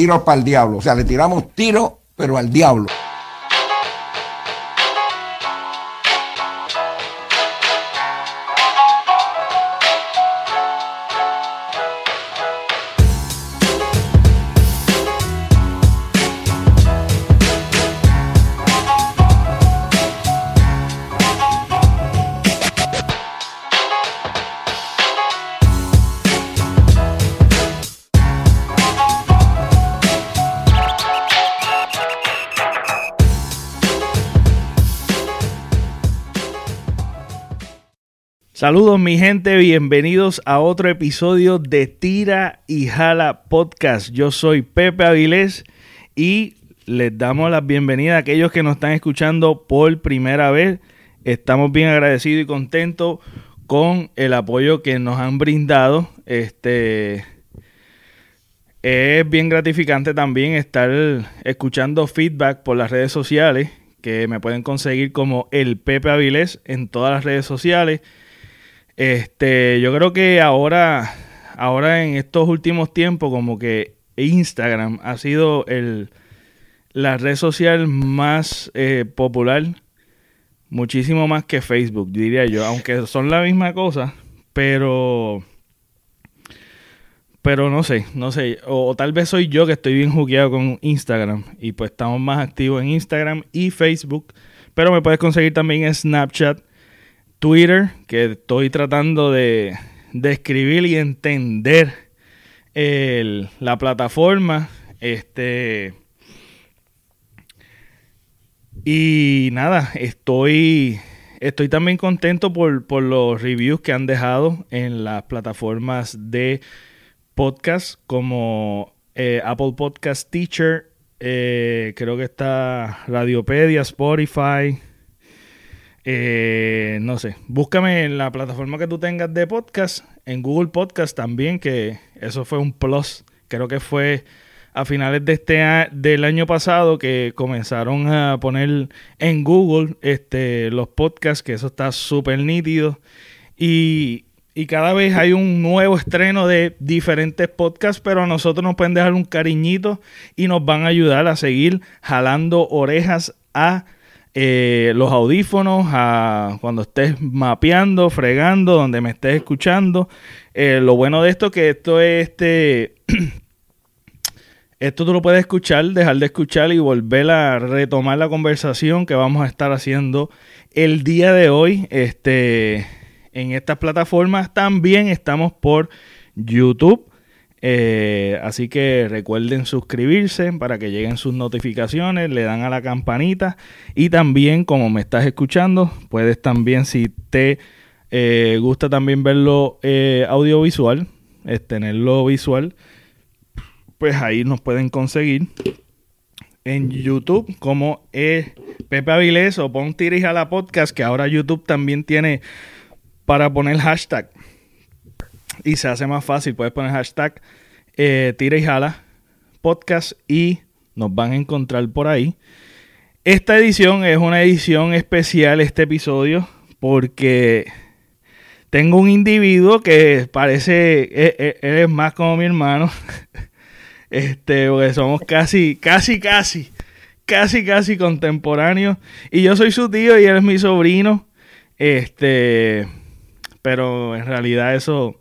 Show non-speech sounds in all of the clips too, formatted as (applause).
tiros para el diablo. O sea, le tiramos tiros, pero al diablo. Saludos mi gente, bienvenidos a otro episodio de Tira y Jala Podcast. Yo soy Pepe Avilés y les damos la bienvenida a aquellos que nos están escuchando por primera vez. Estamos bien agradecidos y contentos con el apoyo que nos han brindado. Este es bien gratificante también estar escuchando feedback por las redes sociales que me pueden conseguir como el Pepe Avilés en todas las redes sociales este, yo creo que ahora, ahora en estos últimos tiempos, como que Instagram ha sido el, la red social más eh, popular, muchísimo más que Facebook, diría yo, aunque son la misma cosa, pero pero no sé, no sé, o, tal vez soy yo que estoy bien jugueado con Instagram y pues estamos más activos en Instagram y Facebook, pero me puedes conseguir también en Snapchat Twitter, que estoy tratando de, escribir y entender la plataforma. Este. Y nada, estoy. Estoy también contento por, los reviews que han dejado en las plataformas de podcast como eh, Apple Podcast Teacher, eh, creo que está Radiopedia, Spotify, eh, no sé, búscame en la plataforma que tú tengas de podcast, en Google Podcast también, que eso fue un plus. Creo que fue a finales de este del año pasado que comenzaron a poner en Google este los podcasts, que eso está súper nítido. Y, y cada vez hay un nuevo estreno de diferentes podcasts, pero a nosotros nos pueden dejar un cariñito y nos van a ayudar a seguir jalando orejas a eh, los audífonos a cuando estés mapeando, fregando, donde me estés escuchando. Eh, lo bueno de esto es que esto es este. (clears throat) esto tú lo puedes escuchar, dejar de escuchar y volver a retomar la conversación que vamos a estar haciendo el día de hoy. Este, en estas plataformas también estamos por YouTube. Eh, así que recuerden suscribirse para que lleguen sus notificaciones, le dan a la campanita. Y también como me estás escuchando, puedes también si te eh, gusta también verlo eh, audiovisual, tenerlo visual, pues ahí nos pueden conseguir en YouTube como Pepe Avilés o pon a la podcast que ahora YouTube también tiene para poner hashtag y se hace más fácil. Puedes poner hashtag eh, tira y jala podcast y nos van a encontrar por ahí. Esta edición es una edición especial, este episodio, porque tengo un individuo que parece, e, e, él, es más como mi hermano. (laughs) Este, porque somos casi, casi, casi, casi, casi contemporáneos. Y yo soy su tío y él es mi sobrino. Este, pero en realidad eso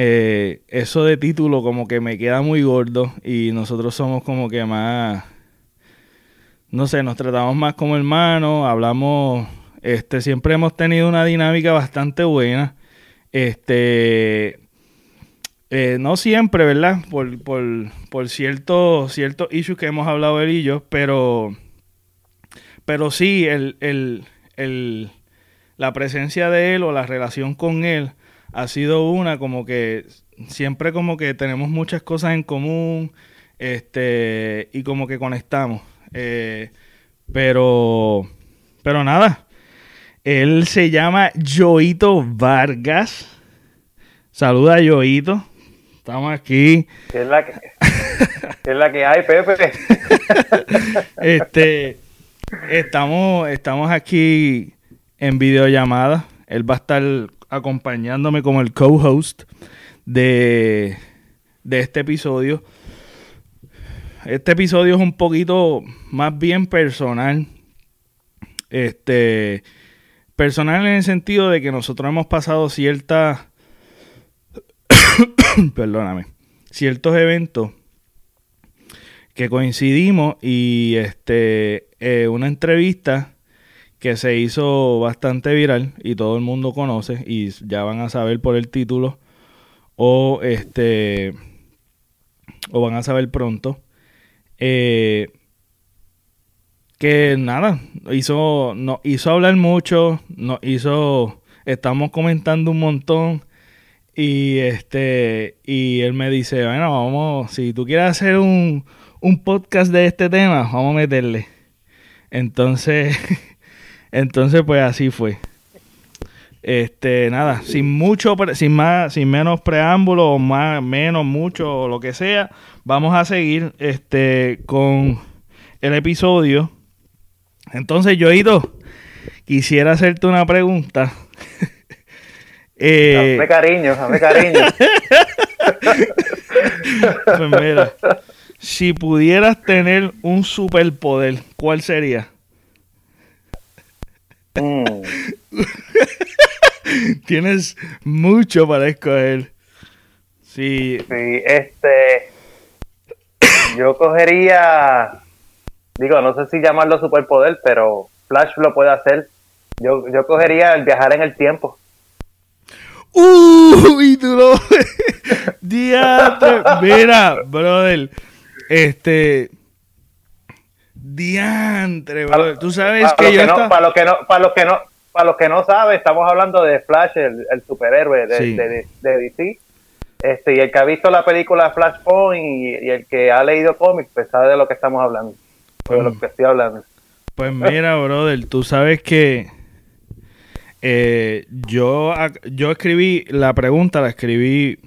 eh, eso de título como que me queda muy gordo y nosotros somos como que más, no sé, nos tratamos más como hermanos, hablamos, este, siempre hemos tenido una dinámica bastante buena, este, eh, no siempre, ¿verdad? Por, por, por ciertos ciertos issues que hemos hablado él y yo, pero, pero sí, el, el, el, la presencia de él o la relación con él ha sido una como que siempre como que tenemos muchas cosas en común este y como que conectamos eh, pero pero nada él se llama Joito Vargas. Saluda Joito estamos aquí. ¿Qué es la que, ¿Qué es la que hay Pepe. (laughs) Este estamos estamos aquí en videollamada él va a estar acompañándome como el co-host de, de este episodio. este episodio es un poquito más bien personal. Este, personal en el sentido de que nosotros hemos pasado ciertas, (coughs) perdóname, ciertos eventos que coincidimos y este, eh, una entrevista que se hizo bastante viral y todo el mundo conoce y ya van a saber por el título o este o van a saber pronto eh, que nada hizo nos hizo hablar mucho nos hizo estamos comentando un montón y este y él me dice bueno vamos si tú quieres hacer un, un podcast de este tema vamos a meterle entonces (laughs) entonces pues así fue este, nada, sin mucho, sin más, sin menos preámbulo, o más, menos, mucho, o lo que sea, vamos a seguir este con el episodio. Entonces, Yoito, quisiera hacerte una pregunta. (laughs) eh, dame cariño, dame cariño. (laughs) pues mira, si pudieras tener un superpoder, ¿cuál sería? Mm. (laughs) Tienes mucho para escoger. Sí. Sí, este. Yo cogería. Digo, no sé si llamarlo superpoder, pero Flash lo puede hacer. Yo, yo cogería el viajar en el tiempo. ¡Uy! Tú lo. (laughs) Mira, brother. Este. Diantre, brother. Tú sabes que yo. Para los que no, para los que no, para los que no saben, estamos hablando de Flash, el, superhéroe de, DC. Este, y el que ha visto la película Flashpoint y, y el que ha leído cómics, pues sabe de lo que estamos hablando. de lo que estoy hablando. Pues (laughs) mira, brother, tú sabes que eh, yo, yo escribí la pregunta, la escribí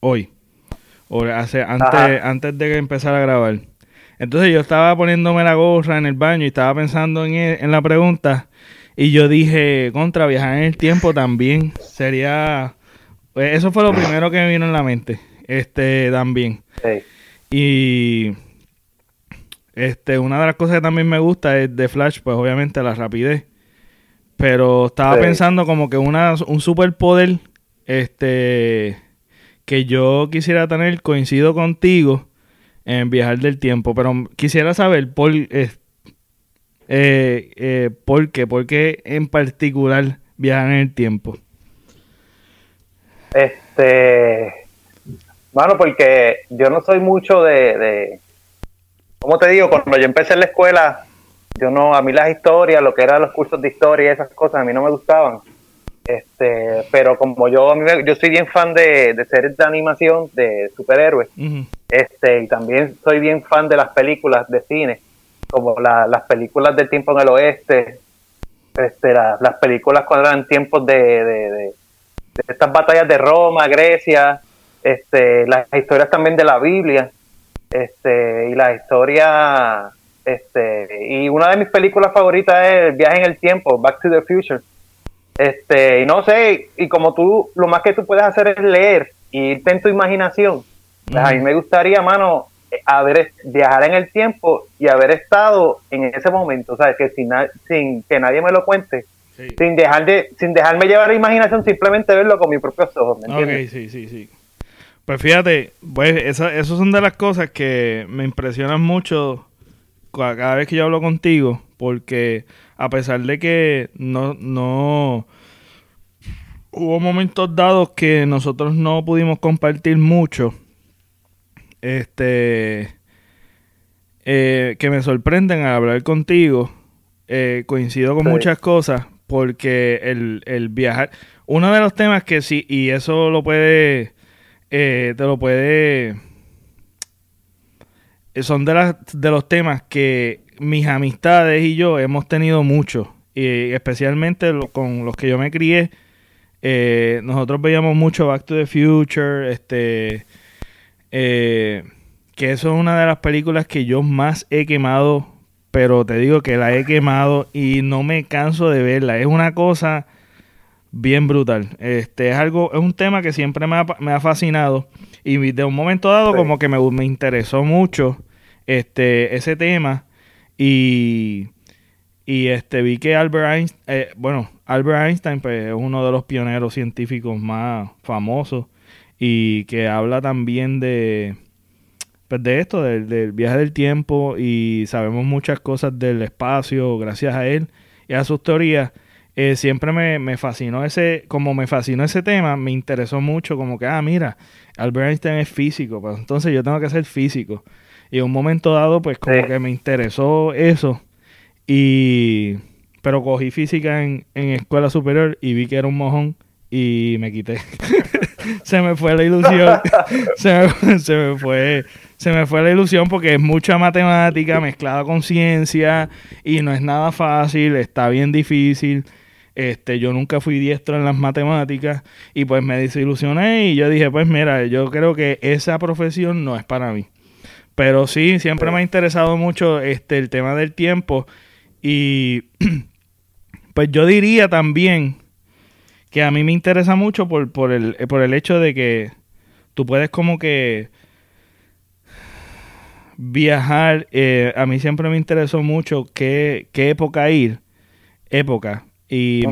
hoy, o hace, antes, antes de empezar a grabar. Entonces yo estaba poniéndome la gorra en el baño y estaba pensando en, en la pregunta y yo dije, contra, viajar en el tiempo también sería... Pues, eso fue lo primero que me vino en la mente. Este, también. Y... Este, una de las cosas que también me gusta es de Flash, pues obviamente la rapidez. Pero estaba pensando como que una, un superpoder este, que yo quisiera tener, coincido contigo en viajar del tiempo. Pero quisiera saber por, eh, eh, ¿Por qué? ¿Por qué en particular viajan en el tiempo? Este, bueno, porque yo no soy mucho de, ¿cómo te digo? Cuando yo empecé la escuela, yo no, a mí las historias, lo que eran los cursos de historia y esas cosas, a mí no me gustaban. Este, pero como yo, yo soy bien fan de, de series de animación de superhéroes, este, y también soy bien fan de las películas de cine como las películas del tiempo en el oeste, este, las películas cuando eran tiempos de, estas batallas de Roma, Grecia, este, las historias también de la Biblia, este, y la historia, este, y una de mis películas favoritas es El viaje en el tiempo, Back to the Future. Este, y no sé, y como tú, lo más que tú puedes hacer es leer y irte en tu imaginación. Pues a mí me gustaría, mano, haber viajar en el tiempo y haber estado en ese momento, o sea, que sin, sin que nadie me lo cuente, sin dejar de sin dejarme llevar la imaginación, simplemente verlo con mis propios ojos, ¿me entiendes? sí, sí, sí. Pues fíjate, pues esa, esas son de las cosas que me impresionan mucho cada vez que yo hablo contigo, porque a pesar de que no, no hubo momentos dados que nosotros no pudimos compartir mucho, este eh, que me sorprenden al hablar contigo. Eh, coincido con muchas cosas porque el, el, viajar, uno de los temas que sí, y eso lo puede, eh, te lo puede, son de, las, de los temas que mis amistades y yo hemos tenido mucho, y especialmente con los que yo me crié. nosotros veíamos mucho Back to the Future, este, eh, que eso es una de las películas que yo más he quemado, pero te digo que la he quemado y no me canso de verla. Es una cosa bien brutal. Este es algo, es un tema que siempre me ha, fascinado y de un momento dado como que me, me interesó mucho este, ese tema y, y este, vi que Albert Einstein, eh, bueno, Albert Einstein pues, es uno de los pioneros científicos más famosos y que habla también de, pues de esto, del, viaje del tiempo y sabemos muchas cosas del espacio gracias a él y a sus teorías. Eh, siempre me, me, fascinó ese, como me fascinó ese tema, me interesó mucho, como que, ah, mira, Albert Einstein es físico, pues entonces yo tengo que ser físico. Y en un momento dado, pues como que me interesó eso. Y, pero cogí física en, en escuela superior y vi que era un mojón y me quité. (laughs) se me fue la ilusión. (laughs) se, me, se, me, fue se me fue la ilusión porque es mucha matemática mezclada con ciencia y no es nada fácil, está bien difícil. Este, yo nunca fui diestro en las matemáticas y pues me desilusioné y yo dije, pues mira, yo creo que esa profesión no es para mí. Pero sí, siempre me ha interesado mucho este el tema del tiempo y (clears throat) pues yo diría también que a mí me interesa mucho por, por, el, por el hecho de que tú puedes como que viajar. Eh, a mí siempre me interesó mucho qué, qué época ir. Época. Y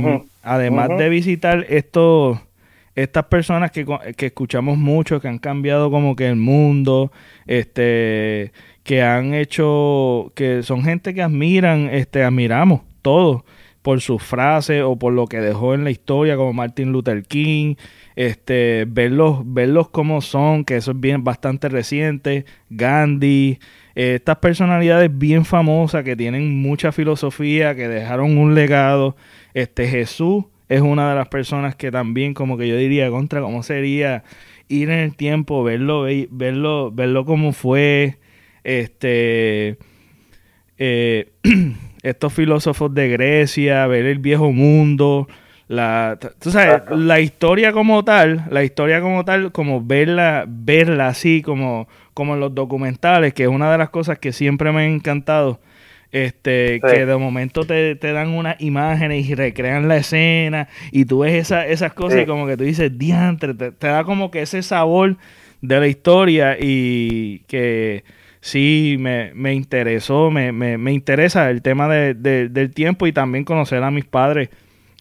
además de visitar estos estas personas que, que, escuchamos mucho, que han cambiado como que el mundo, este, que han hecho, que son gente que admiran, este, admiramos todos por sus frases o por lo que dejó en la historia, como Martin Luther King, este, verlos, verlos como son, que eso es bien bastante reciente, Gandhi, eh, estas personalidades bien famosas que tienen mucha filosofía, que dejaron un legado, este Jesús es una de las personas que también como que yo diría contra cómo sería ir en el tiempo, verlo, verlo, verlo como fue, este eh, (clears throat) estos filósofos de Grecia, ver el viejo mundo, la, tú sabes, la historia como tal, la historia como tal, como verla, verla así como, como en los documentales, que es una de las cosas que siempre me ha encantado. Este, que de momento te, dan unas imágenes y recrean la escena y tú ves esa, esas cosas y como que tú dices, diantre, te, te da como que ese sabor de la historia y que sí me, me interesó, me, me, me, interesa el tema de, del tiempo y también conocer a mis padres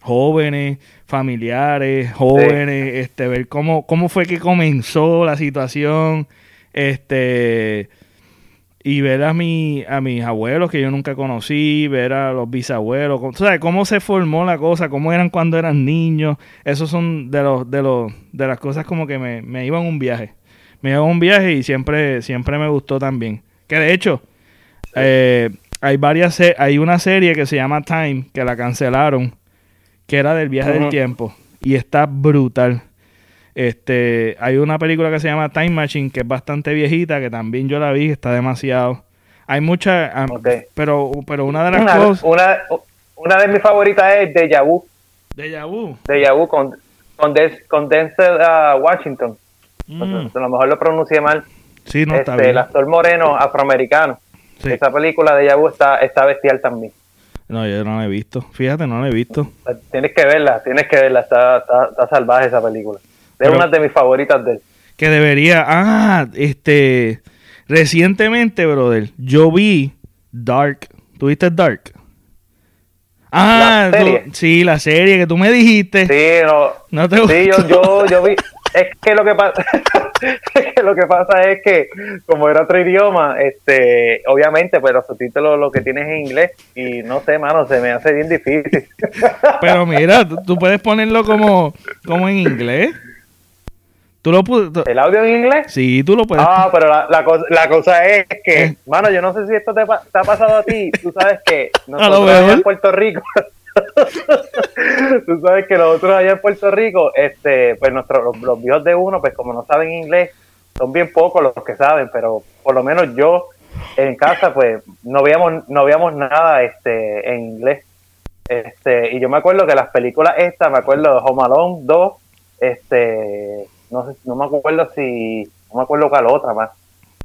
jóvenes, familiares, jóvenes, este, ver cómo, cómo fue que comenzó la situación, este, y ver a mi, a mis abuelos que yo nunca conocí, ver a los bisabuelos, ¿sabes? cómo se formó la cosa, cómo eran cuando eran niños, esos son de los, de los, de las cosas como que me, me iban un viaje me llevó un viaje y siempre, siempre me gustó también. Que de hecho, eh, hay varias hay una serie que se llama Time, que la cancelaron, que era del viaje del tiempo. Y está brutal. Este, hay una película que se llama Time Machine, que es bastante viejita, que también yo la vi, está demasiado. Hay muchas, pero, pero una de las cosas. Una, una de mis favoritas es Deja Vu. Deja Vu. Deja Vu con, con, con Denzel uh, Washington. Mm. a lo mejor lo pronuncié mal. Sí, no está este, El actor moreno afroamericano. Esa película de Yabu está, está bestial también. No, yo no la he visto. Fíjate, no la he visto. Tienes que verla, tienes que verla. Está, está, salvaje esa película. Es una de mis favoritas de él. Que debería. Ah, este. Recientemente, brother, yo vi Dark. ¿Tuviste Dark? Ah, ¿La serie? sí, la serie que tú me dijiste. Sí, no. no te sí, yo, yo, yo, vi, es que lo que pasa (laughs) es que lo que pasa es que como era otro idioma, este, obviamente, pues los subtítulos lo que tienes en inglés y no sé, mano, se me hace bien difícil. Pero (laughs) mira, tú, puedes ponerlo como, como en inglés. ¿Tú lo ¿El audio en inglés? Sí, tú lo puedes. Ah, pero la, la, cosa, la cosa es que, eh. mano, yo no sé si esto te, te, ha pasado a ti. Tú sabes que (laughs) nosotros en Puerto Rico (laughs) Tú sabes que nosotros allá en Puerto Rico, este, pues nuestros los, los de uno, pues como no saben inglés, son bien pocos los que saben, pero por lo menos yo en casa, pues no veíamos, no veíamos nada este, en inglés. Este, y yo me acuerdo que las películas estas, me acuerdo de Home Alone 2, este, no sé, no me acuerdo si, no me acuerdo cuál otra más.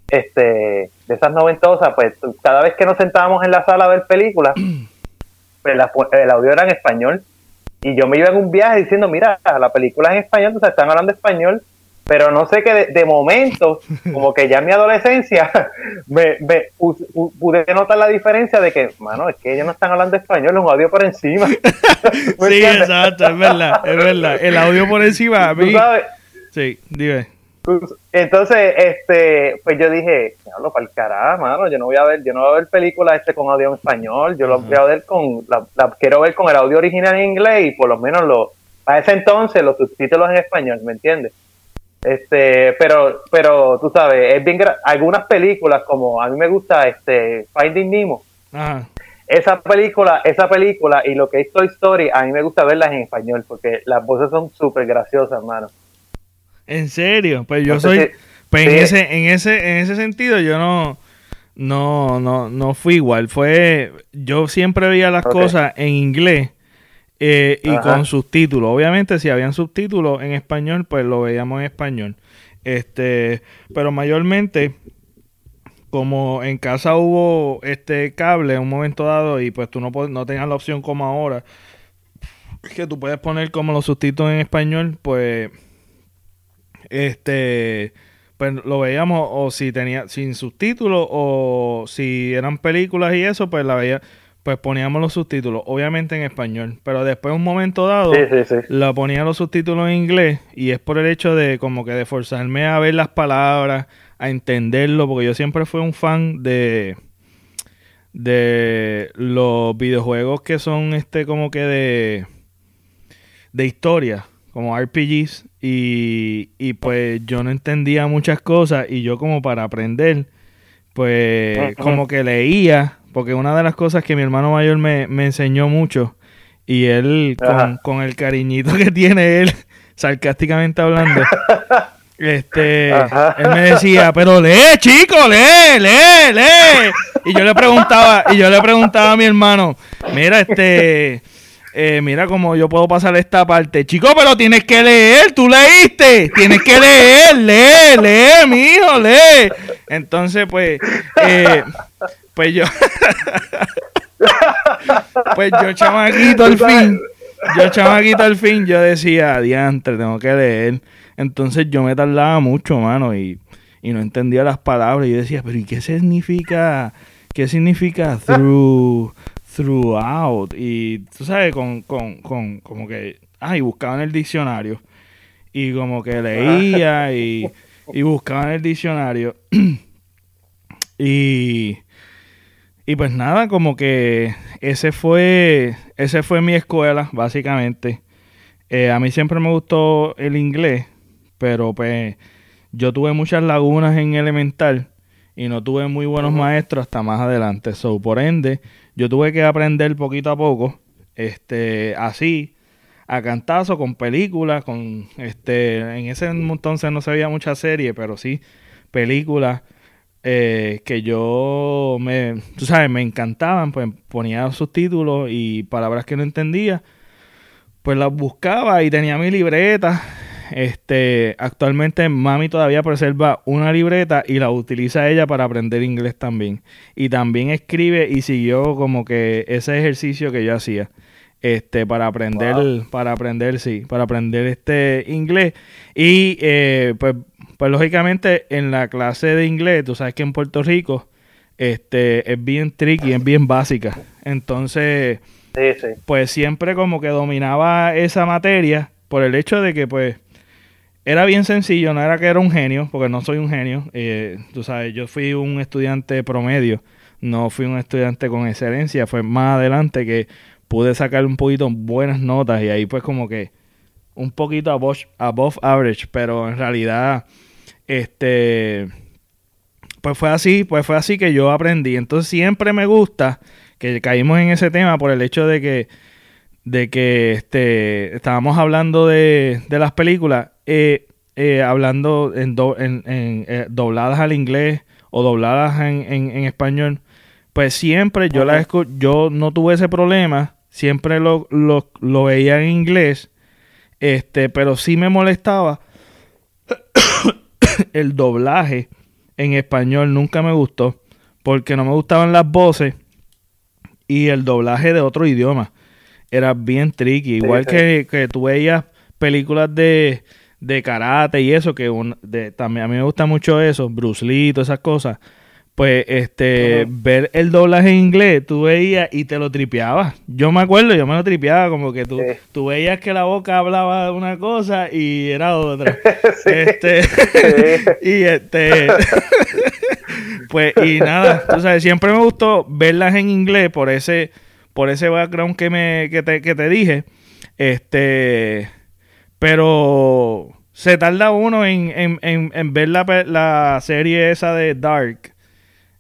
Este, de esas noventosas, pues cada vez que nos sentábamos en la sala a ver películas, (clears throat) pues el audio era en español. Y yo me iba en un viaje diciendo, mira, la película es en español, o sea, están hablando español, pero no sé que de, momento, (laughs) como que ya en mi adolescencia, (laughs) me, me pude notar la diferencia de que, mano, es que ellos no están hablando español, es un audio por encima. (laughs) sí, exacto, es verdad, es verdad. El audio por encima, a mí... Sí, dime. Entonces, este, pues yo dije, hablo para el carajo, mano, yo no voy a ver, yo no voy a ver películas este con audio en español, yo lo voy a ver con, la, quiero ver con el audio original en inglés y por lo menos lo, a ese entonces los subtítulos en español, ¿me entiendes? Este, pero, pero tú sabes, es bien algunas películas como a mí me gusta este Finding Nemo. Esa película, esa película y lo que es Toy Story, a mí me gusta verlas en español porque las voces son súper graciosas, hermano. En serio, pues yo soy, pues en ese, en ese, en ese sentido yo no, no, no, no fui igual. Fue, yo siempre veía las cosas en inglés eh, y con subtítulos. Obviamente, si habían subtítulos en español, pues lo veíamos en español. Este, pero mayormente, como en casa hubo este cable en un momento dado y pues tú no, no tenías la opción como ahora, que tú puedes poner como los subtítulos en español, pues este pues lo veíamos o si tenía sin subtítulos o si eran películas y eso, pues la veía pues poníamos los subtítulos, obviamente en español, pero después un momento dado la ponía los subtítulos en inglés y es por el hecho de como que de forzarme a ver las palabras, a entenderlo, porque yo siempre fui un fan de de los videojuegos que son este como que de de historia, como RPGs y, y pues yo no entendía muchas cosas y yo como para aprender pues como que leía porque una de las cosas que mi hermano mayor me, enseñó mucho, y él, con, el cariñito que tiene él, (laughs) sarcásticamente hablando, (laughs) este, él me decía, pero lee, chico, lee, lee, lee. Y yo le preguntaba, y yo le preguntaba a mi hermano, mira, este, eh, mira cómo yo puedo pasar esta parte. Chico, pero tienes que leer, tú leíste, tienes que leer, lee, lee, mijo, lee. Entonces, pues, eh, pues yo. (laughs) pues yo, chamaquito, al fin. Yo, chamaquito, al fin, yo decía, adiante, tengo que leer. Entonces yo me tardaba mucho, mano, y, no entendía las palabras. Y yo decía, pero ¿y qué significa? ¿Qué significa through, throughout? Y tú sabes, con, con, con como que. Ah, y buscaba en el diccionario. Y como que leía y, y buscaba en el diccionario. (clears throat) y y pues nada, como que ese fue, ese fue mi escuela, básicamente. Eh, a mí siempre me gustó el inglés, pero pues yo tuve muchas lagunas en elemental y no tuve muy buenos maestros hasta más adelante. So, por ende, yo tuve que aprender poquito a poco, este, así, a cantazo, con películas, con, este, en ese entonces no se veía mucha serie, pero sí películas eh, que yo me, tú sabes, me encantaban, pues ponía subtítulos y palabras que no entendía, pues las buscaba y tenía mi libreta. Este, actualmente mami todavía preserva una libreta y la utiliza ella para aprender inglés también. Y también escribe y siguió como que ese ejercicio que yo hacía. Este, para aprender, para aprender, sí, para aprender este inglés. Y eh, pues pues lógicamente en la clase de inglés, tú sabes que en Puerto Rico este, es bien tricky, es bien básica. Entonces, pues siempre como que dominaba esa materia por el hecho de que pues era bien sencillo, no era que era un genio, porque no soy un genio. Eh, tú sabes, yo fui un estudiante promedio, no fui un estudiante con excelencia. Fue más adelante que pude sacar un poquito buenas notas y ahí pues como que un poquito above, above average, pero en realidad este, pues fue así, pues fue así que yo aprendí. Entonces siempre me gusta que caímos en ese tema por el hecho de que, de que este, estábamos hablando de, de las películas, eh, eh, hablando en, en, eh, dobladas al inglés o dobladas en, en, español. Pues siempre yo la yo no tuve ese problema, siempre lo, lo, lo veía en inglés, este, pero sí me molestaba (coughs) el doblaje en español nunca me gustó porque no me gustaban las voces y el doblaje de otro idioma era bien tricky. Igual Que, que tú veías películas de, de karate y eso, que un, de, también a mí me gusta mucho eso, Bruce Lee, todas esas cosas. Pues este, ver el doblaje en inglés, tú veías y te lo tripeabas. Yo me acuerdo, yo me lo tripeaba, como que tú, Sí. tú veías que la boca hablaba de una cosa y era otra. (laughs) Este, (laughs) y este, (laughs) pues, y nada, tú sabes, siempre me gustó verlas en inglés por ese, por ese background que me, que te, que te dije. Este, pero se tarda uno en, en, en, en ver la, la serie esa de Dark.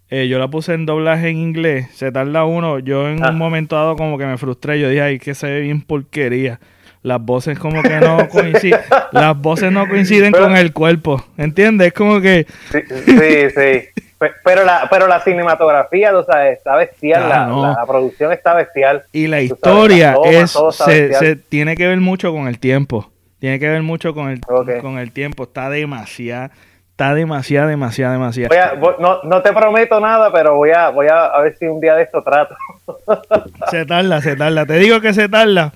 Eh, yo la puse en doblaje en inglés. Se tarda uno. Yo en Ah. un momento dado como que me frustré. Yo dije, ay, que se ve bien porquería. Las voces como que no (laughs) coinciden. las voces no coinciden Pero- con el cuerpo. ¿Entiendes? Es como que... Sí, sí, sí. Pe- Pero la, pero la cinematografía, o sea, está bestial, Ah, la, no. la, la producción está bestial. Y la sabes, historia es se, se tiene que ver mucho con el tiempo. Tiene que ver mucho con el, Ok. con el tiempo. Está demasiado, está demasiado, demasiado, demasiado. Voy a- voy- no, no te prometo nada, pero voy a, voy a, a ver si un día de esto trato. (laughs) Se tarda, se tarda. Te digo que se tarda,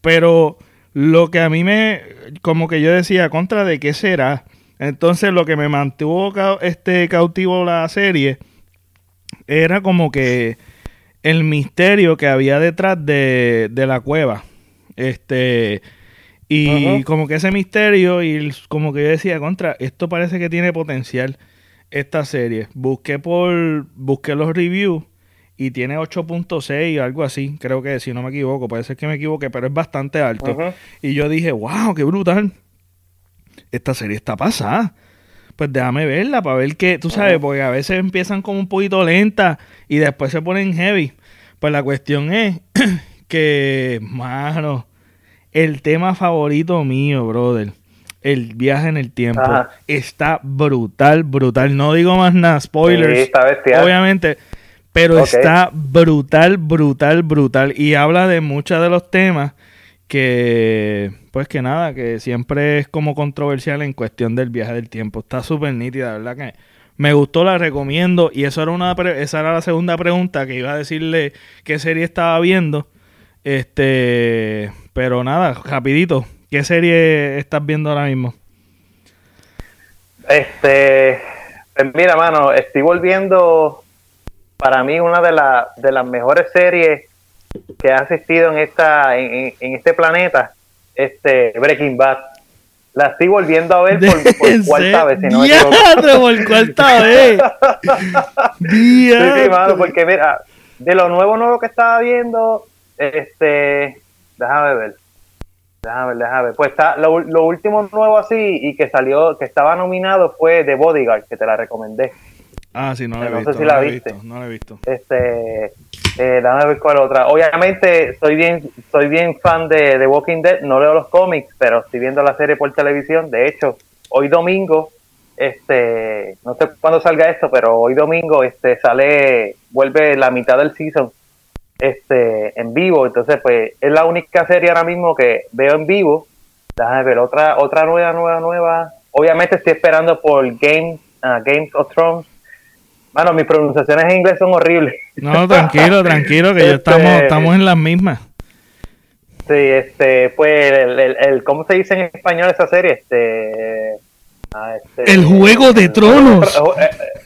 pero lo que a mí me, como que yo decía, contra de qué será. Entonces lo que me mantuvo este cautivo la serie era como que el misterio que había detrás de, de la cueva. Este, y como que ese misterio y como que yo decía, contra, esto parece que tiene potencial esta serie. Busqué por, busqué los reviews y tiene 8.6 o algo así, creo que si no me equivoco, puede ser que me equivoque, pero es bastante alto. Y yo dije, wow, qué brutal. Esta serie está pasada. Pues déjame verla para ver que, tú sabes, porque a veces empiezan como un poquito lenta y después se ponen heavy. Pues la cuestión es (clears throat) que, mano, el tema favorito mío, brother, el viaje en el tiempo, Ajá. está brutal, brutal. No digo más nada, spoilers. Sí, está bestial. Obviamente, pero está brutal, brutal, brutal. Y habla de muchos de los temas que, pues que nada, que siempre es como controversial en cuestión del viaje del tiempo. Está súper nítida, ¿verdad? Que me gustó, la recomiendo. Y eso era una pre- esa era la segunda pregunta que iba a decirle qué serie estaba viendo. Este, pero nada, rapidito. ¿Qué serie estás viendo ahora mismo? Este, pues mira, mano, estoy volviendo para mí una de, la- de las mejores series que ha asistido en esta en, este planeta, este Breaking Bad. La estoy volviendo a ver por, (laughs) por cuarta vez, si no me equivoco. ¡Diatre, por cuarta (laughs) vez! Sí, sí, mano, porque mira, de lo nuevo nuevo que estaba viendo, este, déjame ver, déjame ver, déjame ver. Pues está, lo, lo último nuevo así y que salió, que estaba nominado fue The Bodyguard, que te la recomendé. Ah, sí, no la he No sé visto. si no la viste. visto, no la he visto. Este, eh, déjame ver cuál otra. Obviamente soy bien, soy bien fan de Walking Dead, no leo los cómics, pero estoy viendo la serie por televisión. De hecho, hoy domingo, este, no sé cuándo salga esto, pero hoy domingo, este, sale, vuelve la mitad del season, este, en vivo. Entonces, pues, es la única serie ahora mismo que veo en vivo. Déjame ver otra, otra nueva, nueva, nueva. Obviamente estoy esperando por Game, ah, Games of Thrones. Mano, mis pronunciaciones en inglés son horribles. No, tranquilo, (laughs) tranquilo, que ya Este- estamos, estamos en las mismas. Sí, este, pues, el, el, el- ¿cómo se dice en español esa serie? Este, ah, este- El Juego de Tronos.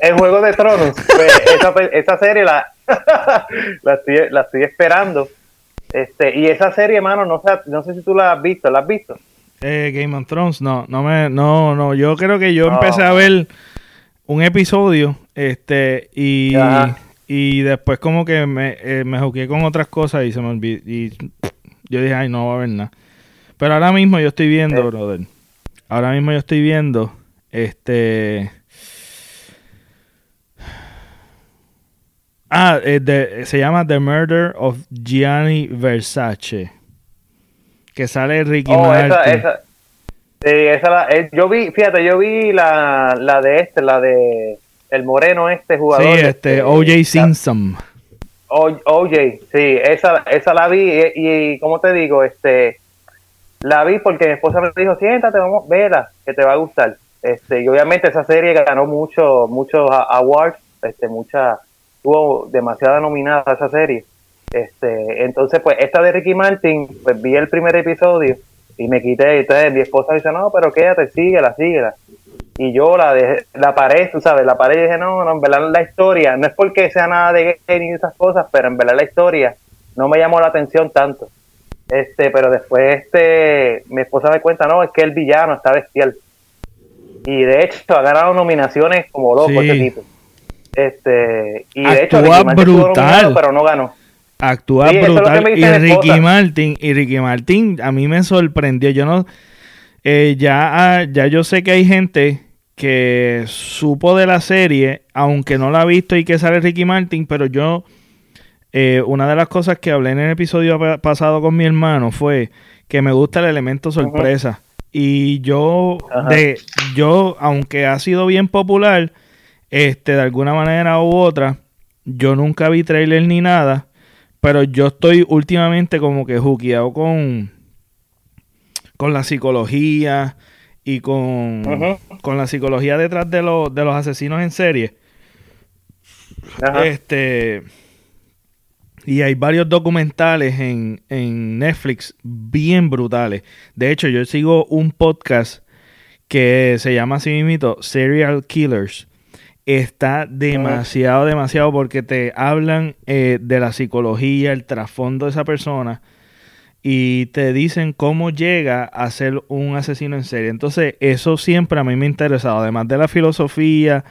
El, el Juego de Tronos. Pues, (laughs) esa, pe- esa serie la, (laughs) la, estoy, la estoy esperando. Este, y esa serie, mano, no sé, no sé si tú la has visto, ¿la has visto? Eh, Game of Thrones, no, no me, no, no, yo creo que yo No. empecé a ver un episodio, este, y, y después como que me, eh, me jugué con otras cosas y se me olvidó, y yo dije, ay, no va a haber nada. Pero ahora mismo yo estoy viendo, Eh. brother, ahora mismo yo estoy viendo, este... Ah, eh, de- se llama The Murder of Gianni Versace. Que sale Ricky Oh, Martin. esa, esa. Sí, esa la, eh, yo vi, fíjate, yo vi la, la de este, la de el moreno este jugador. Sí, este, O.J. Simpson. OJ, sí, esa, esa la vi y, y como te digo, este, la vi porque mi esposa me dijo, siéntate, vamos, vela, que te va a gustar. Este, y obviamente esa serie ganó mucho, muchos a- awards, este, mucha, tuvo demasiada nominada esa serie. Este, entonces, pues, esta de Ricky Martin, pues vi el primer episodio Y me quité, y entonces mi esposa dice, no, pero quédate, síguela, síguela. Y yo la dejé, la paré, tú sabes, la paré y dije, no, no, en verdad la historia, no es porque sea nada de gay ni esas cosas, pero en verdad la historia no me llamó la atención tanto. Este, pero después este, mi esposa me cuenta, no, es que el villano está bestial. Y de hecho ha ganado nominaciones como loco Sí. este tipo. Este, y de hecho brutal. nominado, pero no ganó. Actúa Sí, es brutal. Y Ricky. Martin, y Ricky Martin a mí me sorprendió. Yo no, eh, ya, ah, ya yo sé que hay gente que supo de la serie, aunque no la ha visto y que sale Ricky Martin, pero yo, eh, una de las cosas que hablé en el episodio pa- pasado con mi hermano fue que me gusta el elemento sorpresa. Y yo, Ajá. de, yo, aunque ha sido bien popular, este, de alguna manera u otra, yo nunca vi trailer ni nada, pero yo estoy últimamente como que juqueado con, con la psicología y con, con la psicología detrás de, los de los asesinos en serie. Este. Y hay varios documentales en, en Netflix bien brutales. De hecho, yo sigo un podcast que se llama así mismito Serial Killers. Está demasiado, demasiado porque te hablan eh, de la psicología, el trasfondo de esa persona y te dicen cómo llega a ser un asesino en serie. Entonces, eso siempre a mí me ha interesado, además de la filosofía,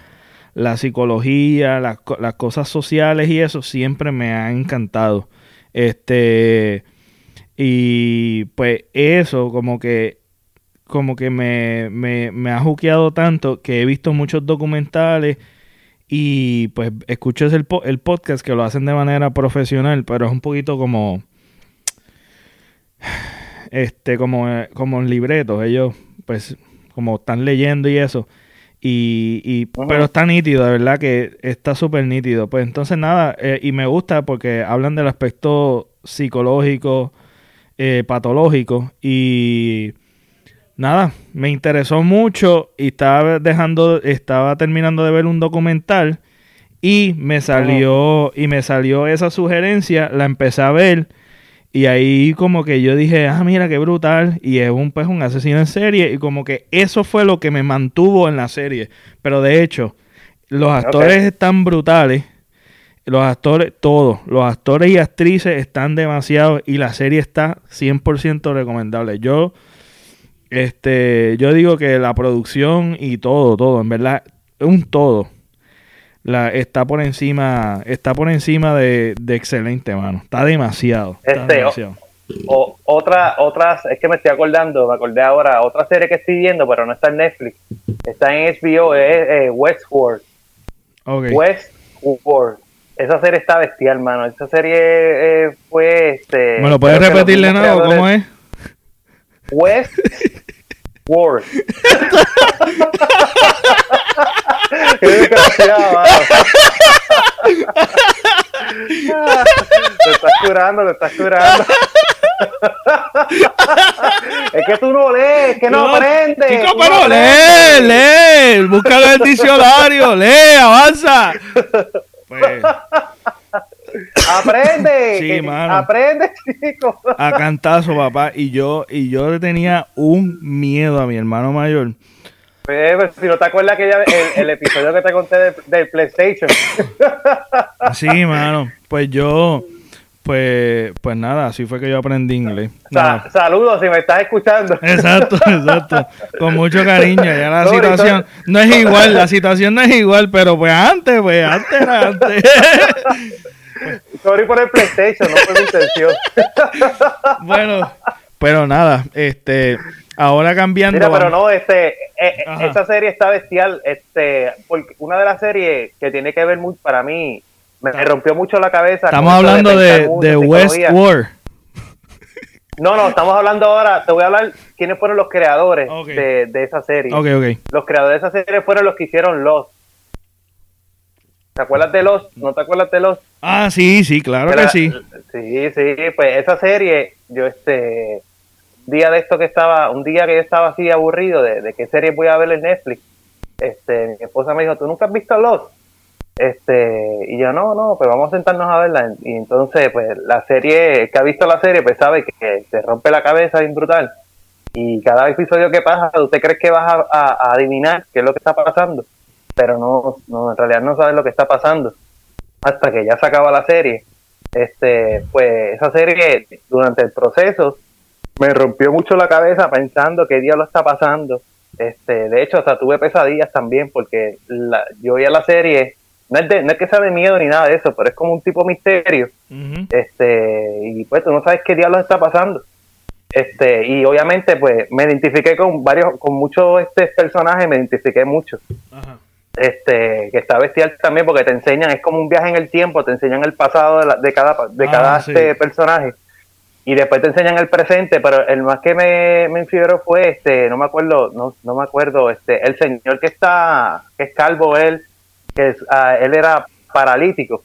la psicología, las, las cosas sociales y eso siempre me ha encantado. Este y pues eso como que como que me, me, me ha juqueado tanto que he visto muchos documentales y pues escucho el, po- el podcast que lo hacen de manera profesional, pero es un poquito como este como eh, como en libretos, ellos pues como están leyendo y eso. Y, pero está nítido, de verdad que está súper nítido. Pues entonces nada, eh, y me gusta porque hablan del aspecto psicológico, eh, patológico y nada, me interesó mucho y estaba dejando, estaba terminando de ver un documental y me salió y me salió esa sugerencia, la empecé a ver y ahí como que yo dije, ah, mira qué brutal y es un pues un asesino en serie y como que eso fue lo que me mantuvo en la serie, pero de hecho los actores están brutales. Los actores, todos, los actores y actrices están demasiado y la serie está 100% recomendable. Yo, este, yo digo que la producción y todo, todo, en verdad, un todo, la, está por encima, está por encima de, de excelente, mano. Está demasiado. está Este, demasiado. O, otra, otras, es que me estoy acordando, me acordé ahora, otra serie que estoy viendo, pero no está en Netflix, está en HBO, es eh, Westworld. Ok. Westworld. Esa serie está bestial, mano. Esa serie eh, fue este. ¿Me lo puedes repetir de nuevo? ¿Cómo es? Desgraciado, mano. Te estás curando, te estás curando. es que tú no lees, es que no, aprendes. Chico, pero no lee, lee, búscalo en el diccionario, lee, avanza. Pues, Aprende, Sí, que- mano. aprende, chico. a cantazo, papá. Y yo, y yo le tenía un miedo a mi hermano mayor. Pues, pues, si no te acuerdas que el, el episodio que te conté del, del PlayStation. Sí, mano. Pues yo, pues, pues nada, así fue que yo aprendí inglés. Sa- saludos si me estás escuchando. Exacto, (laughs) exacto. Con mucho cariño. Ya la situación no es igual, la situación no es igual, pero pues antes, pues antes era antes. (laughs) (laughs) Sorry por el PlayStation, no fue mi intención. (laughs) bueno, pero nada, este, ahora cambiando. Mira, pero no, este, eh, Ajá. esa serie está bestial, este, porque una de las series que tiene que ver mucho, para mí, me rompió mucho la cabeza. Estamos hablando de, en West. War. No, no, estamos hablando ahora, te voy a hablar quiénes fueron los creadores de, de esa serie. Ok, ok. Los creadores de esa serie fueron los que hicieron Lost. ¿Te acuerdas de Lost? ¿No te acuerdas de Lost? Ah, sí, sí, claro que sí. Sí, sí, pues esa serie, yo este día de esto que estaba, un día que yo estaba así aburrido de, de qué serie voy a ver en Netflix, este, mi esposa me dijo, ¿tú nunca has visto Lost? Este, y yo, no, no, pues vamos a sentarnos a verla. Y entonces, pues la serie, el que ha visto la serie, pues sabe que, que se rompe la cabeza bien brutal. Y cada episodio que pasa, usted cree que vas a, a adivinar qué es lo que está pasando, pero no, no, en realidad no sabes lo que está pasando hasta que ya se acaba la serie. Este, pues esa serie durante el proceso me rompió mucho la cabeza pensando qué día lo está pasando. Este, de hecho, hasta tuve pesadillas también porque la, yo veía la serie, no es, de, no es que sea de miedo ni nada de eso, pero es como un tipo misterio. Este, y pues tú no sabes qué día lo está pasando. Este, y obviamente pues me identifiqué con varios, con muchos este personajes, me identifiqué mucho. Este, que está bestial también porque te enseñan, es como un viaje en el tiempo, te enseñan el pasado de, de cada, de ah, cada este personaje. Y después te enseñan el presente, pero el más que me, me fue este, no me acuerdo, no, no me acuerdo, este, el señor que está, que es calvo él, que es, ah, él era paralítico,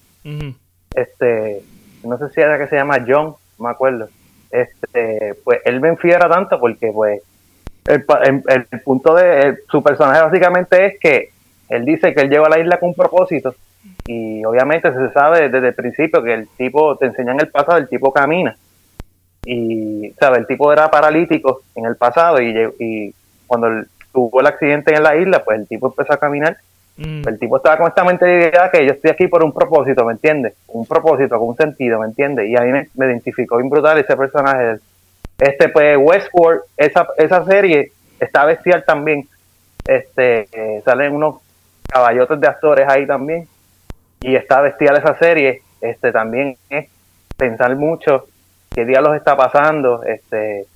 este, no sé si era que se llama John, no me acuerdo, este, pues él me enfiera tanto porque pues el, el, punto de su personaje básicamente es que él dice que él llegó a la isla con un propósito y obviamente se sabe desde el principio que el tipo, te enseñan el pasado, el tipo camina y, ¿sabe? El tipo era paralítico en el pasado y, y cuando tuvo el accidente en la isla, pues el tipo empezó a caminar. Mm. El tipo estaba con esta mentalidad que yo estoy aquí por un propósito, ¿me entiendes? Un propósito, con un sentido, ¿me entiendes? Y a mí me, identificó bien brutal ese personaje. Este, pues Westworld, esa, esa serie está bestial también. Este, eh, salen unos caballotes de actores ahí también. Y está bestial esa serie. Este, también es pensar mucho qué día los está pasando, este,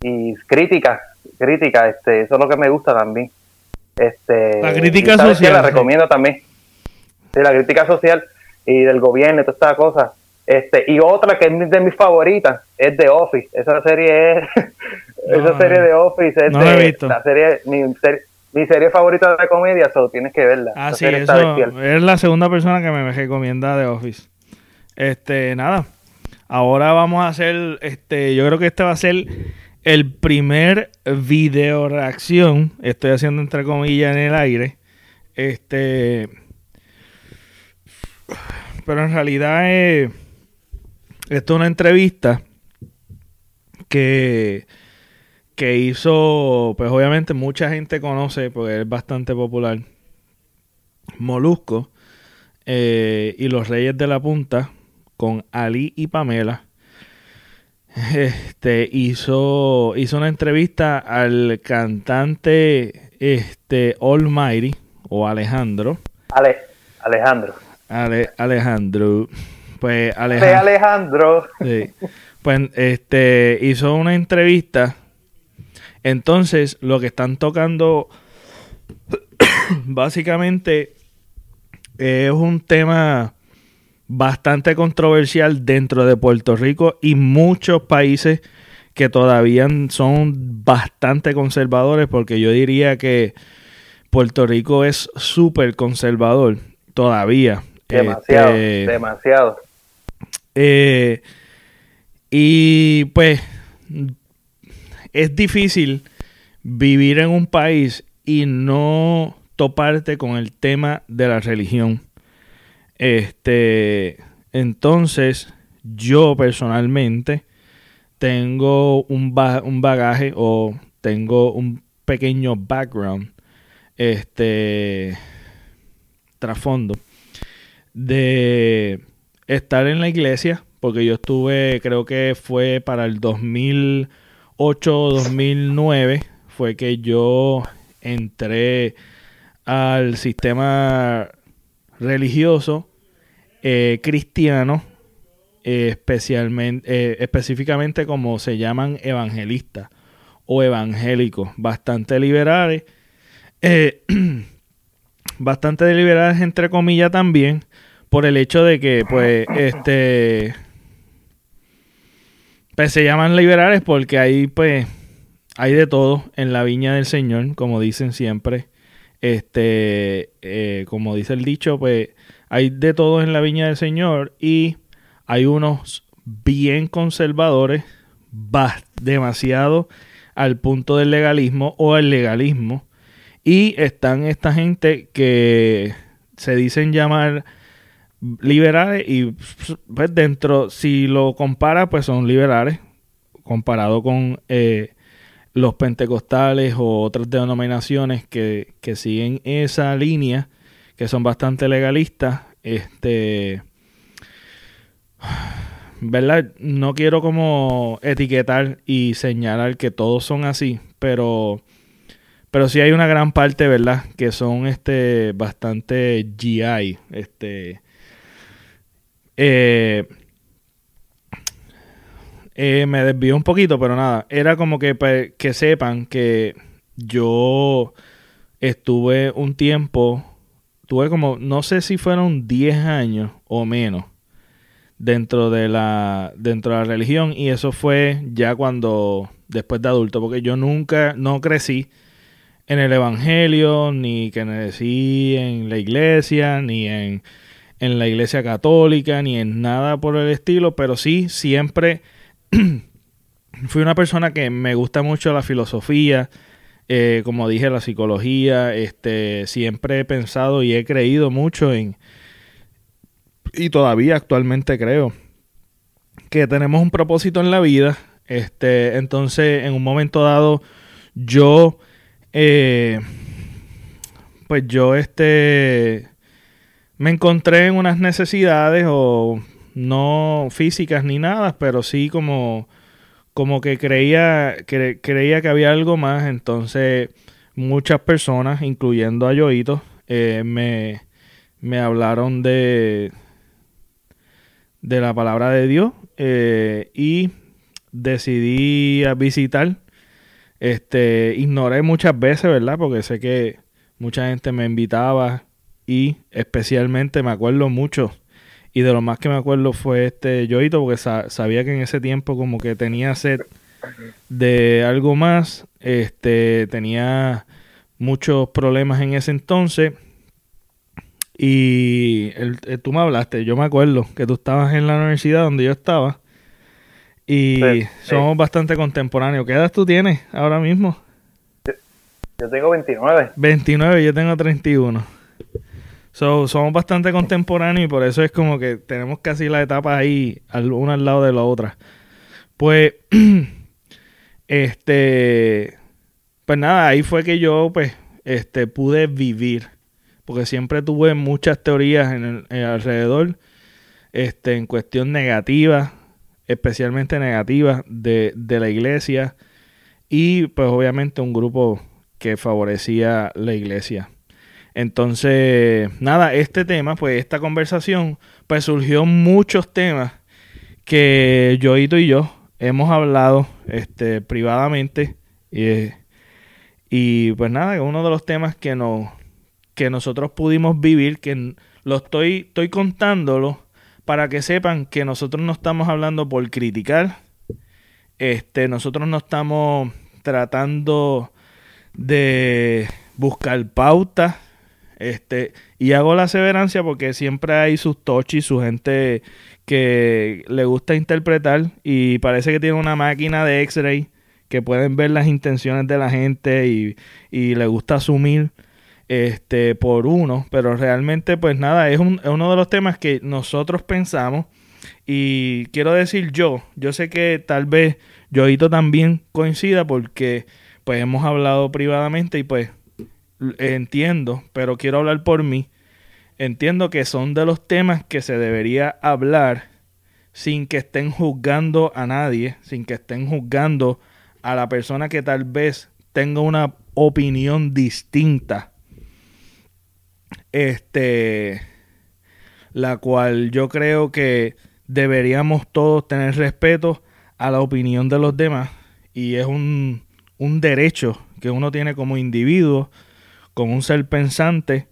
y crítica, crítica, este, eso es lo que me gusta también. Este, la crítica social. La recomiendo también. Sí, la crítica social y del gobierno y todas estas cosas. Este, y otra que es de mis favoritas es The Office. Esa serie es, (laughs) esa serie de Office es la serie, mi, serie, favorita de comedia, so tienes que verla. Ah, sí, eso es la segunda persona que me recomienda The Office. Este, nada, Ahora vamos a hacer, este, yo creo que este va a ser el primer video reacción. Estoy haciendo entre comillas en el aire. Este, pero en realidad es, esto es una entrevista que, que hizo, pues obviamente mucha gente conoce porque es bastante popular. Molusco eh, y los Reyes de la Punta con Ali y Pamela. (laughs) Este hizo, hizo una entrevista al cantante este Almighty o Alejandro. Ale, Alejandro. Ale, Alejandro. Pues Alejandro. Alejandro. Sí. Pues este hizo una entrevista. Entonces, lo que están tocando (coughs) básicamente es un tema bastante controversial dentro de Puerto Rico y muchos países que todavía son bastante conservadores porque yo diría que Puerto Rico es súper conservador todavía. Demasiado, este, demasiado. Eh, y pues es difícil vivir en un país y no toparte con el tema de la religión. Este, entonces, yo personalmente tengo un, un bagaje o tengo un pequeño background, este, trasfondo de estar en la iglesia, porque yo estuve, creo que fue para el 2008-2009, fue que yo entré al sistema religioso eh, cristiano, eh, especialmente, eh, específicamente como se llaman evangelistas o evangélicos, bastante liberales, (clears throat) bastante liberales entre comillas también, por el hecho de que, pues, este, pues se llaman liberales porque ahí, pues, hay de todo en la viña del Señor, como dicen siempre. Este, eh, como dice el dicho, pues hay de todo en la viña del Señor y hay unos bien conservadores, demasiado al punto del legalismo o el legalismo. Y están esta gente que se dicen llamar liberales y pues dentro, si lo compara, pues son liberales comparado con eh, los pentecostales o otras denominaciones que, que siguen esa línea, que son bastante legalistas, este, ¿verdad? No quiero como etiquetar y señalar que todos son así, pero pero sí hay una gran parte, ¿verdad? Que son este bastante GI, este eh, eh, me desvió un poquito, pero nada, era como que pues, que sepan que yo estuve un tiempo, tuve como, no sé si fueron 10 años o menos dentro de la dentro de la religión y eso fue ya cuando después de adulto porque yo nunca no crecí en el evangelio ni que crecí en la iglesia ni en en la iglesia católica ni en nada por el estilo pero sí siempre (clears throat) fui una persona que me gusta mucho la filosofía eh, como dije la psicología este siempre he pensado y he creído mucho en y todavía actualmente creo que tenemos un propósito en la vida. Este, entonces, en un momento dado, yo, eh, pues yo, este, me encontré en unas necesidades o no físicas ni nada, pero sí como, como que creía, que, creía que había algo más. Entonces, muchas personas, incluyendo a Yoito, eh, me, me hablaron de, de la palabra de Dios eh, y decidí visitar. Este, ignoré muchas veces, ¿verdad? Porque sé que mucha gente me invitaba y especialmente me acuerdo mucho y de lo más que me acuerdo fue este Yoito porque sabía que en ese tiempo como que tenía sed de algo más, este tenía muchos problemas en ese entonces y el, eh, tú me hablaste, yo me acuerdo que tú estabas en la universidad donde yo estaba. Y somos bastante contemporáneos. ¿Qué edad tú tienes ahora mismo? Yo, tengo 29. 29, yo tengo 31. So, somos bastante contemporáneos y por eso es como que tenemos casi la etapa ahí, una al lado de la otra. Pues, (clears throat) este, pues nada, ahí fue que yo, pues, este, pude vivir porque siempre tuve muchas teorías en el, alrededor, este, en cuestión negativa, especialmente negativa de, de la iglesia y pues obviamente un grupo que favorecía la iglesia. Entonces, nada, este tema, pues esta conversación, pues surgió muchos temas que Yoito y yo hemos hablado este, privadamente. Y, y pues nada, uno de los temas que nos, que nosotros pudimos vivir, que lo estoy, estoy contándolo para que sepan que nosotros no estamos hablando por criticar, este, nosotros no estamos tratando de buscar pautas, este, y hago la aseverancia porque siempre hay sus tochis, su gente que le gusta interpretar y parece que tiene una máquina de X-ray que pueden ver las intenciones de la gente y, y le gusta asumir este, por uno, pero realmente pues nada, es, un, uno de los temas que nosotros pensamos. Y quiero decir yo, yo sé que tal vez Yoito también coincida porque pues hemos hablado privadamente y pues entiendo, pero quiero hablar por mí, entiendo que son de los temas que se debería hablar sin que estén juzgando a nadie, sin que estén juzgando a la persona que tal vez tenga una opinión distinta. Este, la cual yo creo que deberíamos todos tener respeto a la opinión de los demás y es un, un derecho que uno tiene como individuo, como un ser pensante,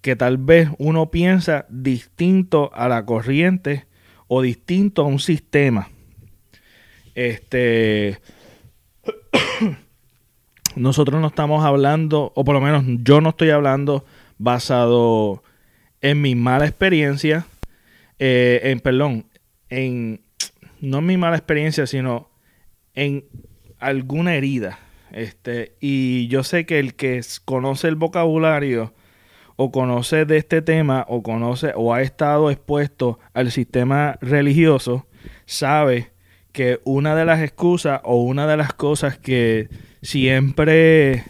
que tal vez uno piensa distinto a la corriente o distinto a un sistema. Este (coughs) nosotros no estamos hablando, o por lo menos yo no estoy hablando basado en mi mala experiencia, eh, en, perdón, en, no en mi mala experiencia, sino en alguna herida. Este, y yo sé que el que conoce el vocabulario o conoce de este tema o conoce o ha estado expuesto al sistema religioso, sabe que una de las excusas o una de las cosas que siempre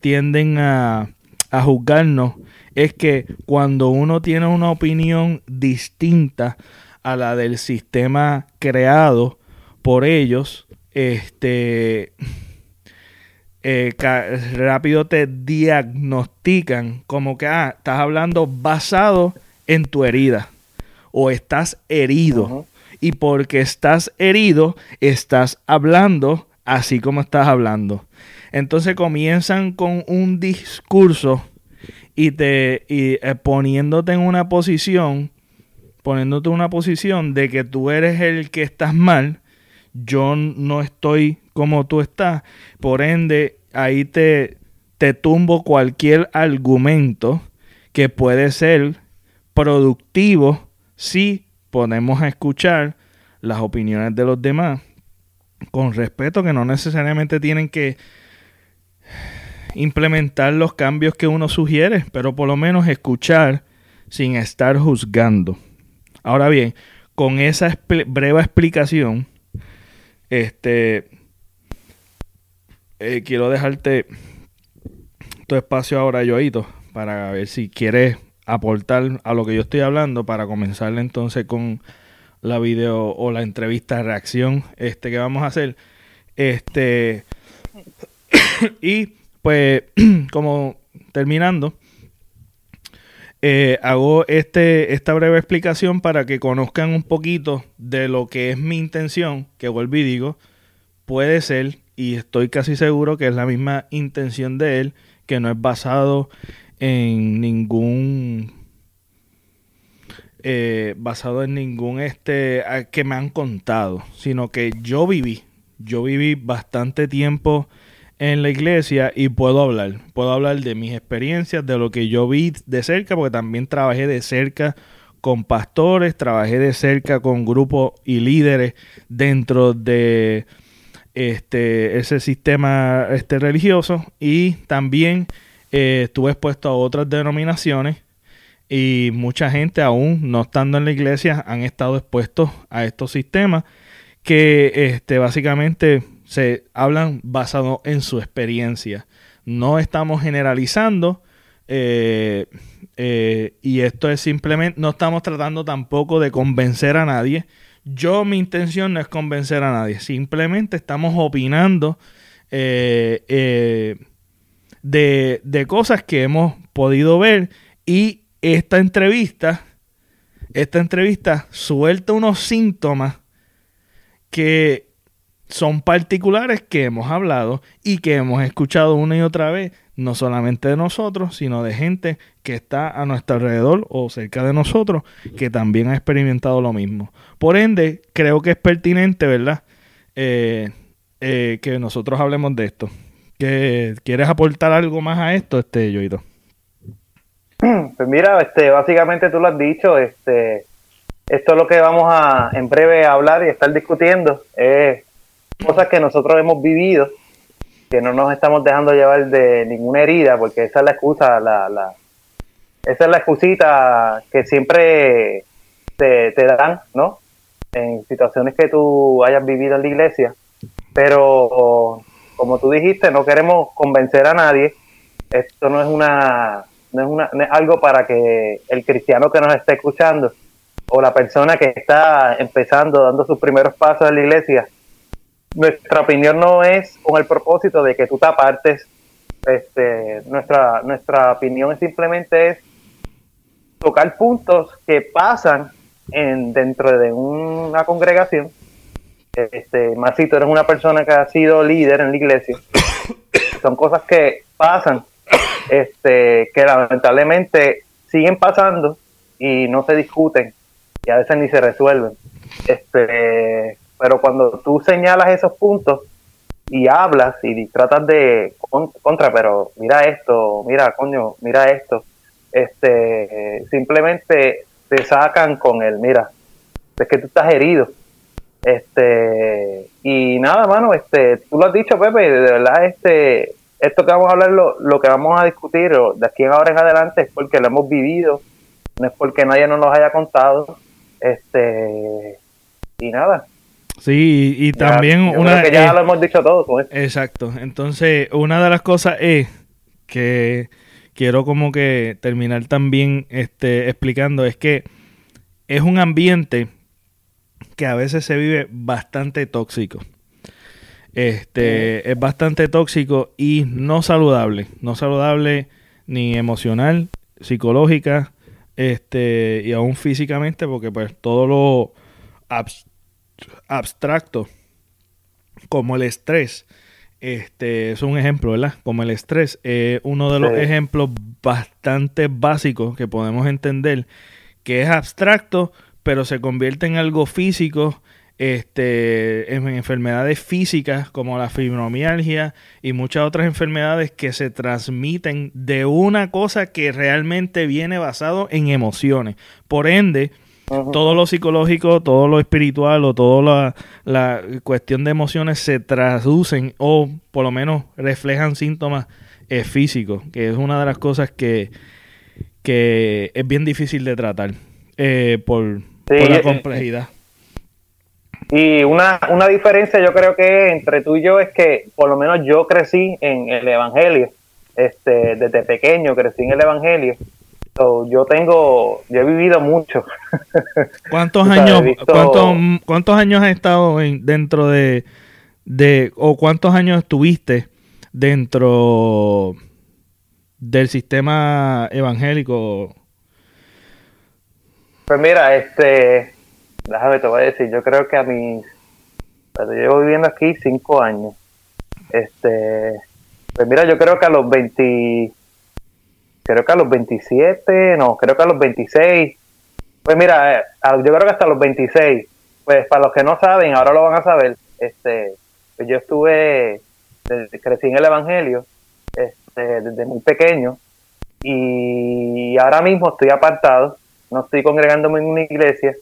tienden a, a juzgarnos es que cuando uno tiene una opinión distinta a la del sistema creado por ellos, este eh, rápido te diagnostican como que ah, estás hablando basado en tu herida o estás herido. Y porque estás herido, estás hablando así como estás hablando. Entonces comienzan con un discurso y te y, eh, poniéndote en una posición, poniéndote en una posición de que tú eres el que estás mal, yo no estoy como tú estás, por ende ahí te, te tumbo cualquier argumento que puede ser productivo si podemos escuchar las opiniones de los demás con respeto que no necesariamente tienen que implementar los cambios que uno sugiere, pero por lo menos escuchar sin estar juzgando. Ahora bien, con esa breve explicación, este, eh, quiero dejarte tu espacio ahora, Yoito, para ver si quieres aportar a lo que yo estoy hablando para comenzar entonces con la video o la entrevista reacción este que vamos a hacer. Este (coughs) y pues (coughs) como terminando eh, hago este, esta breve explicación para que conozcan un poquito de lo que es mi intención, que vuelvo y digo, puede ser, y estoy casi seguro que es la misma intención de él, que no es basado en ningún eh, basado en ningún este que me han contado, sino que yo viví, yo viví bastante tiempo en la iglesia y puedo hablar. Puedo hablar de mis experiencias, de lo que yo vi de cerca, porque también trabajé de cerca con pastores, trabajé de cerca con grupos y líderes dentro de este, ese sistema este, religioso y también eh, estuve expuesto a otras denominaciones y mucha gente aún no estando en la iglesia han estado expuestos a estos sistemas que este, básicamente se hablan basado en su experiencia. No estamos generalizando eh, eh, y esto es simplemente, no estamos tratando tampoco de convencer a nadie. Yo mi intención no es convencer a nadie, simplemente estamos opinando eh, de, de cosas que hemos podido ver y esta entrevista, esta entrevista suelta unos síntomas que son particulares que hemos hablado y que hemos escuchado una y otra vez, no solamente de nosotros, sino de gente que está a nuestro alrededor o cerca de nosotros, que también ha experimentado lo mismo. Por ende, creo que es pertinente, ¿verdad? Eh, eh, que nosotros hablemos de esto. ¿Quieres aportar algo más a esto, este Yoito? Pues mira, este, básicamente tú lo has dicho, este, esto es lo que vamos a en breve hablar y estar discutiendo. Cosas que nosotros hemos vivido, que no nos estamos dejando llevar de ninguna herida, porque esa es la excusa, la, la, esa es la excusita que siempre te, te dan, ¿no? En situaciones que tú hayas vivido en la iglesia. Pero, como tú dijiste, no queremos convencer a nadie. Esto no es una, no es, una, no es algo para que el cristiano que nos esté escuchando o la persona que está empezando, dando sus primeros pasos en la iglesia, nuestra opinión no es con el propósito de que tú te apartes. Este, nuestra, nuestra opinión simplemente es tocar puntos que pasan en, dentro de una congregación. Este, más si tú eres una persona que ha sido líder en la iglesia, (coughs) son cosas que pasan, este, que lamentablemente siguen pasando y no se discuten y a veces ni se resuelven. Este, pero cuando tú señalas esos puntos y hablas y tratas de contra, pero mira esto, mira, coño, mira esto, este, simplemente te sacan con el, mira, es que tú estás herido. Este, y nada, mano, este, tú lo has dicho, Pepe, de verdad, este, esto que vamos a hablar, lo, lo que vamos a discutir de aquí en ahora en adelante es porque lo hemos vivido, no es porque nadie nos lo haya contado, este, y nada, Sí, y, también una... creo que ya eh, lo hemos dicho esto. Exacto. Entonces, una de las cosas es que quiero como que terminar también este, explicando es que es un ambiente que a veces se vive bastante tóxico. Este es bastante tóxico y no saludable, no saludable ni emocional, psicológica, este y aún físicamente porque pues todo lo abs- abstracto como el estrés este es un ejemplo, ¿verdad? Como el estrés es uno de los Sí. ejemplos bastante básicos que podemos entender que es abstracto, pero se convierte en algo físico, este, en enfermedades físicas como la fibromialgia y muchas otras enfermedades que se transmiten de una cosa que realmente viene basado en emociones. Por ende, Todo lo psicológico, todo lo espiritual o toda la, la cuestión de emociones se traducen o por lo menos reflejan síntomas eh, físicos, que es una de las cosas que, que es bien difícil de tratar eh, por, Sí, por la eh, complejidad. Y una, una diferencia yo creo que entre tú y yo es que por lo menos yo crecí en el Evangelio, este, desde pequeño crecí en el Evangelio. So, yo tengo, yo he vivido mucho. (laughs) ¿Cuántos años, visto- cuántos, cuántos años has estado en- dentro de, de, o cuántos años estuviste dentro del sistema evangélico? Pues mira, este, déjame te voy a decir, yo creo que a mis, pero llevo viviendo aquí cinco años. Este, pues mira, yo creo que a los 20, creo que a los 27, no, creo que a los 26. Pues mira, eh, yo creo que hasta los 26. Pues para los que no saben, ahora lo van a saber. Este, pues yo estuve, crecí en el Evangelio, este, desde muy pequeño y ahora mismo estoy apartado, no estoy congregándome en una iglesia,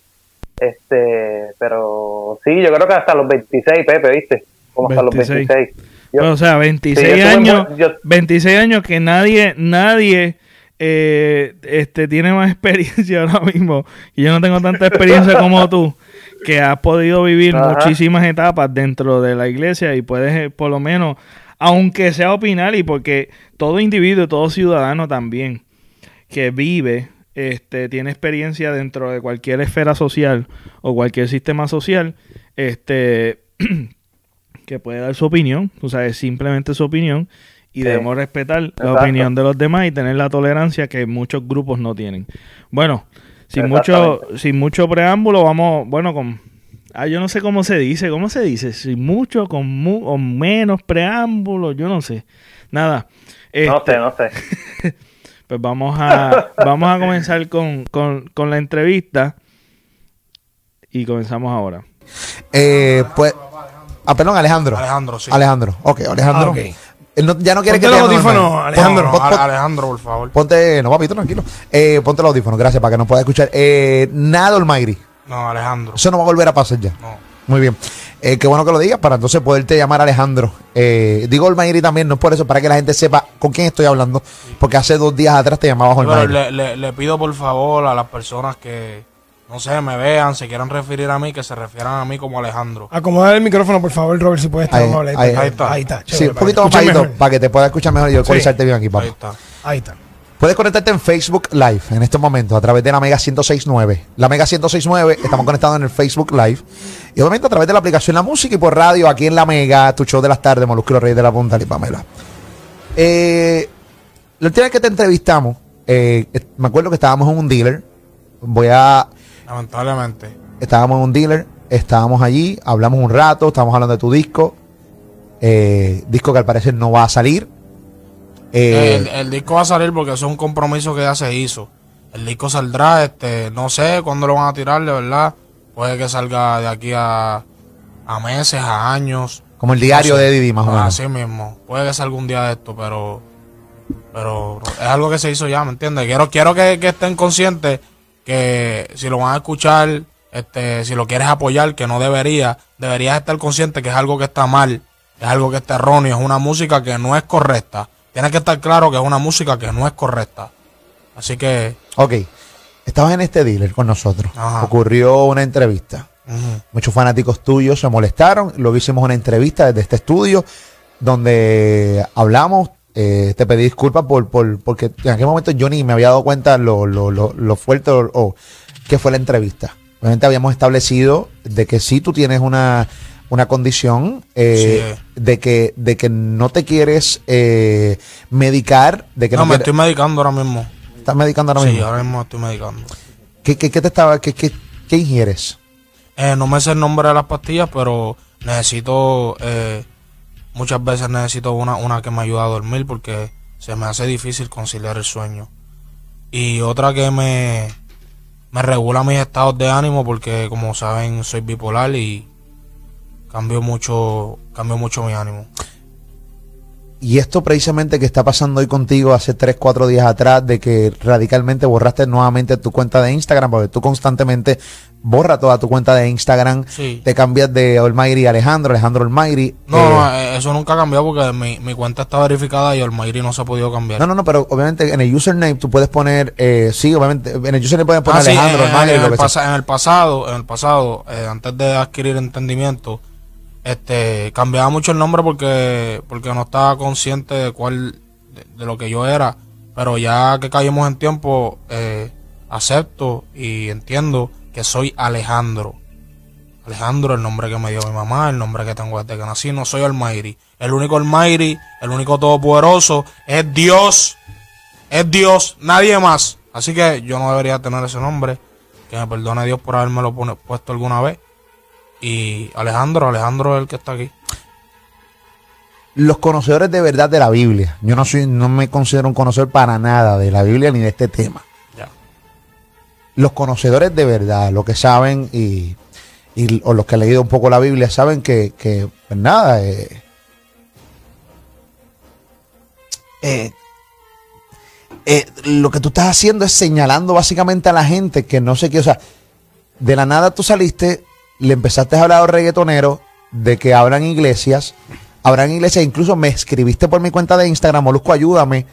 este, pero sí, yo creo que hasta los 26, Pepe, ¿viste? Como hasta 26. los 26. Yo- o sea, 26 Sí, yo estuve en años, yo- 26 años que nadie, nadie eh, este, tiene más (laughs) experiencia ahora mismo. Y yo no tengo tanta experiencia (laughs) como tú, que has podido vivir Ajá. muchísimas etapas dentro de la iglesia y puedes, eh, por lo menos, aunque sea opinar, y porque todo individuo, todo ciudadano también que vive, este, tiene experiencia dentro de cualquier esfera social o cualquier sistema social, este, (clears throat) que puede dar su opinión, o sea, es simplemente su opinión y Sí. debemos respetar la opinión de los demás y tener la tolerancia que muchos grupos no tienen. Bueno, sin mucho, sin mucho preámbulo, vamos, bueno, con ah, yo no sé cómo se dice, ¿cómo se dice? Sin mucho, con mu- o menos preámbulo, yo no sé. Nada. no Este, sé, no sé. (laughs) pues vamos a, vamos a comenzar con, con, con la entrevista y comenzamos ahora. Eh, pues. Ah, perdón, Alejandro. Alejandro, sí. Alejandro. Ok, Alejandro. Ah, ok. Él no- ya no quiere Ponte que te audífono, normal. Alejandro. Pon- pon- Ale- pon- Alejandro, por favor. Ponte, no papito, tranquilo. Eh, ponte el audífono, gracias, para que nos pueda escuchar. Eh, nada, Olmairi. No, Alejandro. Eso no va a volver a pasar ya. No. Muy bien. Eh, qué bueno que lo digas para entonces poderte llamar Alejandro. Eh, digo Olmairi también, no es por eso, para que la gente sepa con quién estoy hablando. Porque hace dos días atrás te llamabas Olmairi. le, le- le pido por favor a las personas que, no sé, me vean, se quieran referir a mí, que se refieran a mí como Alejandro. Acomodar el micrófono, por favor, Robert, si puedes estar Ahí, amable. ahí, ahí está. Ahí está. Sí, un poquito más bajito para que te pueda escuchar mejor y ecualizarte bien aquí, papá. Ahí está. Ahí está. Puedes conectarte en Facebook Live en estos momentos a través de la Mega 1069. La Mega 1069, estamos conectados en el Facebook Live. Y obviamente a través de la aplicación La Música y por radio aquí en la Mega, tu show de las tardes, Molusco Rey de la Punta y Pamela. Eh, la última vez que te entrevistamos, eh, me acuerdo que estábamos en un dealer. Voy a. Lamentablemente. Estábamos en un dealer, estábamos allí, hablamos un rato, estábamos hablando de tu disco. eh, disco que al parecer no va a salir. Eh, el, el disco va a salir porque eso es un compromiso que ya se hizo. El disco saldrá, este, no sé cuándo lo van a tirar, de verdad. Puede que salga de aquí a, a meses, a años. como el diario No sé. de Didi, más o menos. Así mismo. Puede que salga un día de esto, pero pero es algo que se hizo ya, ¿me entiendes? Quiero quiero que, que estén conscientes que si lo van a escuchar, este, si lo quieres apoyar, que no debería, deberías estar consciente que es algo que está mal, es algo que está erróneo, es una música que no es correcta. Tienes que estar claro que es una música que no es correcta. Así que Ok. Estabas en este dealer con nosotros. Ajá. Ocurrió una entrevista. Muchos fanáticos tuyos se molestaron. Luego hicimos una entrevista desde este estudio donde hablamos. Eh, te pedí disculpas por, por, porque en aquel momento yo ni me había dado cuenta lo, lo, lo, lo fuerte o, que fue la entrevista. Obviamente habíamos establecido de que sí tú tienes una, una condición eh, de, que, de que no te quieres eh, medicar, de que no, no, me quieres- estoy medicando ahora mismo. estás medicando ahora Sí, mismo. ahora mismo estoy medicando. ¿Qué, qué, qué te estaba, qué, qué, qué ingieres? Eh, no me sé el nombre de las pastillas, pero necesito, eh, muchas veces necesito una, una que me ayude a dormir porque se me hace difícil conciliar el sueño. Y otra que me, me regula mis estados de ánimo porque como saben soy bipolar y cambio mucho, cambio mucho mi ánimo. Y esto precisamente que está pasando hoy contigo hace 3, 4 días atrás, de que radicalmente borraste nuevamente tu cuenta de Instagram, porque tú constantemente borras toda tu cuenta de Instagram, Sí. te cambias de Olmairi a Alejandro, Alejandro Olmairi. No, eh, no, eh, eso nunca ha cambiado porque mi, mi cuenta está verificada y el Mayri no se ha podido cambiar. no, no, no, pero obviamente en el username tú puedes poner, eh, sí, obviamente, en el username puedes poner Ah, sí, Alejandro en, Olmairi, en lo el pasa- en el pasado, en el pasado, eh, antes de adquirir entendimiento, este, cambiaba mucho el nombre porque, porque no estaba consciente de cuál, de, de lo que yo era. Pero ya que caímos en tiempo, acepto y entiendo que soy Alejandro. Alejandro, el nombre que me dio mi mamá, el nombre que tengo desde que nací, no soy Almighty. El único Almighty, el único todopoderoso, es Dios. Es Dios, nadie más. Así que yo no debería tener ese nombre. Que me perdone Dios por haberme lo puesto alguna vez. Y Alejandro, Alejandro es el que está aquí. Los conocedores de verdad de la Biblia, yo no soy, no me considero un conocedor para nada de la Biblia ni de este tema. Los conocedores de verdad, los que saben y, o los que han leído un poco la Biblia, saben que, que pues nada, eh, eh, eh, lo que tú estás haciendo es señalando básicamente a la gente que no sé qué, o sea, de la nada tú saliste, le empezaste a hablar a los reggaetoneros de que abran iglesias, abran iglesias, incluso me escribiste por mi cuenta de Instagram, Molusco, ayúdame,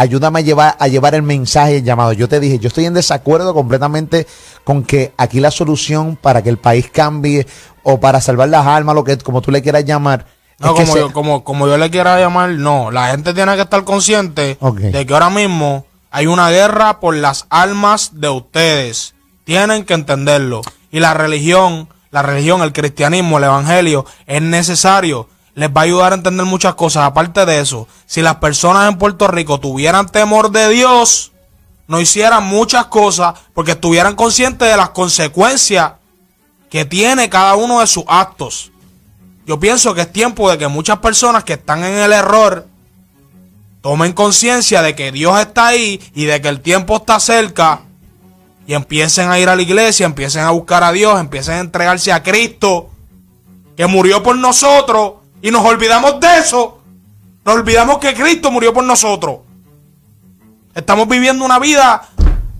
ayúdame a llevar, a llevar el mensaje, el llamado. Yo te dije, yo estoy en desacuerdo completamente con que aquí la solución para que el país cambie o para salvar las almas, lo que como tú le quieras llamar, No, es como, se- yo, como, como yo le quiera llamar, no. La gente tiene que estar consciente de que ahora mismo hay una guerra por las almas de ustedes. Tienen que entenderlo. Y la religión, la religión, el cristianismo, el evangelio, es necesario. Les va a ayudar a entender muchas cosas. Aparte de eso, si las personas en Puerto Rico tuvieran temor de Dios, no hicieran muchas cosas porque estuvieran conscientes de las consecuencias que tiene cada uno de sus actos. Yo pienso que es tiempo de que muchas personas que están en el error tomen conciencia de que Dios está ahí y de que el tiempo está cerca y empiecen a ir a la iglesia, empiecen a buscar a Dios, empiecen a entregarse a Cristo que murió por nosotros y nos olvidamos de eso. Nos olvidamos que Cristo murió por nosotros. Estamos viviendo una vida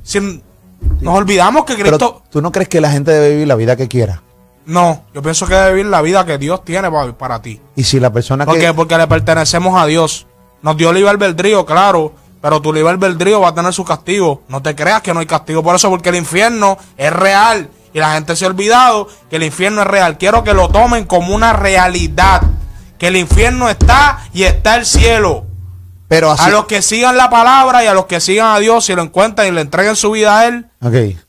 sin... Nos olvidamos que pero Cristo... tú no crees que la gente debe vivir la vida que quiera. No, yo pienso que debe vivir la vida que Dios tiene para, para ti. Y si la persona ¿Por que qué? Porque le pertenecemos a Dios. Nos dio libre albedrío, claro. Pero tu libre albedrío va a tener su castigo. No te creas que no hay castigo por eso, porque el infierno es real. Y la gente se ha olvidado que el infierno es real. Quiero que lo tomen como una realidad. Que el infierno está y está el cielo. pero así A los que sigan la palabra y a los que sigan a Dios y lo encuentran y le entreguen su vida a Él.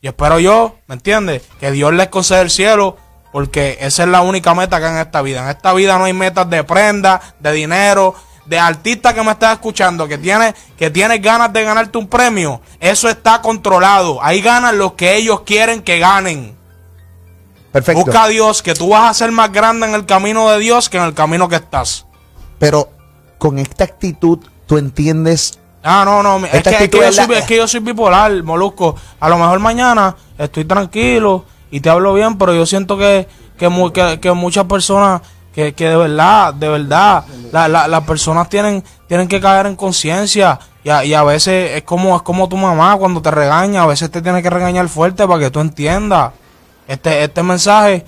Y espero yo, ¿me entiendes? Que Dios les conceda el cielo, porque esa es la única meta que hay en esta vida. En esta vida no hay metas de prenda, de dinero, de artista que me estás escuchando, que tiene, que tienes ganas de ganarte un premio. Eso está controlado. Ahí ganan los que ellos quieren que ganen. Perfecto. Busca a Dios, que tú vas a ser más grande en el camino de Dios que en el camino que estás. Pero con esta actitud tú entiendes Ah, no, no, es que, es, que es la- soy, es que yo soy bipolar, molusco. A lo mejor mañana estoy tranquilo y te hablo bien, pero yo siento que, que, que, muchas personas, que, que de verdad, de verdad, la- la- las personas tienen, tienen que caer en conciencia. Y a, y a veces es como, es como tu mamá cuando te regaña, a veces te tiene que regañar fuerte para que tú entiendas. Este, este mensaje,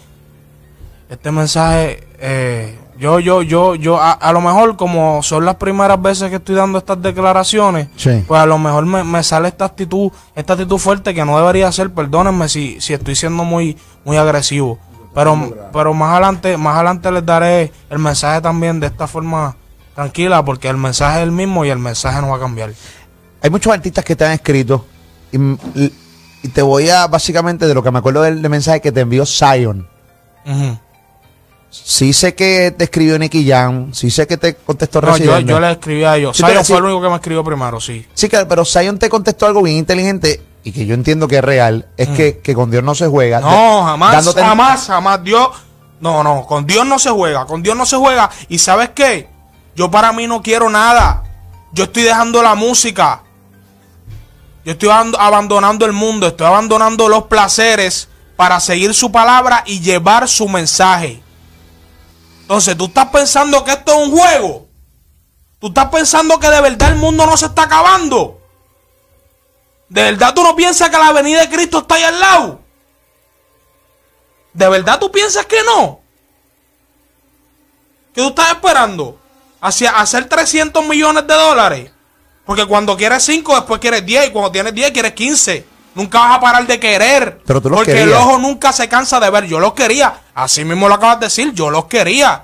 este mensaje, eh, Yo, yo, yo, yo, a, a lo mejor como son las primeras veces que estoy dando estas declaraciones, Sí. pues a lo mejor me, me sale esta actitud, esta actitud fuerte que no debería ser, perdónenme si, si estoy siendo muy, muy agresivo. Pero, pero más adelante, más adelante les daré el mensaje también de esta forma tranquila, porque el mensaje es el mismo y el mensaje no va a cambiar. Hay muchos artistas que te han escrito y, y te voy a, básicamente, de lo que me acuerdo del, del mensaje que te envió Zion. Sí sé que te escribió Nicky Jam, sí sé que te contestó No, yo, yo le escribí a ellos. Sí, Zion fue el único que me escribió primero, sí. Sí, claro, pero Zion te contestó algo bien inteligente y que yo entiendo que es real, es que, que con Dios no se juega. No, jamás, jamás, jamás. Dios, no, no, con Dios no se juega, con Dios no se juega. Y sabes qué, yo para mí no quiero nada. Yo estoy dejando la música. Yo estoy aband- abandonando el mundo, estoy abandonando los placeres para seguir su palabra y llevar su mensaje. Entonces, tú estás pensando que esto es un juego. Tú estás pensando que de verdad el mundo no se está acabando. ¿De verdad tú no piensas que la venida de Cristo está ahí al lado? ¿De verdad tú piensas que no? ¿Qué tú estás esperando? ¿Hacia hacer 300 millones de dólares? Porque cuando quieres 5, después quieres 10. Y cuando tienes 10, quieres 15. Nunca vas a parar de querer. Pero tú los porque el ojo nunca se cansa de ver. Yo los quería. Así mismo lo acabas de decir. Yo los quería.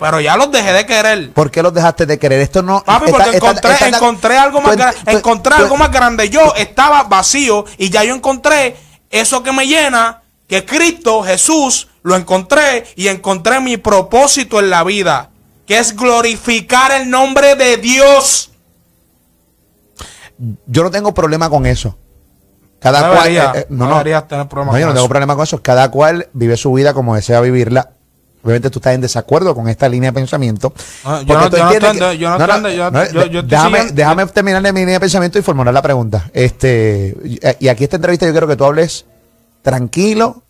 Pero ya los dejé de querer. ¿Por qué los dejaste de querer? Esto no. Papi, porque está- encontré, está- encontré algo más grande. Encontré tú- algo más grande. Yo estaba vacío y ya yo encontré eso que me llena, que Cristo, Jesús, lo encontré y encontré mi propósito en la vida, que es glorificar el nombre de Dios. Yo no tengo problema con eso. Cada No cual. debería- eh, eh, no deberías tener problema No, yo no tengo eso. problema con eso. Cada cual vive su vida como desea vivirla. Obviamente tú estás en desacuerdo con esta línea de pensamiento. Yo no- tú yo no entiendes estoy- que- yo no estoy- yo- yo- yo estoy déjame, terminar de mi línea de pensamiento y formular la pregunta. Este, y aquí esta entrevista yo quiero que tú hables tranquilo.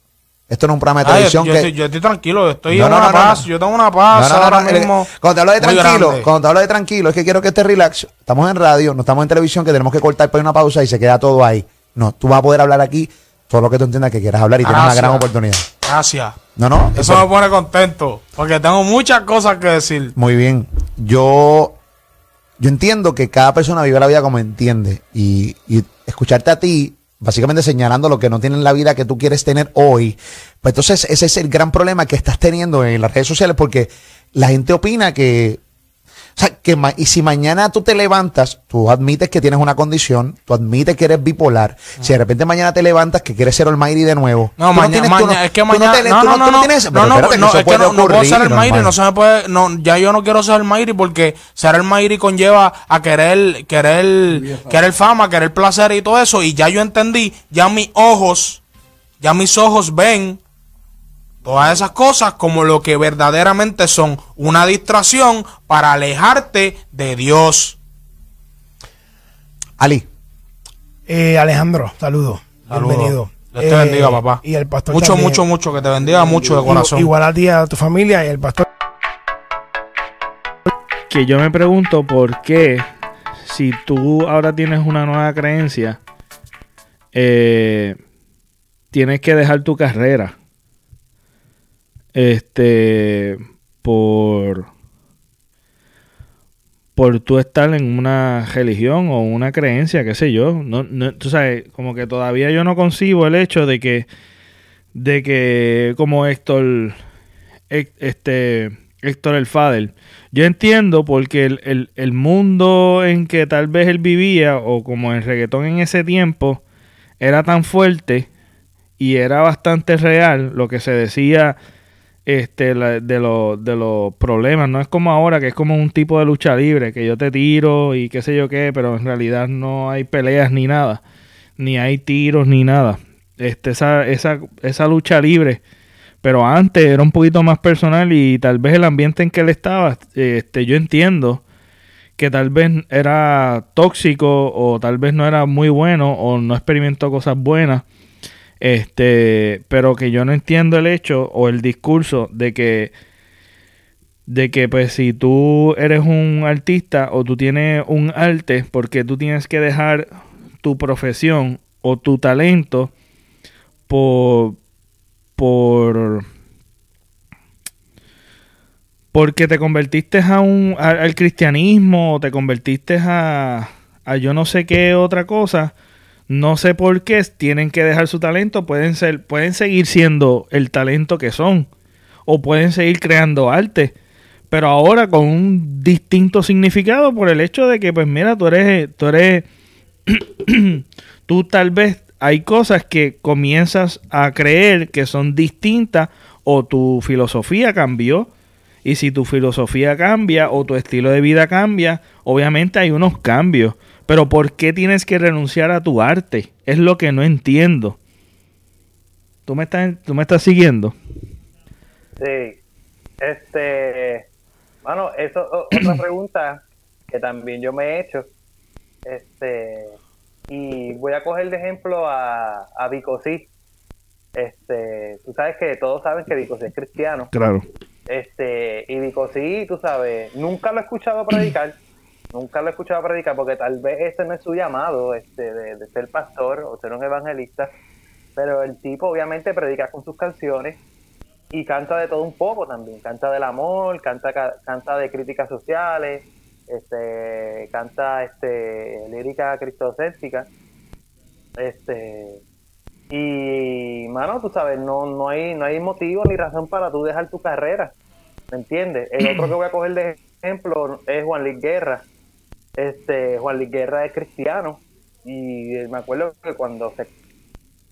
Esto no es un programa de Ah, televisión yo que. estoy, yo estoy tranquilo, estoy No, en no, una no, paz, yo tengo una paz ahora mismo. Cuando te hablo de tranquilo, cuando te hablo de tranquilo, es que quiero que estés relax. Estamos en radio, no estamos en televisión, que tenemos que cortar para una pausa y se queda todo ahí. No, tú vas a poder hablar aquí todo lo que tú entiendas que quieras hablar y tienes una gran oportunidad. Gracias. No, no, Eso me pone contento, porque tengo muchas cosas que decir. Muy bien. Yo, yo entiendo que cada persona vive la vida como entiende. Y, y escucharte a ti, básicamente señalando lo que no tiene en la vida que tú quieres tener hoy. Pues entonces ese es el gran problema que estás teniendo en las redes sociales porque la gente opina que... O sea, que y si mañana tú te levantas, tú admites que tienes una condición, tú admites que eres bipolar, si de repente mañana te levantas que quieres ser Almighty de nuevo. No, mañana, no- es que no mañana, no, no, no, no, tienes- no, no, espérate, no, eso es que no, no puedo ser normal. no se me puede, no, ya yo no quiero ser el Mayri porque ser el Mayri conlleva a querer, querer, querer fama, querer placer y todo eso, y ya yo entendí, ya mis ojos, ya mis ojos ven todas esas cosas como lo que verdaderamente son una distracción para alejarte de Dios. Ali, Eh, Alejandro, saludos. Saludos. Bienvenido. Dios te Eh, bendiga, papá. Y el pastor Mucho, también. mucho, mucho, que te bendiga mucho de corazón. Igual a ti, a tu familia y el pastor. que yo me pregunto por qué, si tú ahora tienes una nueva creencia, eh, tienes que dejar tu carrera. Este, por, por tú estar en una religión o una creencia, qué sé yo. No, no, tú sabes, como que todavía yo no concibo el hecho de que, de que como Héctor, este, Héctor el Fader, yo entiendo porque el, el- el mundo en que tal vez él vivía, o como el reggaetón en ese tiempo, era tan fuerte y era bastante real lo que se decía este, la- de, los de los problemas. No es como ahora, que es como un tipo de lucha libre, que yo te tiro y qué sé yo qué, pero en realidad no hay peleas ni nada, ni hay tiros ni nada. Este, esa, esa, esa lucha libre pero antes era un poquito más personal y tal vez el ambiente en que él estaba, este, yo entiendo que tal vez era tóxico o tal vez no era muy bueno o no experimentó cosas buenas, este, pero que yo no entiendo el hecho o el discurso de que de que pues si tú eres un artista o tú tienes un arte, porque tú tienes que dejar tu profesión o tu talento por por porque te convertiste a un, al cristianismo, o te convertiste a, a yo no sé qué otra cosa, no sé por qué tienen que dejar su talento, pueden ser, pueden seguir siendo el talento que son, o pueden seguir creando arte, pero ahora con un distinto significado por el hecho de que, pues mira, tú eres, tú eres, (clears throat) tú tal vez hay cosas que comienzas a creer que son distintas o tu filosofía cambió. Y si tu filosofía cambia o tu estilo de vida cambia, obviamente hay unos cambios. Pero ¿por qué tienes que renunciar a tu arte? Es lo que no entiendo. ¿Tú me estás, tú me estás siguiendo? Sí. Este, bueno, eso o- otra (clears throat) pregunta que también yo me he hecho. Este, y voy a coger de ejemplo a, a Vicosí. Este, tú sabes que todos saben que Vicosí es cristiano. Claro. Este, y Vicosí, tú sabes, nunca lo he escuchado predicar. Nunca lo he escuchado predicar porque tal vez ese no es su llamado, este, de, ser pastor o ser un evangelista. Pero el tipo obviamente predica con sus canciones y canta de todo un poco también. Canta del amor, canta, ca- canta de críticas sociales, este, canta este, lírica cristocéntrica. Este, y, mano, tú sabes, no, no, hay, no hay motivo ni razón para tú dejar tu carrera. ¿Me entiendes? El otro que voy a coger de ejemplo es Juan Luis Guerra. Este, Juan Luis Guerra es cristiano. Y me acuerdo que cuando se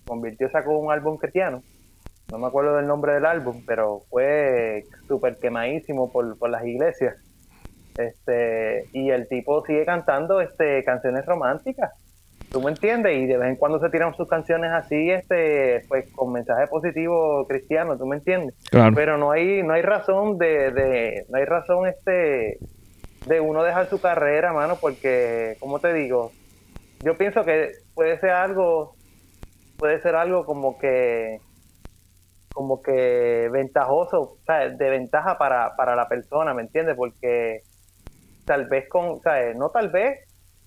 convirtió, sacó un álbum cristiano. No me acuerdo del nombre del álbum, pero fue súper quemadísimo por, por las iglesias. Este, y el tipo sigue cantando este canciones románticas. ¿Tú me entiendes? Y de vez en cuando se tiran sus canciones así, este, pues con mensaje positivo cristiano, ¿tú me entiendes? Claro. Pero no hay, no hay razón de, de, no hay razón este de uno dejar su carrera, mano, porque, como te digo, yo pienso que puede ser algo, puede ser algo como que, como que ventajoso, o sea, de ventaja para, para la persona, ¿me entiendes? Porque tal vez con, o no tal vez,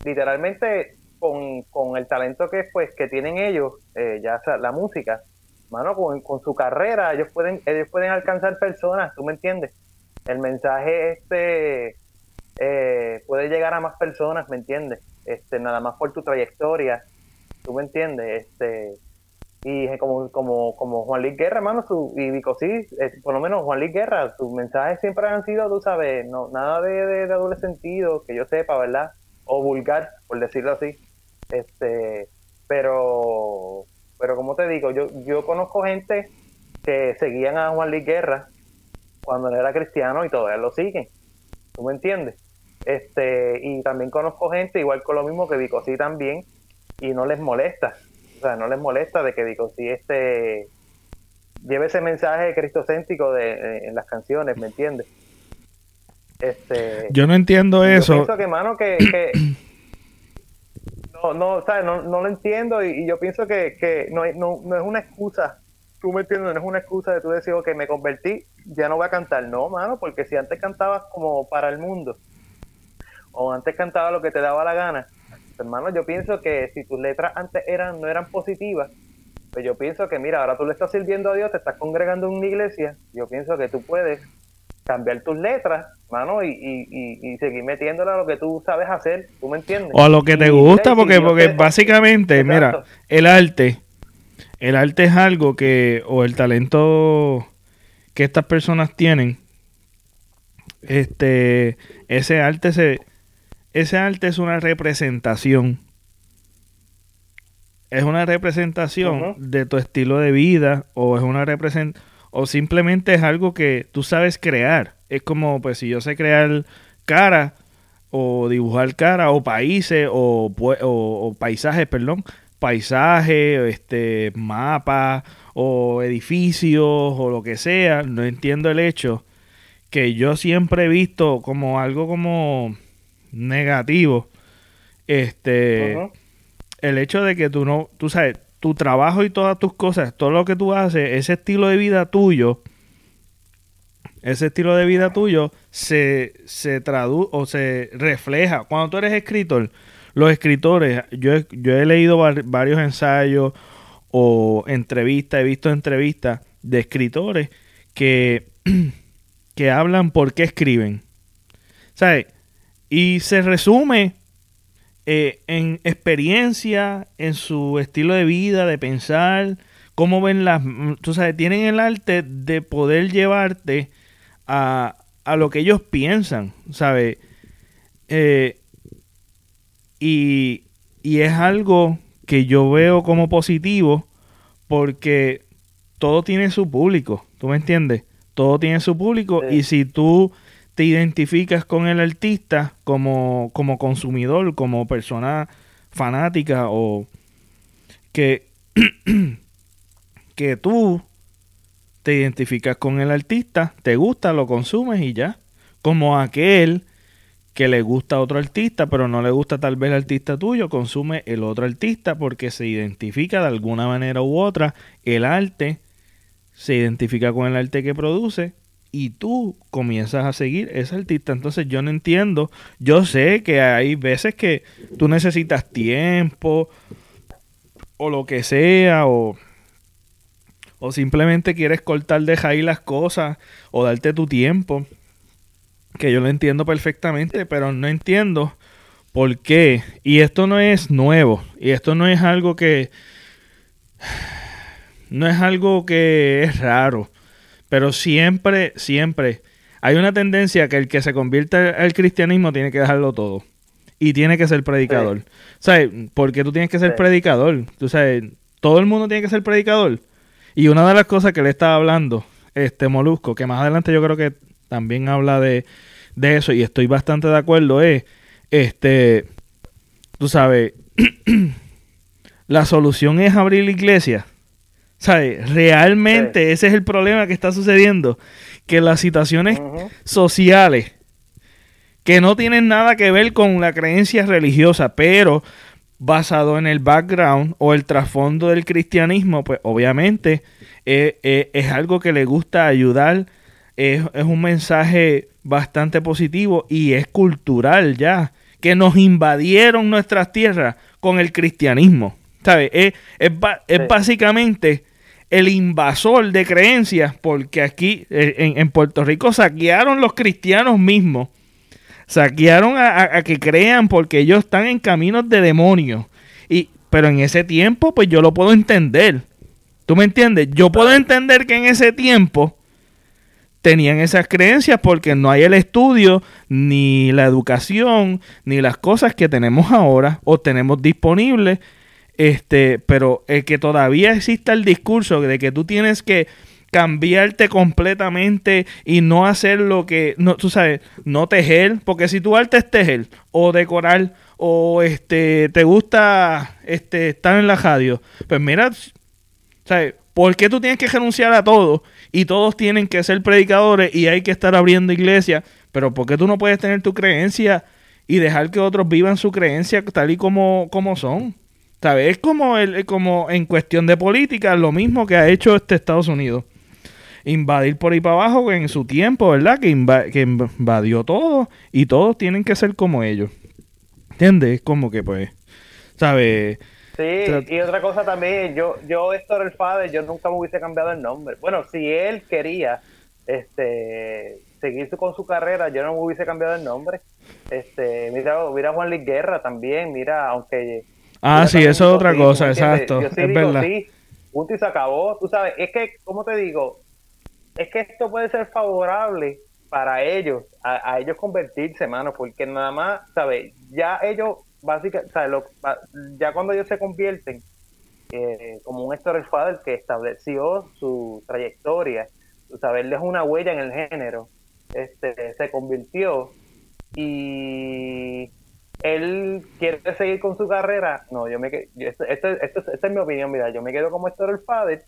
literalmente con, con el talento que pues que tienen ellos, eh, ya sea la música, mano, con, con su carrera, ellos pueden, ellos pueden alcanzar personas, ¿tú me entiendes? El mensaje este eh, puede llegar a más personas, ¿me entiendes? Este, nada más por tu trayectoria, ¿tú me entiendes? Este, y como, como, como Juan Luis Guerra, hermano, su, y Vico sí, eh, por lo menos Juan Luis Guerra, sus mensajes siempre han sido, tú sabes, no, nada de, de, de doble sentido, que yo sepa, ¿verdad? O vulgar, por decirlo así. Este, pero, pero como te digo, yo, yo conozco gente que seguían a Juan Luis Guerra cuando él era cristiano y todavía lo siguen. ¿Tú me entiendes? Este, y también conozco gente igual con lo mismo que Vicosí también, y no les molesta. O sea, no les molesta de que Vicosí este lleve ese mensaje cristocéntrico de, en las canciones, ¿me entiendes? Este, Yo no entiendo yo eso. pienso que, mano, que, que- (clears throat) no, no, ¿sabes? No, no lo entiendo y, y yo pienso que, que no, es- no, no es una excusa. Tú me entiendes, no es una excusa de tú decir, ok, me convertí, ya no voy a cantar. No, mano, porque si antes cantabas como para el mundo, o antes cantaba lo que te daba la gana, hermano, yo pienso que si tus letras antes eran no eran positivas, pues yo pienso que, mira, ahora tú le estás sirviendo a Dios, te estás congregando en una iglesia, yo pienso que tú puedes cambiar tus letras, mano, y, y, y, y seguir metiéndole a lo que tú sabes hacer, ¿tú me entiendes? O a lo que te gusta, porque, porque básicamente, mira, el arte, el arte es algo que, o el talento que estas personas tienen, este, ese arte se, ese arte es una representación. Es una representación de tu estilo de vida, o es una represent o simplemente es algo que tú sabes crear. Es como, pues, si yo sé crear cara, o dibujar cara, o países, o, o, o paisajes, perdón, paisajes, este, mapas, o edificios, o lo que sea. No entiendo el hecho que yo siempre he visto como algo como negativo. Este, el hecho de que tú no, tú sabes, tu trabajo y todas tus cosas, todo lo que tú haces, ese estilo de vida tuyo, ese estilo de vida tuyo se, se traduce o se refleja. Cuando tú eres escritor, los escritores, yo, he- yo he leído var- varios ensayos o entrevistas, he visto entrevistas de escritores que, (clears throat) que hablan por qué escriben. ¿Sabes? Y se resume eh, en experiencia, en su estilo de vida, de pensar, cómo ven las... Tú sabes, tienen el arte de poder llevarte a, a lo que ellos piensan, ¿sabes? Eh, y, y es algo que yo veo como positivo porque todo tiene su público, ¿tú me entiendes? Todo tiene su público y si tú te identificas con el artista como, como consumidor, como persona fanática o que, (clears throat) que tú te identificas con el artista, te gusta, lo consumes y ya. Como aquel que le gusta a otro artista, pero no le gusta tal vez el artista tuyo, consume el otro artista porque se identifica de alguna manera u otra. El arte se identifica con el arte que produce y tú comienzas a seguir ese artista. Entonces yo no entiendo. Yo sé que hay veces que tú necesitas tiempo o lo que sea o, o simplemente quieres cortar de ahí las cosas o darte tu tiempo. Que yo lo entiendo perfectamente, pero no entiendo por qué. Y esto no es nuevo. Y esto no es algo que... (sighs) No es algo que es raro pero siempre, siempre hay una tendencia que el que se convierte al cristianismo tiene que dejarlo todo. Y tiene que ser predicador. ¿Sabes? Porque tú tienes que ser predicador. Tú sabes, todo el mundo tiene que ser predicador. Y una de las cosas que le estaba hablando, este Molusco, que más adelante yo creo que también habla de, de eso, y estoy bastante de acuerdo, es, este, tú sabes, (clears throat) la solución es abrir la iglesia. ¿Sabes? Realmente ese es el problema que está sucediendo. Que las situaciones sociales que no tienen nada que ver con la creencia religiosa, pero basado en el background o el trasfondo del cristianismo, pues obviamente eh, eh, es algo que le gusta ayudar, es, es, un mensaje bastante positivo y es cultural ya, que nos invadieron nuestras tierras con el cristianismo. ¿Sabes? Es, es, es básicamente el invasor de creencias, porque aquí eh, en, Puerto Rico saquearon los cristianos mismos, saquearon a, que crean porque ellos están en caminos de demonios. Y, pero en ese tiempo, pues yo lo puedo entender. ¿Tú me entiendes? Yo puedo entender que en ese tiempo tenían esas creencias porque no hay el estudio, ni la educación, ni las cosas que tenemos ahora o tenemos disponibles este, pero el que todavía exista el discurso de que tú tienes que cambiarte completamente y no hacer lo que, no, tú sabes, no tejer, porque si tu arte es tejer o decorar o este te gusta este estar en la radio, pues mira, ¿sabes? ¿Por qué tú tienes que renunciar a todo y todos tienen que ser predicadores y hay que estar abriendo iglesias? Pero ¿por qué tú no puedes tener tu creencia y dejar que otros vivan su creencia tal y como, como son? ¿Sabes? Es como, el, como en cuestión de política, lo mismo que ha hecho este Estados Unidos. Invadir por ahí para abajo en su tiempo, ¿verdad? Que, que invadió todo y todos tienen que ser como ellos. ¿Entiendes? Es como que pues, ¿sabes? Sí, y otra cosa también, yo, yo Héctor el Fader, yo nunca me hubiese cambiado el nombre. Bueno, si él quería este seguir con su carrera, yo no me hubiese cambiado el nombre. Este, mira, mira Juan Luis Guerra también, mira, aunque Ah, sí, eso es otra cosa, exacto. es verdad. Sí, punto y se acabó. Tú sabes, es que, ¿cómo te digo? Es que esto puede ser favorable para ellos, a, ellos convertirse, mano, porque nada más, ¿sabes? Ya ellos, básicamente, ¿sabes? ya cuando ellos se convierten eh, como un Héctor Father que estableció su trayectoria, él dejó una huella en el género, este, se convirtió y él quiere seguir con su carrera, no, yo me quedo, esto, esta es mi opinión, mira, yo me quedo como Héctor el Father,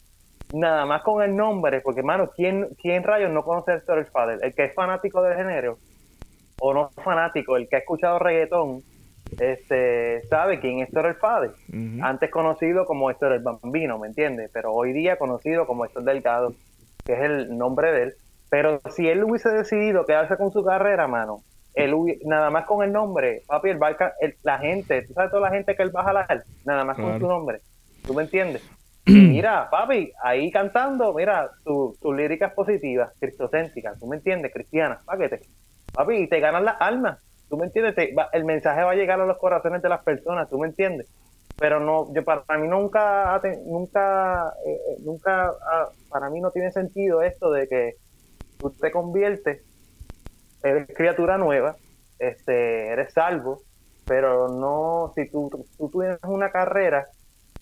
nada más con el nombre, porque hermano, ¿quién, quién rayos no conoce a Héctor el Father? El que es fanático del género, o no fanático, el que ha escuchado reggaetón, este, sabe quién es Héctor el Father, antes conocido como Héctor el Bambino, ¿me entiendes? Pero hoy día conocido como Héctor Delgado, que es el nombre de él, pero si él hubiese decidido quedarse con su carrera, mano, nada más con el nombre, papi, el la gente, tú sabes toda la gente que él va a jalar, nada más con su nombre. ¿Tú me entiendes? (clears throat) Mira, papi, ahí cantando, mira, tu, tu lírica es positiva, cristocéntrica, tú me entiendes, cristiana, paquete. Papi, y te ganan las almas, tú me entiendes, Te- va- el mensaje va a llegar a los corazones de las personas, tú me entiendes. Pero no, yo para mí nunca, nunca, eh, eh, nunca, ah, para mí no tiene sentido esto de que tú te conviertes, eres criatura nueva, este, eres salvo, pero no, si tú, tú tienes una carrera,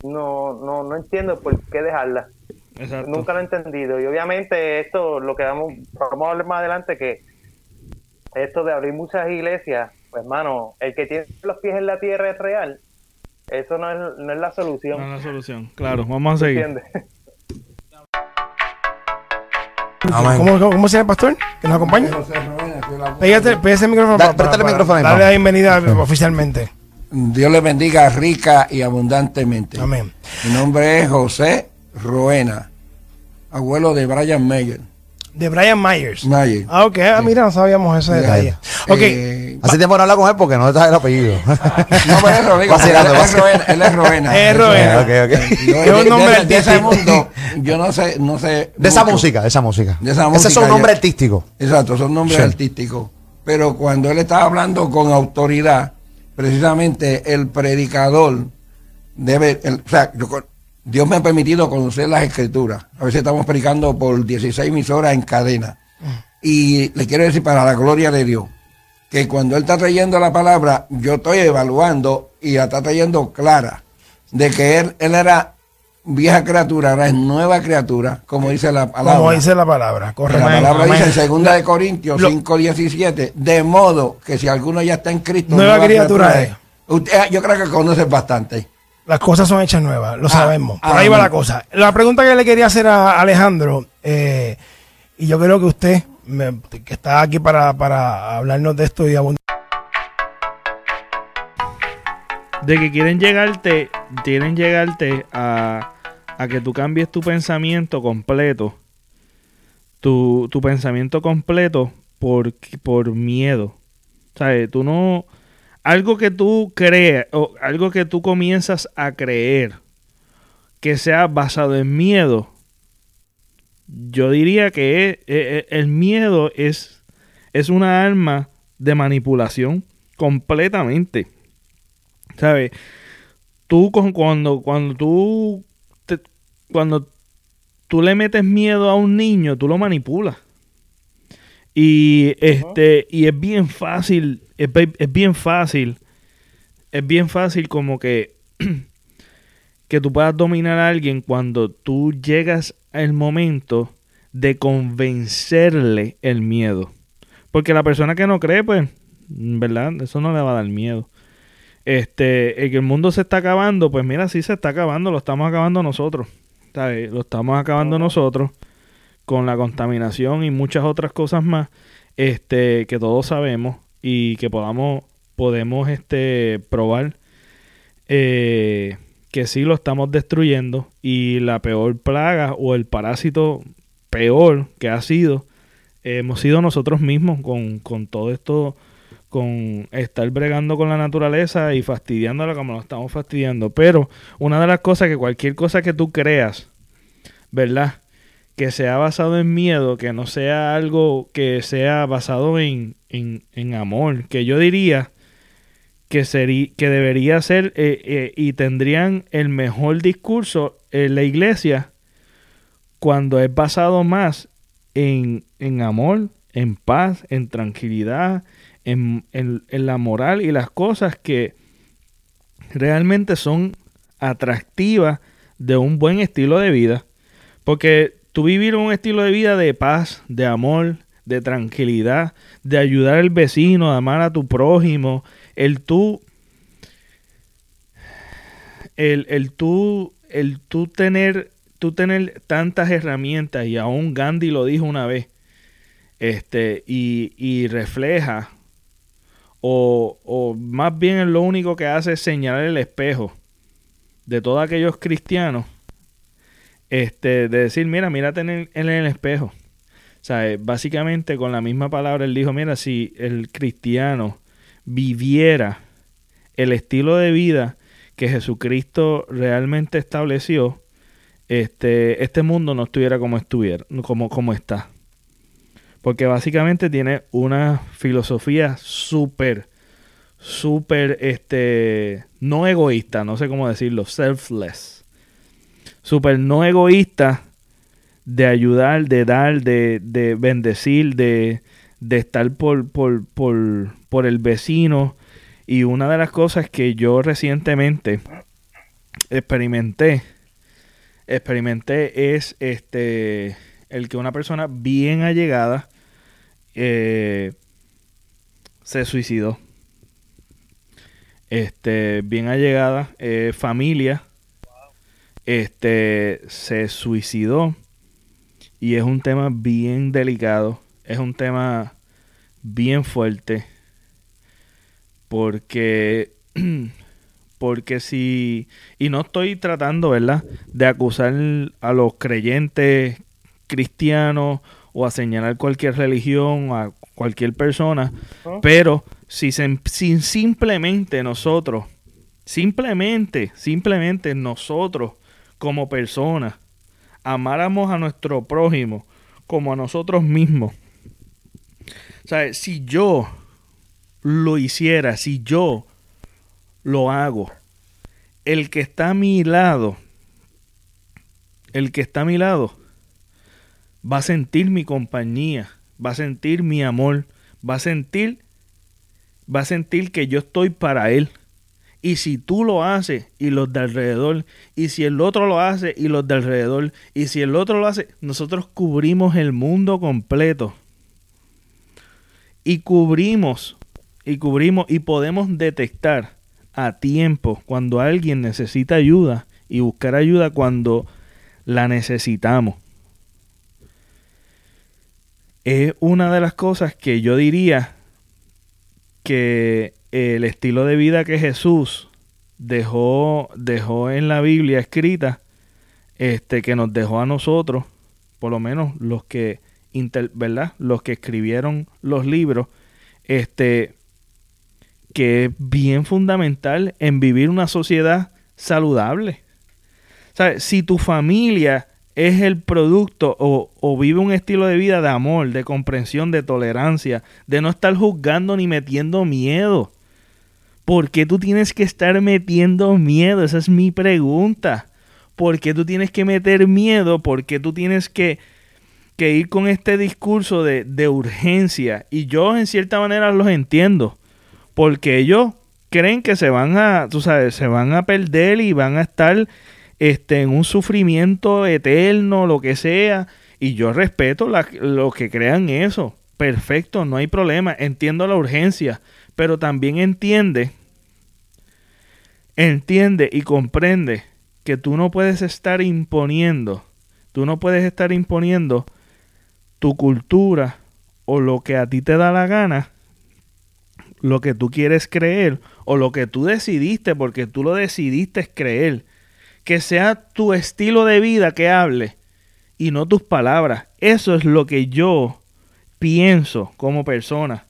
no, no, no entiendo por qué dejarla. Exacto. Nunca lo he entendido. Y obviamente esto, lo que vamos, vamos a hablar más adelante, que esto de abrir muchas iglesias, pues mano, el que tiene los pies en la tierra es real. Eso no es, no es la solución. No es la solución. Claro, vamos a seguir. ¿Cómo, cómo, cómo se llama el pastor? ¿Que nos acompaña? Pégate, pégate el micrófono. Da- para- préstale el para- micrófono ahí, Darle papá. la bienvenida (laughs) oficialmente. Dios le bendiga rica y abundantemente. Amén. Mi nombre es José Roena, abuelo de Brian Mayer. De Brian Myers. Mayer. Ah, ok. Ah, mira, no sabíamos ese detalle. Ok. Eh, Hace tiempo no habla con él porque no está el apellido. no, pero es Rodrigo, él, es él es Roena. Ok, ok. Yo, un nombre de- de ese mundo, yo no sé, no sé. De esa mucho. música, de esa música. De esa Ese es música, un nombre artístico. Exacto, son nombres Sí. artísticos. Pero cuando él estaba hablando con autoridad, precisamente el predicador debe, el- o sea, yo Dios me ha permitido conocer las escrituras. A veces estamos predicando por 16 emisoras en cadena. Y le quiero decir para la gloria de Dios, que cuando él está trayendo la palabra, yo estoy evaluando y la está trayendo clara, de que él, él era vieja criatura, ahora es nueva criatura, como dice la palabra. Como dice la palabra. Correcto. La palabra dice en segunda de Corintios Lo- 5:17, de modo que si alguno ya está en Cristo, Nueva criatura es. Usted, ah, yo creo que conoce bastante. Las cosas son hechas nuevas, lo Ah, sabemos. Por ah, ahí va la cosa. La pregunta que le quería hacer a Alejandro, eh, y yo creo que usted, me- que está aquí para, para hablarnos de esto y abundar. De que quieren llegarte, quieren llegarte a, a que tú cambies tu pensamiento completo. Tu, tu pensamiento completo por, por miedo. ¿Sabes? Tú no. Algo que tú creas, o algo que tú comienzas a creer que sea basado en miedo, yo diría que es- eh, eh, el miedo es, es una arma de manipulación completamente. ¿Sabes? Tú con- cuando, cuando tú te- cuando tú le metes miedo a un niño, tú lo manipulas. Y este, y es bien fácil, es, es bien fácil, es bien fácil como que (clears throat) que tú puedas dominar a alguien cuando tú llegas al momento de convencerle el miedo. Porque la persona que no cree, pues, ¿verdad? Eso no le va a dar miedo. Este, el que el mundo se está acabando, pues mira, sí se está acabando, lo estamos acabando nosotros. ¿sabes? Lo estamos acabando nosotros con la contaminación y muchas otras cosas más, este, que todos sabemos y que podamos, podemos, este, probar eh, que sí lo estamos destruyendo y la peor plaga o el parásito peor que ha sido hemos sido nosotros mismos con, con todo esto con estar bregando con la naturaleza y fastidiándola como lo estamos fastidiando. Pero una de las cosas que cualquier cosa que tú creas, ¿verdad? Que sea basado en miedo, que no sea algo que sea basado en, en, amor, que yo diría que, sería, que debería ser eh, eh, y tendrían el mejor discurso en la iglesia cuando es basado más en, en amor, en paz, en tranquilidad, en, en la moral y las cosas que realmente son atractivas de un buen estilo de vida. Porque tú vivir un estilo de vida de paz, de amor, de tranquilidad, de ayudar al vecino, de amar a tu prójimo, el tú, el, el tú, el tú tener, tú tener tantas herramientas, y aún Gandhi lo dijo una vez, este, y, y refleja, o, o más bien lo único que hace es señalar el espejo de todos aquellos cristianos, este, de decir, mira, mírate en en el espejo. O sea, eh, básicamente con la misma palabra él dijo, mira, si el cristiano viviera el estilo de vida que Jesucristo realmente estableció, este, este mundo no estuviera como estuviera, como, como está. Porque básicamente tiene una filosofía súper, súper, este, no egoísta, no sé cómo decirlo, selfless. Súper no egoísta de ayudar, de dar, de, de bendecir, de, de estar por, por, por, por el vecino. Y una de las cosas que yo recientemente experimenté, experimenté es este el que una persona bien allegada eh, se suicidó. Este, bien allegada, eh, familia, este, se suicidó. Y es un tema bien delicado, es un tema bien fuerte. Porque (clears throat) Porque si, y no estoy tratando, ¿verdad?, de acusar a los creyentes cristianos o a señalar cualquier religión, a cualquier persona, pero si, si simplemente nosotros, simplemente, simplemente nosotros como personas, amáramos a nuestro prójimo como a nosotros mismos. Si yo lo hiciera, si yo lo hago. El que está a mi lado, el que está a mi lado, va a sentir mi compañía, va a sentir mi amor, va a sentir, va a sentir que yo estoy para él. Y si tú lo haces y los de alrededor, y si el otro lo hace y los de alrededor, y si el otro lo hace, nosotros cubrimos el mundo completo. Y cubrimos, y cubrimos, y podemos detectar a tiempo cuando alguien necesita ayuda y buscar ayuda cuando la necesitamos. Es una de las cosas que yo diría que el estilo de vida que Jesús dejó, dejó en la Biblia escrita, este, que nos dejó a nosotros, por lo menos los que, ¿verdad? Los que escribieron los libros, este, que es bien fundamental en vivir una sociedad saludable. Si tu familia es el producto o, vive un estilo de vida de amor, de comprensión, de tolerancia, de no estar juzgando ni metiendo miedo. ¿Por qué tú tienes que estar metiendo miedo? Esa es mi pregunta. ¿Por qué tú tienes que meter miedo? ¿Por qué tú tienes que, que ir con este discurso de, de urgencia? Y yo en cierta manera los entiendo porque ellos creen que se van a, tú sabes, se van a perder y van a estar este, en un sufrimiento eterno, lo que sea. Y yo respeto la, los que crean eso. Perfecto, no hay problema. Entiendo la urgencia, pero también entiende, entiende y comprende que tú no puedes estar imponiendo, tú no puedes estar imponiendo tu cultura o lo que a ti te da la gana lo que tú quieres creer o lo que tú decidiste porque tú lo decidiste creer. Que sea tu estilo de vida que hable y no tus palabras. Eso es lo que yo pienso como persona.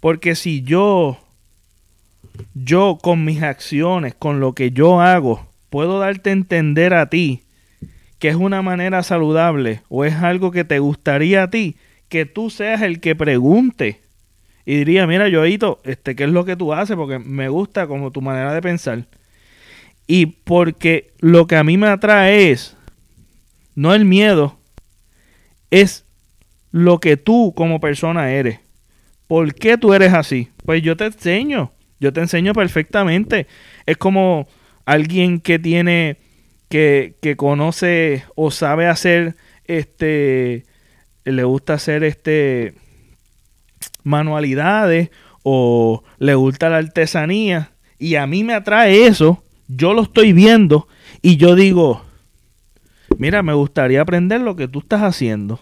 Porque si yo, yo con mis acciones, con lo que yo hago, puedo darte a entender a ti que es una manera saludable o es algo que te gustaría a ti, que tú seas el que pregunte y diría, mira, Joito, este, ¿qué es lo que tú haces? Porque me gusta como tu manera de pensar. Y porque lo que a mí me atrae es, no el miedo, es lo que tú como persona eres. ¿Por qué tú eres así? Pues yo te enseño, yo te enseño perfectamente. Es como alguien que tiene, que, que conoce o sabe hacer, este, le gusta hacer este, manualidades o le gusta la artesanía y a mí me atrae eso, yo lo estoy viendo y yo digo, mira, me gustaría aprender lo que tú estás haciendo.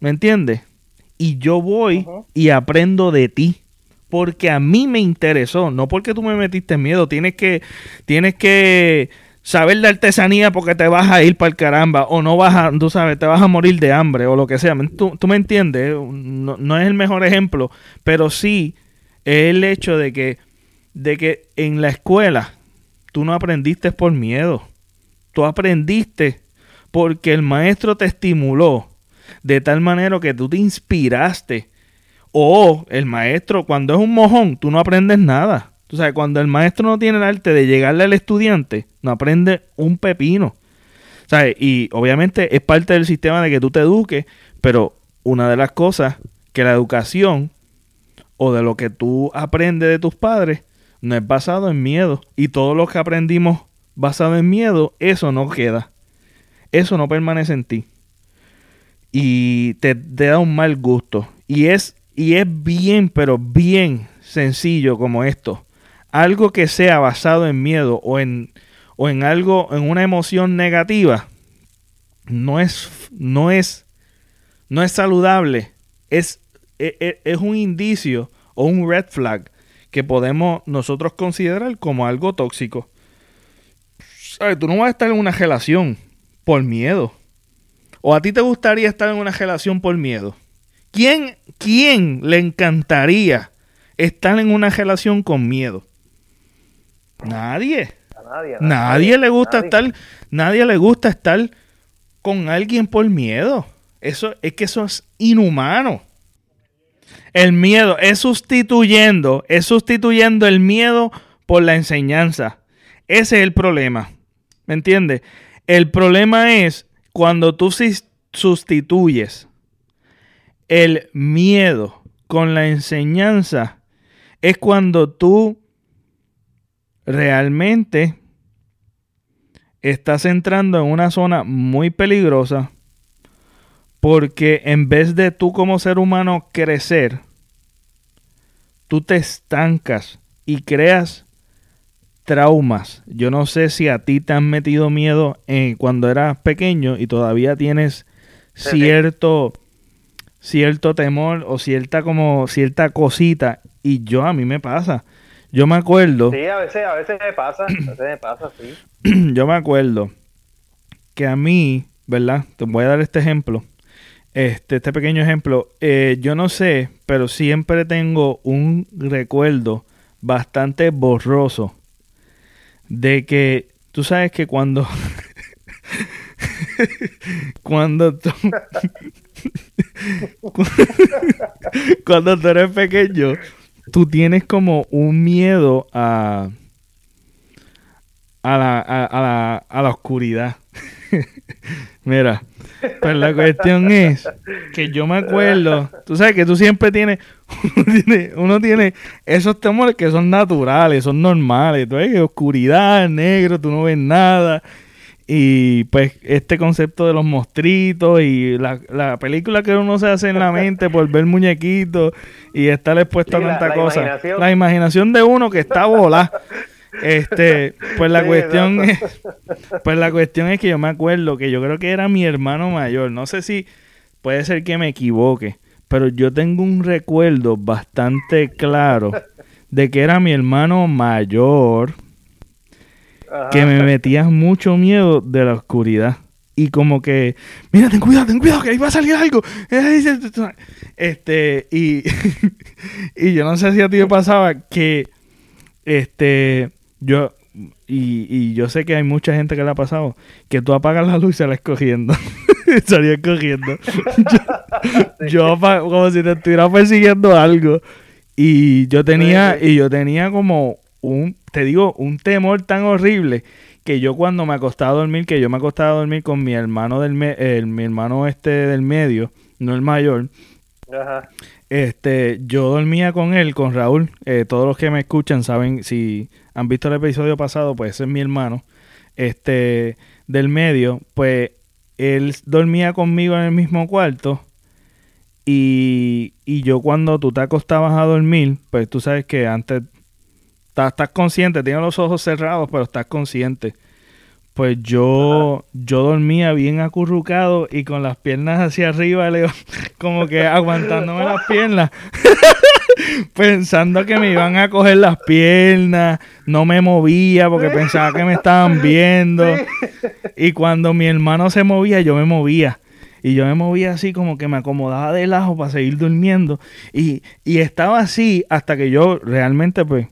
¿Me entiendes? Y yo voy y aprendo de ti. Porque a mí me interesó, no porque tú me metiste miedo. Tienes que, tienes que saber de artesanía porque te vas a ir para el caramba o no vas a, tú sabes, te vas a morir de hambre o lo que sea. Tú, me entiendes, no, es el mejor ejemplo, pero sí es el hecho de que, de que en la escuela tú no aprendiste por miedo. tú aprendiste porque el maestro te estimuló de tal manera que tú te inspiraste. O el maestro, cuando es un mojón, tú no aprendes nada. Tú sabes, cuando el maestro no tiene el arte de llegarle al estudiante, no aprende un pepino. ¿Sabes? Y obviamente es parte del sistema de que tú te eduques, pero una de las cosas que la educación o de lo que tú aprendes de tus padres no es basado en miedo. Y todo lo que aprendimos basado en miedo, eso no queda. Eso no permanece en ti. Y te, te da un mal gusto. Y es, y es bien, pero bien sencillo como esto. Algo que sea basado en miedo o en, o en algo, en una emoción negativa, no es, no es, no es saludable. Es, es, e, es un indicio o un red flag que podemos nosotros considerar como algo tóxico. ¿Sabes? Tú no vas a estar en una relación por miedo. ¿O a ti te gustaría estar en una relación por miedo? ¿Quién, quién le encantaría estar en una relación con miedo? Nadie. nadie, nadie, le gusta estar, nadie le gusta estar con alguien por miedo. Eso es que eso es inhumano. El miedo es sustituyendo, es sustituyendo el miedo por la enseñanza. Ese es el problema. ¿Me entiendes? El problema es cuando tú sustituyes el miedo con la enseñanza, es cuando tú realmente estás entrando en una zona muy peligrosa porque en vez de tú como ser humano crecer, tú te estancas y creas traumas. Yo no sé si a ti te han metido miedo en, cuando eras pequeño y todavía tienes cierto cierto temor o cierta como cierta cosita y yo a mí me pasa. Yo me acuerdo. Sí, a veces, a veces me pasa, a veces me pasa, sí. (clears throat) yo me acuerdo que a mí, ¿verdad? Te voy a dar este ejemplo este, este pequeño ejemplo, eh, yo no sé, pero siempre tengo un recuerdo bastante borroso de que tú sabes que cuando (laughs) cuando tú (laughs) (laughs) cuando tú eres pequeño tú tienes como un miedo a a la, a, la, a la oscuridad (laughs) mira pues la cuestión es que yo me acuerdo, tú sabes que tú siempre tienes, (laughs) uno tiene, esos temores que son naturales, son normales, tú ves, oscuridad, negro, tú no ves nada. Y pues este concepto de los mostritos y la, película que uno se hace en la mente por ver muñequitos y estar expuesto a tanta cosa. La imaginación de uno que está volada. Este, pues la cuestión es, pues la cuestión es que yo me acuerdo que yo creo que era mi hermano mayor. No sé si puede ser que me equivoque, pero yo tengo un recuerdo bastante claro de que era mi hermano mayor que me metía mucho miedo de la oscuridad. Y como que, mira, ten cuidado, ten cuidado, que ahí va a salir algo. Este, y, (laughs) y yo no sé si a ti me pasaba que, este, yo, y, y, yo sé que hay mucha gente que le ha pasado, que tú apagas la luz y sales cogiendo. (laughs) Salías cogiendo. (laughs) yo, como si te estuviera persiguiendo algo. Y yo tenía, y yo tenía como un, te digo, un temor tan horrible que yo cuando me acostaba a dormir, que yo me acostaba a dormir con mi hermano del mi hermano este del medio, no el mayor. Este, yo dormía con él, con Raúl. Eh, todos los que me escuchan saben si han visto el episodio pasado, pues ese es mi hermano, este, del medio, pues él dormía conmigo en el mismo cuarto y, y yo cuando tú te acostabas a dormir, pues tú sabes que antes estás, consciente, tienes los ojos cerrados, pero estás consciente. Pues yo, yo dormía bien acurrucado y con las piernas hacia arriba, (laughs) como que aguantándome las piernas. (laughs) pensando que me iban a coger las piernas, no me movía porque pensaba que me estaban viendo. Y cuando mi hermano se movía, yo me movía. Y yo me movía así como que me acomodaba de lado para seguir durmiendo. Y, y estaba así hasta que yo realmente pues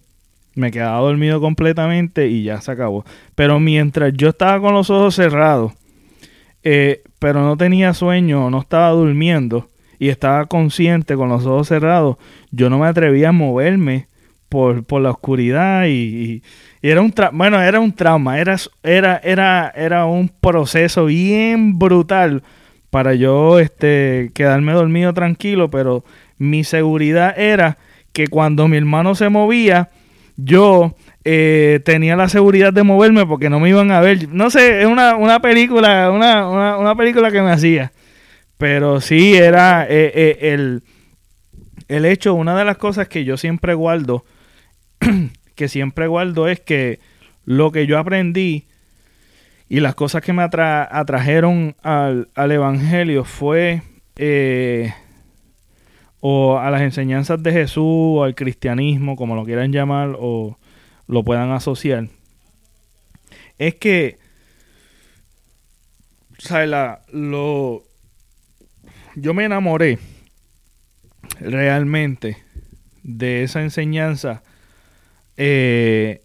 Me quedaba dormido completamente y ya se acabó. Pero mientras yo estaba con los ojos cerrados, eh, pero no tenía sueño, no estaba durmiendo y estaba consciente con los ojos cerrados, yo no me atrevía a moverme por, por la oscuridad y, y era un bueno, era un trauma, era, era, era, era un proceso bien brutal para yo este, quedarme dormido tranquilo, pero mi seguridad era que cuando mi hermano se movía, yo eh, tenía la seguridad de moverme porque no me iban a ver. No sé, es una, una película, una, una, una, película que me hacía. Pero sí era eh, eh, el, el hecho, una de las cosas que yo siempre guardo (clears throat) que siempre guardo es que lo que yo aprendí y las cosas que me atrajeron al, Evangelio fue o a las enseñanzas de Jesús o al cristianismo, como lo quieran llamar o lo puedan asociar. Es que, ¿sabes? La, lo, yo me enamoré realmente de esa enseñanza eh,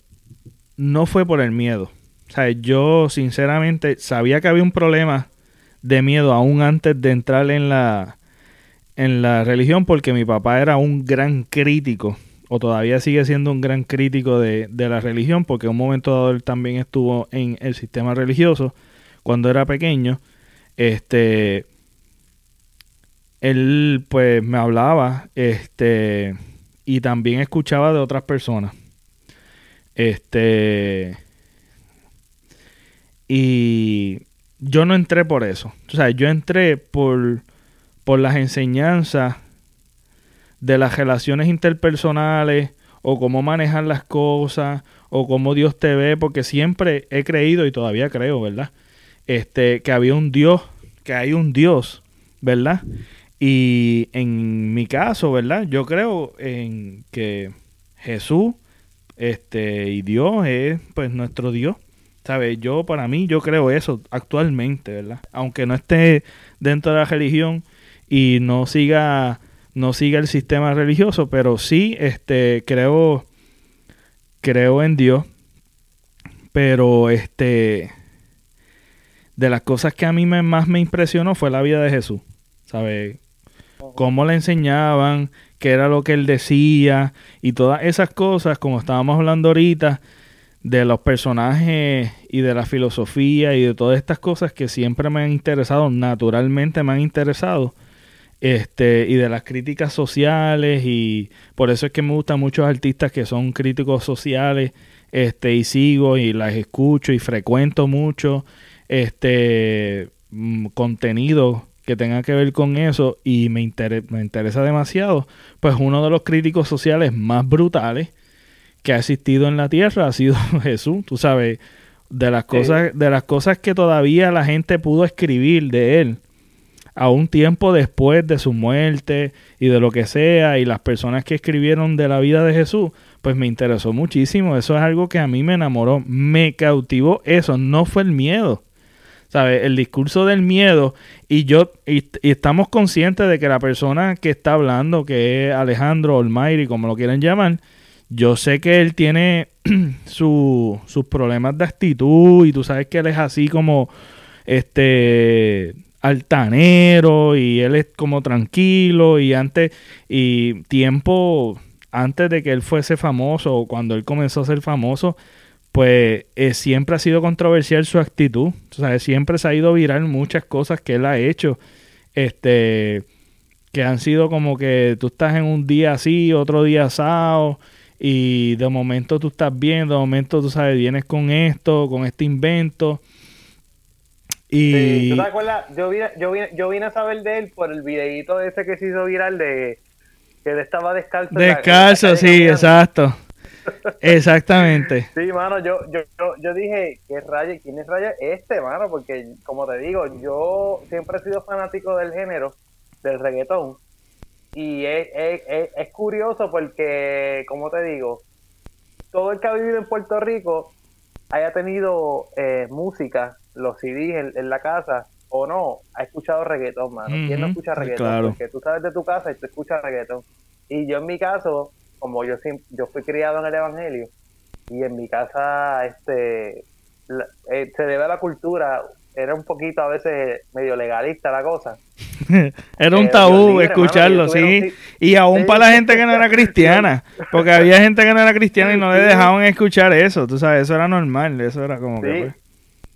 no fue por el miedo. Sea, yo sinceramente sabía que había un problema de miedo aún antes de entrar en la, en la religión porque mi papá era un gran crítico o todavía sigue siendo un gran crítico de, de la religión porque en un momento dado él también estuvo en el sistema religioso cuando era pequeño. Este, él pues me hablaba este, y también escuchaba de otras personas. Este. Y yo no entré por eso. O sea, yo entré por, por las enseñanzas de las relaciones interpersonales o cómo manejar las cosas o cómo Dios te ve, porque siempre he creído y todavía creo, ¿verdad? Este, que había un Dios, que hay un Dios, ¿verdad? Y en mi caso, ¿verdad? Yo creo en que Jesús este, y Dios es pues nuestro Dios. ¿Sabes? Yo, para mí, yo creo eso actualmente, ¿verdad? Aunque no esté dentro de la religión y no siga, no siga el sistema religioso, pero sí, este, creo, creo en Dios. Pero, este, de las cosas que a mí me, más me impresionó fue la vida de Jesús. ¿Sabes? Cómo le enseñaban, qué era lo que él decía y todas esas cosas, como estábamos hablando ahorita, de los personajes y de la filosofía y de todas estas cosas que siempre me han interesado, naturalmente me han interesado, este, y de las críticas sociales, y por eso es que me gustan muchos artistas que son críticos sociales, este, y sigo y las escucho y frecuento mucho, este, mm, contenido que tenga que ver con eso y me, me interesa demasiado, pues uno de los críticos sociales más brutales que ha existido en la tierra ha sido (laughs) Jesús, tú sabes, de las cosas de las cosas que todavía la gente pudo escribir de él a un tiempo después de su muerte y de lo que sea y las personas que escribieron de la vida de Jesús, pues me interesó muchísimo, eso es algo que a mí me enamoró, me cautivó eso, no fue el miedo ¿sabes? El discurso del miedo y yo y, estamos conscientes de que la persona que está hablando, que es Alejandro Olmairi, como lo quieran llamar, yo sé que él tiene (clears throat) sus problemas de actitud y tú sabes que él es así como este altanero y él es como tranquilo y antes y tiempo antes de que él fuese famoso o cuando él comenzó a ser famoso pues eh, siempre ha sido controversial su actitud. Siempre se ha ido viral muchas cosas que él ha hecho. Este, que han sido como que tú estás en un día así, otro día asado, y de momento tú estás bien, de momento tú sabes, vienes con esto, con este invento. Y... ¿Tú te acuerdas? Yo vine, yo, vine, yo vine a saber de él por el videito ese que se hizo viral de que él estaba descalzo. Descalzo, sí, exacto. (laughs) Exactamente. Sí, mano, yo, yo, yo, dije, ¿qué rayo? ¿Quién es rayo? Este, mano, porque como te digo, yo siempre he sido fanático del género, del reggaetón. Y es, es, curioso porque, como te digo, todo el que ha vivido en Puerto Rico haya tenido eh, música, los CDs en, la casa o no, ha escuchado reggaetón, mano. ¿Quién no escucha reggaetón? Porque tú sabes de tu casa y tú escuchas reggaetón. Y yo en mi caso, como yo, yo fui criado en el Evangelio, y en mi casa este la- eh, se debe a la cultura, era un poquito a veces medio legalista la cosa. (laughs) Era un Eh, tabú libre, escucharlo, sí. un Y aún Sí. para la gente que no era cristiana. (laughs) Porque había gente que no era cristiana y no le dejaban escuchar eso. Tú sabes, eso era normal. Eso era como que. Pues,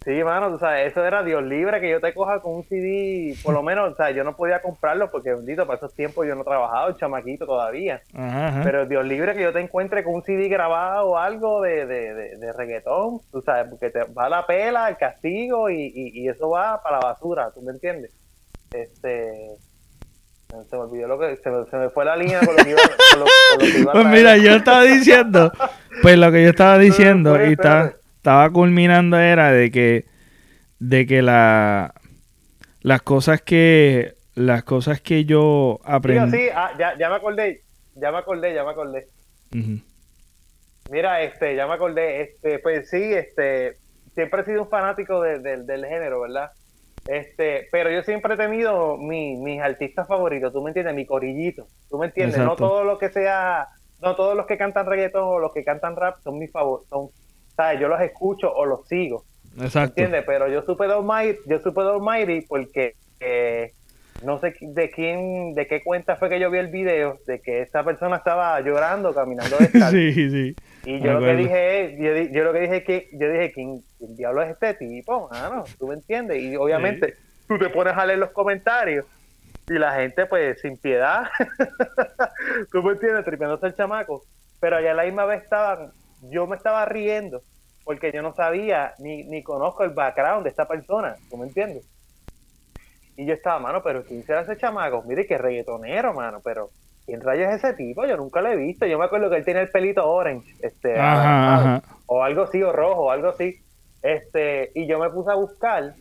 Sí, mano, tú sabes, eso era Dios libre que yo te coja con un CD, por lo menos, o sea, yo no podía comprarlo porque, bendito, para esos tiempos yo no trabajaba, chamaquito todavía. Ajá, ajá. Pero Dios libre que yo te encuentre con un CD grabado o algo de, de, de, de reggaetón, tú sabes, porque te va la pela, el castigo y, y, y eso va para la basura, ¿tú me entiendes? Este. Se me olvidó lo que. Se me, se me fue la línea con lo que iba, con lo, con lo que iba a (laughs) Pues mira, yo estaba diciendo, pues lo que yo estaba diciendo (laughs) y estaba. Estaba culminando era de que, de que la, las cosas que, las cosas que yo Sí, aprendí. sí, ah, ya, ya me acordé, ya me acordé, ya me acordé. Ujú. Mira, este, ya me acordé, este, pues sí, este, siempre he sido un fanático de- de- del género, ¿verdad? Este, pero yo siempre he tenido mi- mis artistas favoritos, tú me entiendes, mi corillito, tú me entiendes, no todo lo que sea, no todos los que cantan reggaetón o los que cantan rap son mis favoritos, son, sabes, yo los escucho o los sigo, Exacto. ¿entiendes? Pero yo supe de Almighty, yo supe de Almighty porque eh, no sé de quién, de qué cuenta fue que yo vi el video de que esta persona estaba llorando caminando descalzo. (laughs) Sí, sí. Y yo lo que dije es, yo, yo lo que dije es que, yo dije, ¿quién, quién diablo es este tipo, mano? ¿Tú me entiendes? Y obviamente tú te pones a leer los comentarios y la gente pues sin piedad, (laughs) tú me entiendes, tripeándose el chamaco. Pero allá a la misma vez estaban, yo me estaba riendo porque yo no sabía ni, ni conozco el background de esta persona, ¿tú me entiendes? Y yo estaba, mano, pero ¿quién será ese chamaco? Mire que reggaetonero, mano, pero ¿quién rayos es ese tipo? Yo nunca lo he visto. Yo me acuerdo que él tenía el pelito orange, este, Ajá, anaranjado, ajá. o algo así, o rojo, o algo así. Este, y yo me puse a buscar,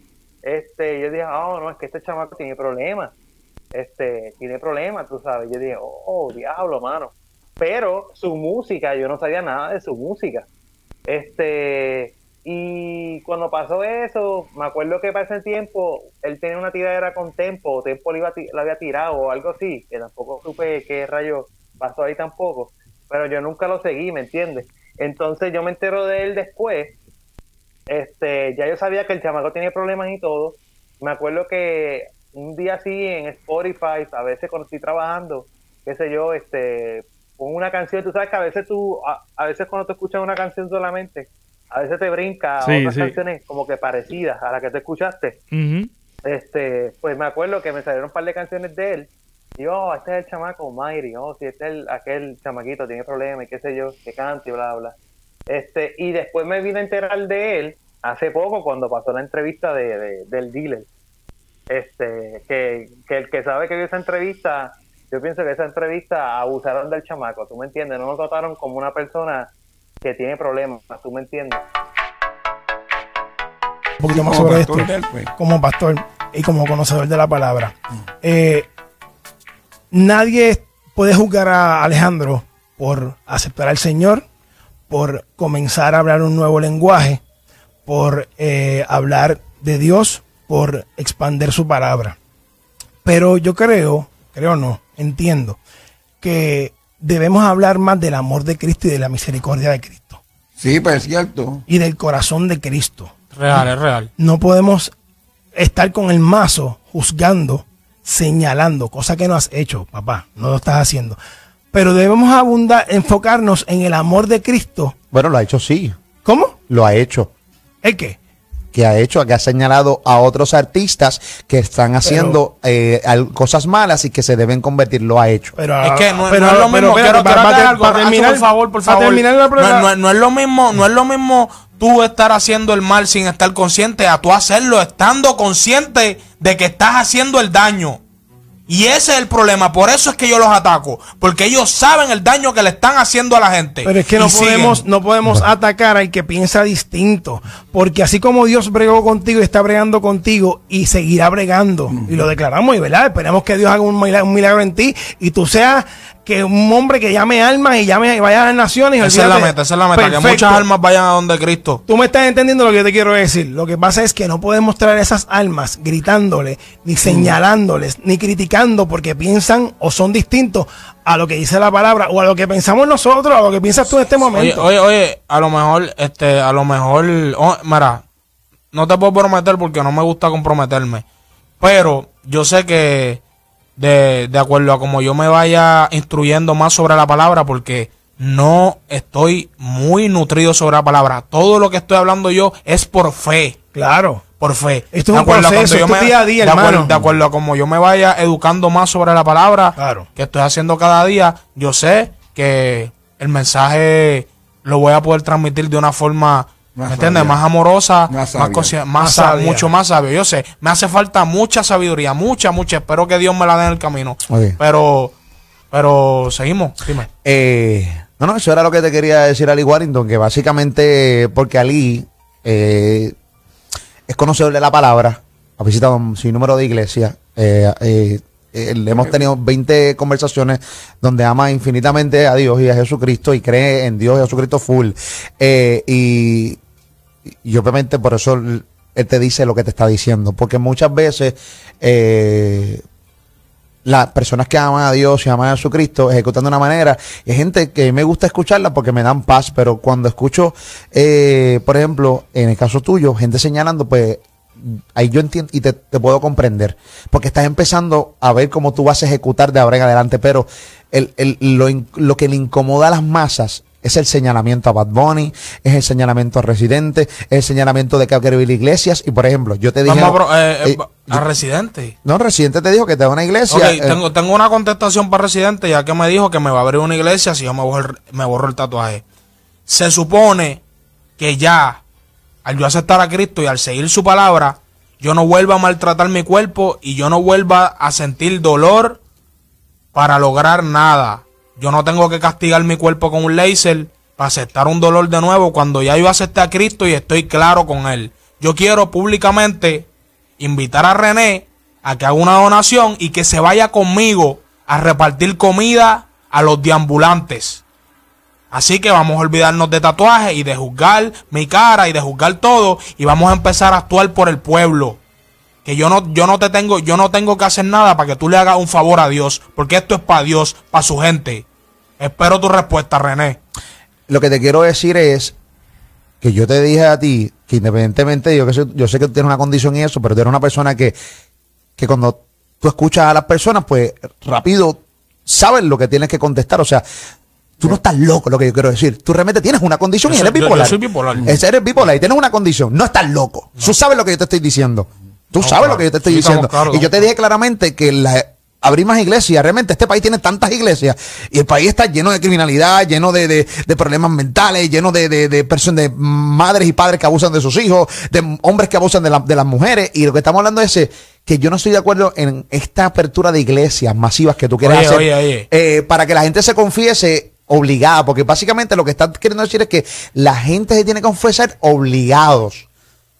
este, y yo dije, oh, no, es que este chamaco tiene problemas. Este, tiene problemas, tú sabes. Yo dije, oh, diablo, mano. Pero su música, yo no sabía nada de su música. Este, y cuando pasó eso, me acuerdo que para ese tiempo él tenía una tiradera con Tempo, o Tempo le, iba a ti- le había tirado o algo así, que tampoco supe qué rayo pasó ahí tampoco, pero yo nunca lo seguí, ¿me entiendes? Entonces yo me entero de él después, este, ya yo sabía que el chamaco tenía problemas y todo, me acuerdo que un día así en Spotify, a veces cuando estoy trabajando, qué sé yo, este, con una canción, tú sabes que a veces tú, a, a veces cuando tú escuchas una canción solamente, a veces te brinca Sí, otras sí. canciones como que parecidas a la que te escuchaste. Este, pues me acuerdo que me salieron un par de canciones de él. Y yo, oh, este es el chamaco Mayri, oh, si este es el- aquel chamaquito, tiene problemas y qué sé yo, que cante y bla, bla. Este, y después me vine a enterar de él hace poco cuando pasó la entrevista de, de- del dealer. Este, que, que el que sabe que vio esa entrevista, yo pienso que esa entrevista abusaron del chamaco, ¿tú me entiendes? No lo trataron como una persona que tiene problemas, ¿tú me entiendes? Un poquito más sobre pastor esto. pues. como pastor y como conocedor de la palabra. Eh, nadie puede juzgar a Alejandro por aceptar al Señor, por comenzar a hablar un nuevo lenguaje, por eh, hablar de Dios, por expander su palabra. Pero yo creo, creo no, entiendo, que debemos hablar más del amor de Cristo y de la misericordia de Cristo Sí, pues es cierto. y del corazón de Cristo Real, es real. no podemos estar con el mazo juzgando, señalando, cosa que no has hecho, papá, no lo estás haciendo. Pero debemos abundar, enfocarnos en el amor de Cristo. Bueno, lo ha hecho sí. ¿Cómo? Lo ha hecho. ¿El qué? Que ha hecho, que ha señalado a otros artistas que están haciendo eh, al- cosas malas y que se deben convertir. Lo ha hecho. Pero, Es que no, pero- no es lo pero mismo. quiero, terminar- por favor, por favor. terminar la no, no- no es lo mismo, no es lo mismo tú estar haciendo el mal sin estar consciente a tú hacerlo estando consciente de que estás haciendo el daño. Y ese es el problema, por eso es que yo los ataco, porque ellos saben el daño que le están haciendo a la gente. Pero es que no siguen. podemos, no podemos atacar al que piensa distinto. Porque así como Dios bregó contigo y está bregando contigo y seguirá bregando. Y lo declaramos, y verdad, esperemos que Dios haga un milagro, un milagro en ti y tú seas que un hombre que llame almas y llame y vaya a las naciones. Esa es la meta, esa es la meta. Que muchas almas vayan a donde Cristo. Tú me estás entendiendo lo que yo te quiero decir. Lo que pasa es que no podemos traer esas almas gritándole, ni señalándoles, ni criticando porque piensan o son distintos a lo que dice la palabra o a lo que pensamos nosotros, a lo que piensas tú en este Oye, momento. oye, oye, a lo mejor, este, a lo mejor, oh, mira, no te puedo prometer porque no me gusta comprometerme, pero yo sé que de, de acuerdo a como yo me vaya instruyendo más sobre la palabra, porque no estoy muy nutrido sobre la palabra. Todo lo que estoy hablando yo es por fe, Claro. por fe. Esto es De un acuerdo a proceso, esto es día a día, de acuerdo- hermano. de acuerdo a como yo me vaya educando más sobre la palabra, Claro. que estoy haciendo cada día, yo sé que el mensaje lo voy a poder transmitir de una forma, Más ¿me entiendes? Más amorosa, Más más, más Más sa- sabia. mucho más sabio. Yo sé, me hace falta mucha sabiduría, mucha, mucha. Espero que Dios me la dé en el camino. Pero, pero seguimos, dime. Eh, no, no, eso era lo que te quería decir Ali Warrington, que básicamente, porque Ali eh, es conocedor de la palabra, ha visitado un sinnúmero de iglesias, eh, eh, eh, hemos tenido 20 conversaciones donde ama infinitamente a Dios y a Jesucristo y cree en Dios y a Jesucristo full. Eh, y, obviamente por eso él te dice lo que te está diciendo, porque muchas veces... Las personas que aman a Dios y aman a Jesucristo ejecutan de una manera. Y hay gente que me gusta escucharla porque me dan paz, pero cuando escucho, por ejemplo, en el caso tuyo, gente señalando, pues ahí yo entiendo y te, te puedo comprender. Porque estás empezando a ver cómo tú vas a ejecutar de ahora en adelante, pero el, el- lo, lo que le incomoda a las masas es el señalamiento a Bad Bunny, es el señalamiento a Residente, es el señalamiento de que quiero ir a iglesias. Y por ejemplo, yo te dije. Vamos eh, eh, eh, a Residente. no, Residente te dijo que te da una iglesia. Ok, eh, tengo, tengo una contestación para Residente, ya que me dijo que me va a abrir una iglesia si yo me borro, el- me borro el tatuaje. Se supone que ya, al yo aceptar a Cristo y al seguir su palabra, yo no vuelva a maltratar mi cuerpo y yo no vuelva a sentir dolor para lograr nada. Yo no tengo que castigar mi cuerpo con un láser para aceptar un dolor de nuevo cuando ya yo acepté a Cristo y estoy claro con Él. Yo quiero públicamente invitar a René a que haga una donación y que se vaya conmigo a repartir comida a los deambulantes. Así que vamos a olvidarnos de tatuajes y de juzgar mi cara y de juzgar todo y vamos a empezar a actuar por el pueblo. Que yo no, yo no te tengo, yo no tengo que hacer nada para que tú le hagas un favor a Dios, porque esto es para Dios, para su gente. Espero tu respuesta, René. lo que te quiero decir es que yo te dije a ti que independientemente, yo, que sé, yo sé que tú tienes una condición y eso, pero tú eres una persona que, que cuando tú escuchas a las personas, pues rápido sabes lo que tienes que contestar. O sea, tú no estás loco, lo que yo quiero decir. Tú realmente tienes una condición Yo y soy- eres yo- yo bipolar. soy bipolar. Es- eres bipolar y tienes una condición. No estás loco. Tú sabes lo que yo te estoy diciendo. Tú No, sabes claro. lo que yo te estoy Sí, diciendo. y yo te dije claramente que la, abrir más iglesias. Realmente este país tiene tantas iglesias y el país está lleno de criminalidad, lleno de, de- de problemas mentales, lleno de, de, de personas, de madres y padres que abusan de sus hijos, de hombres que abusan de, la- de las mujeres. Y lo que estamos hablando es que yo no estoy de acuerdo en esta apertura de iglesias masivas que tú quieres Oye, hacer oye, oye. eh, para que la gente se confiese obligada, porque básicamente lo que están queriendo decir es que la gente se tiene que confesar obligados.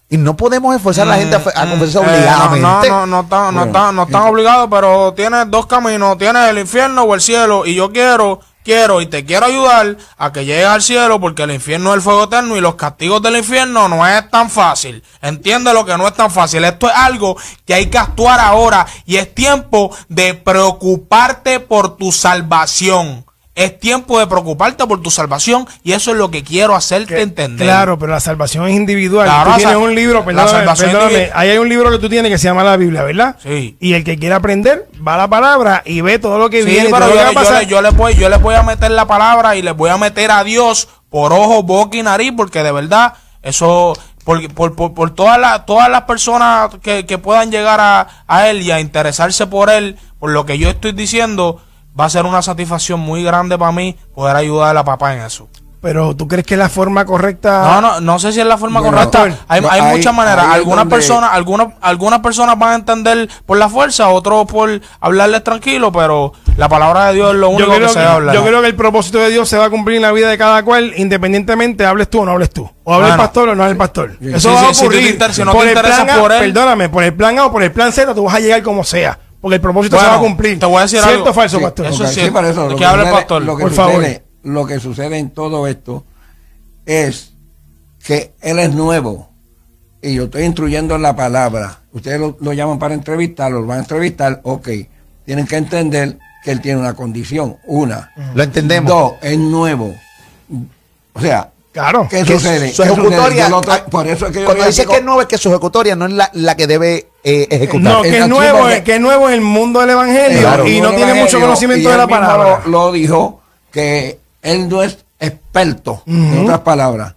Y no podemos esforzar a la gente a, a confesarse Eh, obligadamente. No, no, no, están, no, están, no están obligados, pero tienes dos caminos, tienes el infierno o el cielo, y yo quiero, quiero y te quiero ayudar a que llegues al cielo, porque el infierno es el fuego eterno y los castigos del infierno no es tan fácil. Entiende lo que no es tan fácil. Esto es algo que hay que actuar ahora y es tiempo de preocuparte por tu salvación. Es tiempo de preocuparte por tu salvación y eso es lo que quiero hacerte Que- entender. Claro, pero la salvación es individual. Claro, tú tienes un libro, la salvación perdóname, individual. ahí hay un libro que tú tienes que se llama la Biblia, ¿verdad? Sí. Y el que quiera aprender, va a la palabra y ve todo lo que Sí, viene. pero yo, que yo le, yo, voy, yo les voy a meter la palabra y les voy a meter a Dios por ojo, boca y nariz, porque de verdad, eso, por, por, por, por todas, las, todas las personas que, que puedan llegar a, a Él y a interesarse por Él, por lo que yo estoy diciendo, va a ser una satisfacción muy grande para mí poder ayudar a la papá en eso. Pero tú crees que es la forma correcta. No, no, no sé si es la forma Bueno, correcta. Hay, no, hay ahí- muchas maneras. Algunas donde- personas, algunas, algunas personas van a entender por la fuerza, otros por hablarles tranquilo, pero la palabra de Dios es lo único que se que, hablar. yo creo que el propósito de Dios se va a cumplir en la vida de cada cual, independientemente hables tú o no hables tú. O hable el pastor o no hable el pastor. Eso Sí, va a si tú te ocurrir. inter- si no te por el plan A, por él. Perdóname, por el plan A o por el plan Z, tú vas a llegar como sea. Porque el propósito Bueno, se va a cumplir. te voy a decir ¿Cierto algo. o falso, Sí, pastor? eso es sí, cierto. por eso, lo que hable el sucede- pastor. Lo que, Por sucede, favor. lo que sucede en todo esto es que él es nuevo y yo estoy instruyendo en la palabra. Ustedes lo, lo llaman para entrevistarlo, lo van a entrevistar, ok. Tienen que entender que él tiene una condición. Una. Lo entendemos. Dos, es nuevo. O sea, Claro. ¿qué Que sucede? Su ejecutoria. Por eso es que yo cuando dice que es nuevo, es que su ejecutoria no es la, la que debe eh, ejecutar. No, que es nuevo, que es nuevo en el mundo del evangelio Claro, y no tiene mucho conocimiento y de la palabra. Lo, lo dijo que él no es experto, en otras palabras.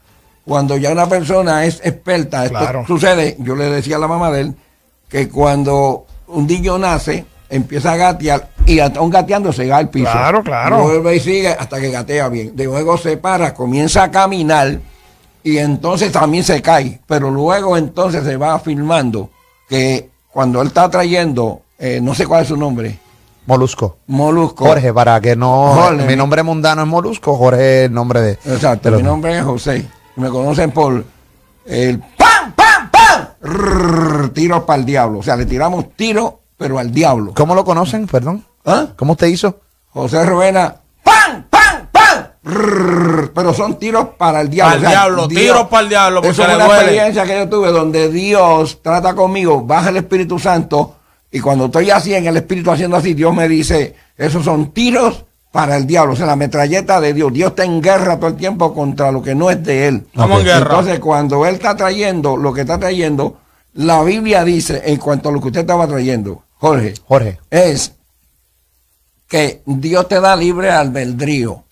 Cuando ya una persona es experta, esto Claro. sucede, yo le decía a la mamá de él, que cuando un niño nace, empieza a gatear y hasta un gateando se va al piso. Claro, claro. Vuelve y sigue hasta que gatea bien. De luego se para, comienza a caminar y entonces también se cae. Pero luego entonces se va afirmando que cuando él está trayendo, eh, no sé cuál es su nombre, Molusco. Molusco. Jorge, para que no. Jorge. Mi nombre mundano es Molusco, Jorge es el nombre de. Exacto, de los- mi nombre es José. Me conocen por el ¡pam, pam, pam! Tiros para el diablo. O sea, le tiramos tiros, pero al diablo. ¿Cómo lo conocen? Perdón. ¿Ah? ¿Cómo usted hizo? José Rubena, ¡pam, pam, pam! Pero son tiros para el diablo. Para el diablo, tiros para el diablo, porque Eso es una duele. experiencia que yo tuve donde Dios trata conmigo, baja el Espíritu Santo, y cuando estoy así en el Espíritu haciendo así, Dios me dice, esos son tiros para el diablo, o sea, la metralleta de Dios. Dios está en guerra todo el tiempo contra lo que no es de Él. Estamos en guerra. Entonces, cuando Él está trayendo lo que está trayendo, la Biblia dice, en cuanto a lo que usted estaba trayendo, Jorge, Jorge. es que Dios te da libre albedrío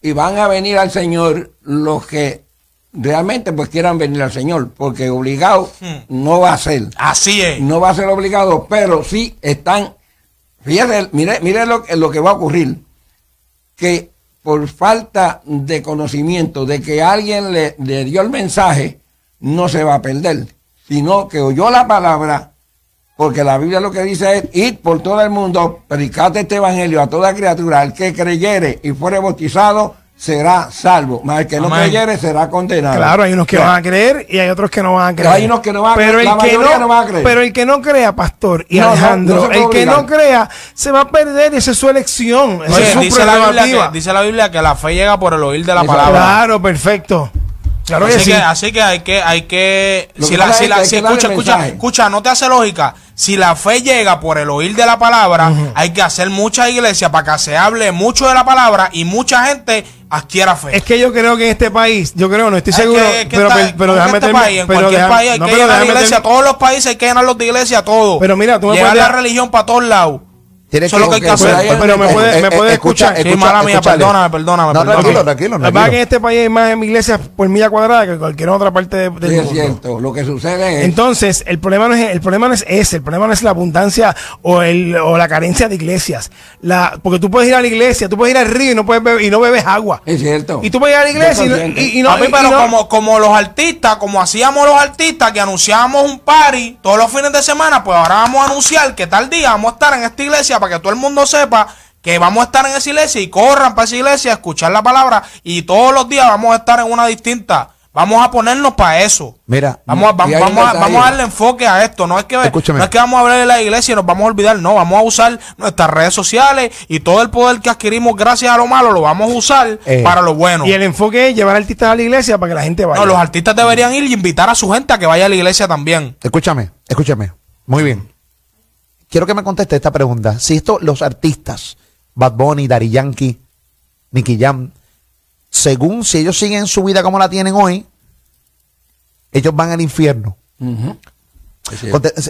y van a venir al Señor los que realmente pues quieran venir al Señor, porque obligado Hmm. no va a ser, Así es. no va a ser obligado, pero sí están, fíjate, mire, mire lo, que- lo que va a ocurrir, que por falta de conocimiento de que alguien le, le dio el mensaje, no se va a perder, sino que oyó la palabra, porque la Biblia lo que dice es, ir por todo el mundo, predicate este evangelio a toda criatura, el que creyere y fuere bautizado, será salvo, mas el que no creyere será condenado. Claro, hay unos que van a creer y hay otros que no van a creer. Hay unos que no van a pero creer, el que no, no van a creer. Pero el que no crea, pastor y No, Alejandro, no el que no crea se va a perder, esa es su elección, esa Oye, es su dice, la Biblia que, dice la Biblia que la fe llega por el oír de la Eso, palabra. Claro, perfecto. Claro que así, sí. que, así que hay que, hay que, Lo si que la, si la- si escucha, escucha, escucha, no te hace lógica. Si la fe llega por el oír de la palabra, hay que hacer muchas iglesias para que se hable mucho de la palabra y mucha gente adquiera fe. Es que yo creo que en este país, yo creo, no estoy Es seguro, que- es que pero, está- pero, déjame este país, en pero cualquier déjame- país hay no, que llenar la iglesia, terminar- todos los países hay que llenarlos de iglesia, todo. Pero mira, tú me Llevar puedes- la religión para todos lados. Tiene Eso es lo que hay que ok, hacer. pero me puede, me Eh, puede eh, escuchar. Sí, mala mía, escúchale. perdóname, perdóname, No, perdóname. tranquilo, tranquilo, La verdad que en este país hay más iglesias por milla cuadrada que en cualquier otra parte de- del sí, es mundo. cierto. Lo que sucede es Entonces, el problema no es el problema no es ese, el problema no es la abundancia o el o la carencia de iglesias. La porque tú puedes ir a la iglesia, tú puedes ir al río y no puedes beber, y no bebes agua. es cierto. Y tú puedes ir a la iglesia y no, y- y no- Papi, y- pero y no- como, como los artistas, como hacíamos los artistas que anunciábamos un party todos los fines de semana, pues ahora vamos a anunciar que tal día vamos a estar en esta iglesia para que todo el mundo sepa que vamos a estar en esa iglesia y corran para esa iglesia a escuchar la palabra y todos los días vamos a estar en una distinta. Vamos a ponernos para eso. Mira, Vamos a, vamos, a, vamos a darle enfoque a esto. No es, que, Escúchame. no es que vamos a hablar de la iglesia y nos vamos a olvidar. No, vamos a usar nuestras redes sociales y todo el poder que adquirimos gracias a lo malo lo vamos a usar Eh, para lo bueno. y el enfoque es llevar artistas a la iglesia para que la gente vaya. No, los artistas deberían ir y invitar a su gente a que vaya a la iglesia también. Escúchame, escúchame. Muy bien. Quiero que me conteste esta pregunta. Si esto, los artistas, Bad Bunny, Daddy Yankee, Nicky Jam, según si ellos siguen su vida como la tienen hoy, ellos van al infierno.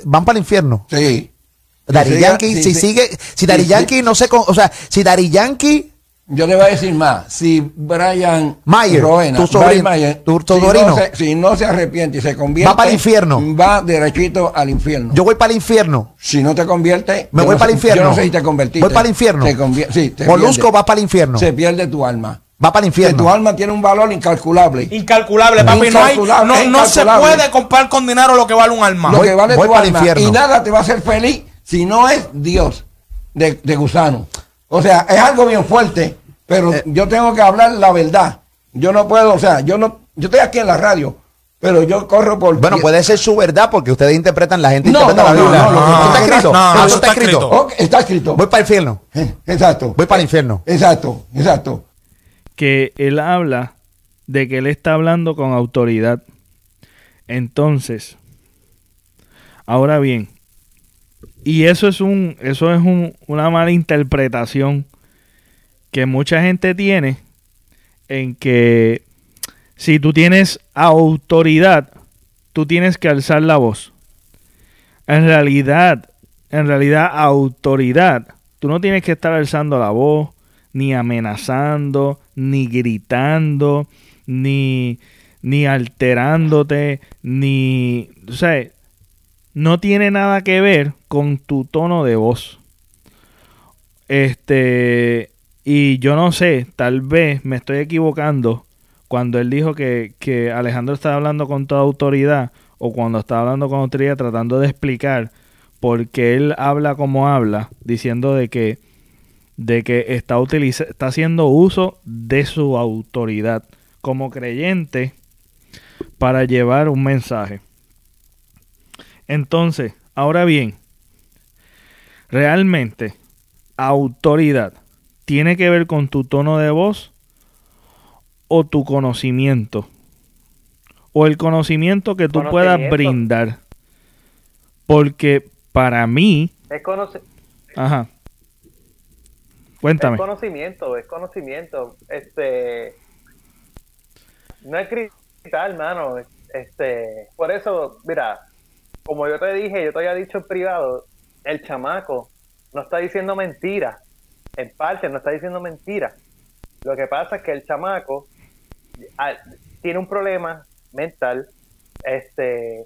Van para el infierno. Sí. Sí, Yankee, sí, si sigue, si Sí, Yankee no sé, o sea, si Daddy Yankee, Yo le voy a decir más. Si Brian Mayer, Roena, tu sobrino, Brian Mayer, tu- tu si, sobrino. no se, si no se arrepiente y se convierte, Va para el infierno. Va derechito al infierno. yo voy para el infierno. si no te conviertes, Me voy no para el infierno. Yo no sé si te convertiste. Voy para el infierno. Te sí, te Molusco pierde. va para el infierno. Se pierde tu alma. Va para el Que infierno. tu alma tiene un valor incalculable. Incalculable, papi. No, hay- no, no se puede comprar con dinero lo que vale un alma. Lo Voy- que vale voy tu para el alma. infierno. Y nada te va a hacer feliz si no es Dios de, de gusano. O sea, es algo bien fuerte, pero Eh. yo tengo que hablar la verdad. Yo no puedo, o sea, yo no, yo estoy aquí en la radio, pero yo corro por... Bueno, puede ser su verdad porque ustedes interpretan, la gente No, interpreta no, la no, Biblia. no, lo que ¿Eso está escrito? no, Ah, no, eso está está escrito. está escrito. Voy para el infierno. Eh, Exacto. Voy para el infierno. Exacto, exacto. que él habla de que él está hablando con autoridad. Entonces, ahora bien, y eso es un, eso es un- una mala interpretación que mucha gente tiene en que si tú tienes autoridad, tú tienes que alzar la voz. En realidad, en realidad, autoridad, tú no tienes que estar alzando la voz, ni amenazando, ni gritando, ni, ni alterándote, ni... O no tiene nada que ver con tu tono de voz. Este, y yo no sé, tal vez me estoy equivocando cuando él dijo que, que Alejandro estaba hablando con toda autoridad o cuando estaba hablando con autoridad tratando de explicar por qué él habla como habla, diciendo de que de que está utiliza está haciendo uso de su autoridad como creyente para llevar un mensaje. Entonces, ahora bien, realmente autoridad tiene que ver con tu tono de voz o tu conocimiento o el conocimiento que tú puedas brindar. Porque para mí, Es, ajá. es Cuéntame. conocimiento, es conocimiento. Este. No es cristal, hermano. Este. Por eso, mira, como yo te dije, yo te había dicho en privado, el chamaco no está diciendo mentira. En parte, no está diciendo mentira. Lo que pasa es que el chamaco ah, tiene un problema mental. Este.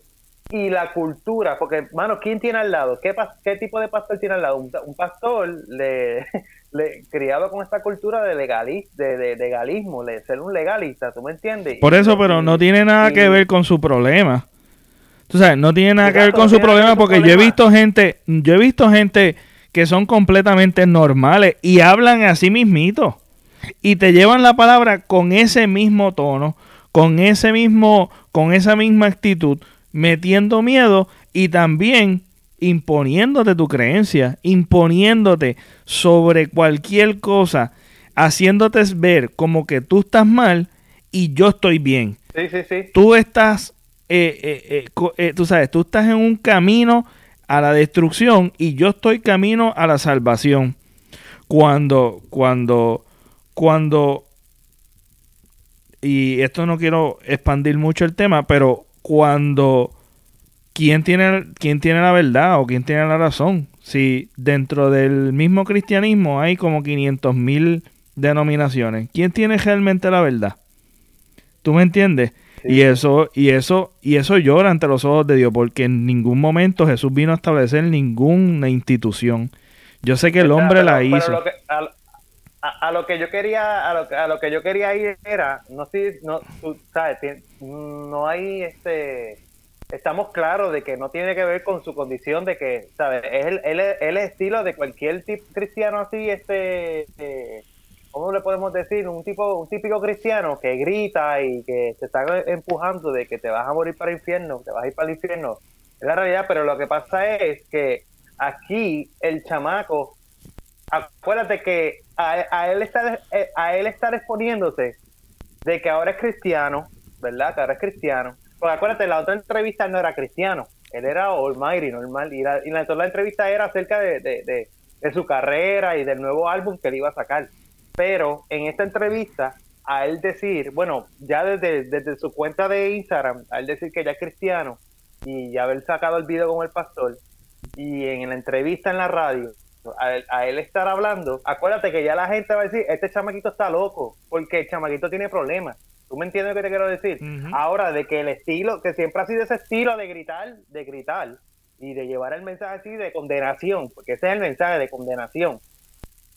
Y la cultura, porque, mano, ¿quién tiene al lado? ¿Qué, tipo de pastor tiene al lado? Un, un pastor le, (laughs) le- criado con esta cultura de, legali, de, de, de legalismo, de ser un legalista, ¿tú me entiendes? Por Y- eso, pero no tiene nada y- que ver con su problema. Tú sabes, no tiene nada que ver con su problema porque yo he visto gente, yo he visto gente que son completamente normales y hablan así mismito y te llevan la palabra con ese mismo tono, con ese mismo, con esa misma actitud, metiendo miedo y también imponiéndote tu creencia, imponiéndote sobre cualquier cosa, haciéndote ver como que tú estás mal y yo estoy bien Sí, sí, sí. tú estás, eh, eh, eh, tú sabes, tú estás en un camino a la destrucción y yo estoy camino a la salvación. Cuando, cuando, cuando, y esto no quiero expandir mucho el tema, pero cuando, ¿quién tiene, quién tiene la verdad o quién tiene la razón? Si dentro del mismo cristianismo hay como 500 mil denominaciones, ¿quién tiene realmente la verdad? ¿Tú me entiendes? Y eso, y eso, y eso llora ante los ojos de Dios, porque en ningún momento Jesús vino a establecer ninguna institución. Yo sé que el hombre pero- la pero hizo. lo que- a, a- a lo que yo quería, a lo, que- a lo que yo quería ir era, no sé, no, tú sabes, no hay este, estamos claros de que no tiene que ver con su condición de que, sabes, es el, él, es- él es estilo de cualquier tipo cristiano así, este, eh, ¿cómo le podemos decir? Un tipo, un típico cristiano que grita y que te está empujando de que te vas a morir para el infierno, te vas a ir para el infierno. Es la realidad, pero lo que pasa es que aquí el chamaco acuérdate que a, él estar a él estar exponiéndose de que ahora es cristiano, ¿verdad? Que ahora es cristiano. Porque acuérdate, la otra entrevista no era cristiano, él era Almighty, normal. Y la, y la, la entrevista era acerca de, de, de- de su carrera y del nuevo álbum que él iba a sacar. Pero en esta entrevista, a él decir, bueno, ya desde, desde su cuenta de Instagram, a él decir que ya es cristiano y haber sacado el video con el pastor, y en la entrevista en la radio, a él, a él estar hablando, acuérdate que ya la gente va a decir, este chamaquito está loco, porque el chamaquito tiene problemas. ¿Tú me entiendes lo que te quiero decir? Ahora, de que el estilo, que siempre ha sido ese estilo de gritar, de gritar, y de llevar el mensaje así de condenación, porque ese es el mensaje de condenación.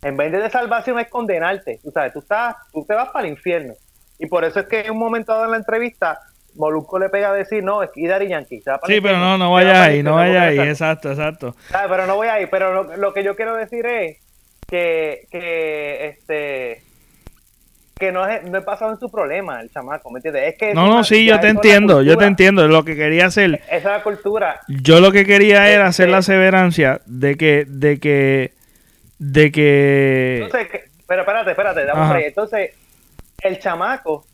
En vez de, salvación es condenarte. Tú sabes, tú, estás, tú te vas para el infierno. Y por eso es que en un momento dado en la entrevista, Molusco le pega a decir, no, es Daddy Yankee. se va para el Sí, pero infierno, no, no se va vayas para el ahí, no vayas ahí, exacto, exacto. Ah, pero no voy ahí, pero lo, lo que yo quiero decir es que, que este que no es, no es basado en su problema, el chamaco, ¿me entiendes? Es que No, no, sí, yo te entiendo, yo te entiendo. Lo que quería hacer, Esa es la cultura. yo lo que quería era hacer Este- la aseverancia de que, de que, de que, Entonces, pero espérate, espérate, dame. Entonces, el chamaco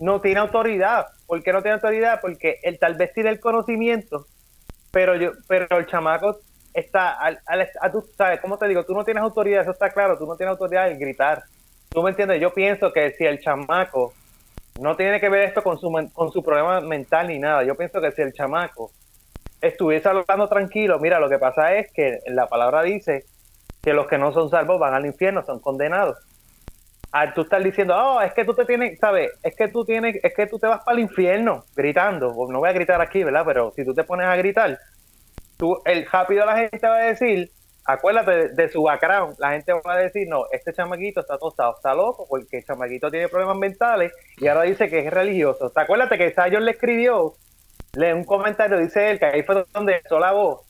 no tiene autoridad. ¿Por qué no tiene autoridad? Porque él tal vez tiene el conocimiento, pero yo, pero el chamaco está, al, al- a tú sabes, ¿cómo te digo? Tú no tienes autoridad, eso está claro, tú no tienes autoridad en gritar. ¿Tú me entiendes? Yo pienso que si el chamaco no tiene que ver esto con su, con su problema mental ni nada, yo pienso que si el chamaco estuviese hablando tranquilo, mira, lo que pasa es que la palabra dice que los que no son salvos van al infierno, son condenados. Al tú estar diciendo, oh, es que tú te tienes, ¿sabes? Es que tú tienes, es que tú te vas para el infierno gritando. O No voy a gritar aquí, ¿verdad? Pero si tú te pones a gritar, tú, el rápido la gente va a decir, acuérdate de, su background, la gente va a decir, no, este chamaquito está tostado, está loco, porque el chamaquito tiene problemas mentales y ahora dice que es religioso. ¿Te acuérdate que Sayon le escribió, lee un comentario, dice él, que ahí fue donde empezó la voz,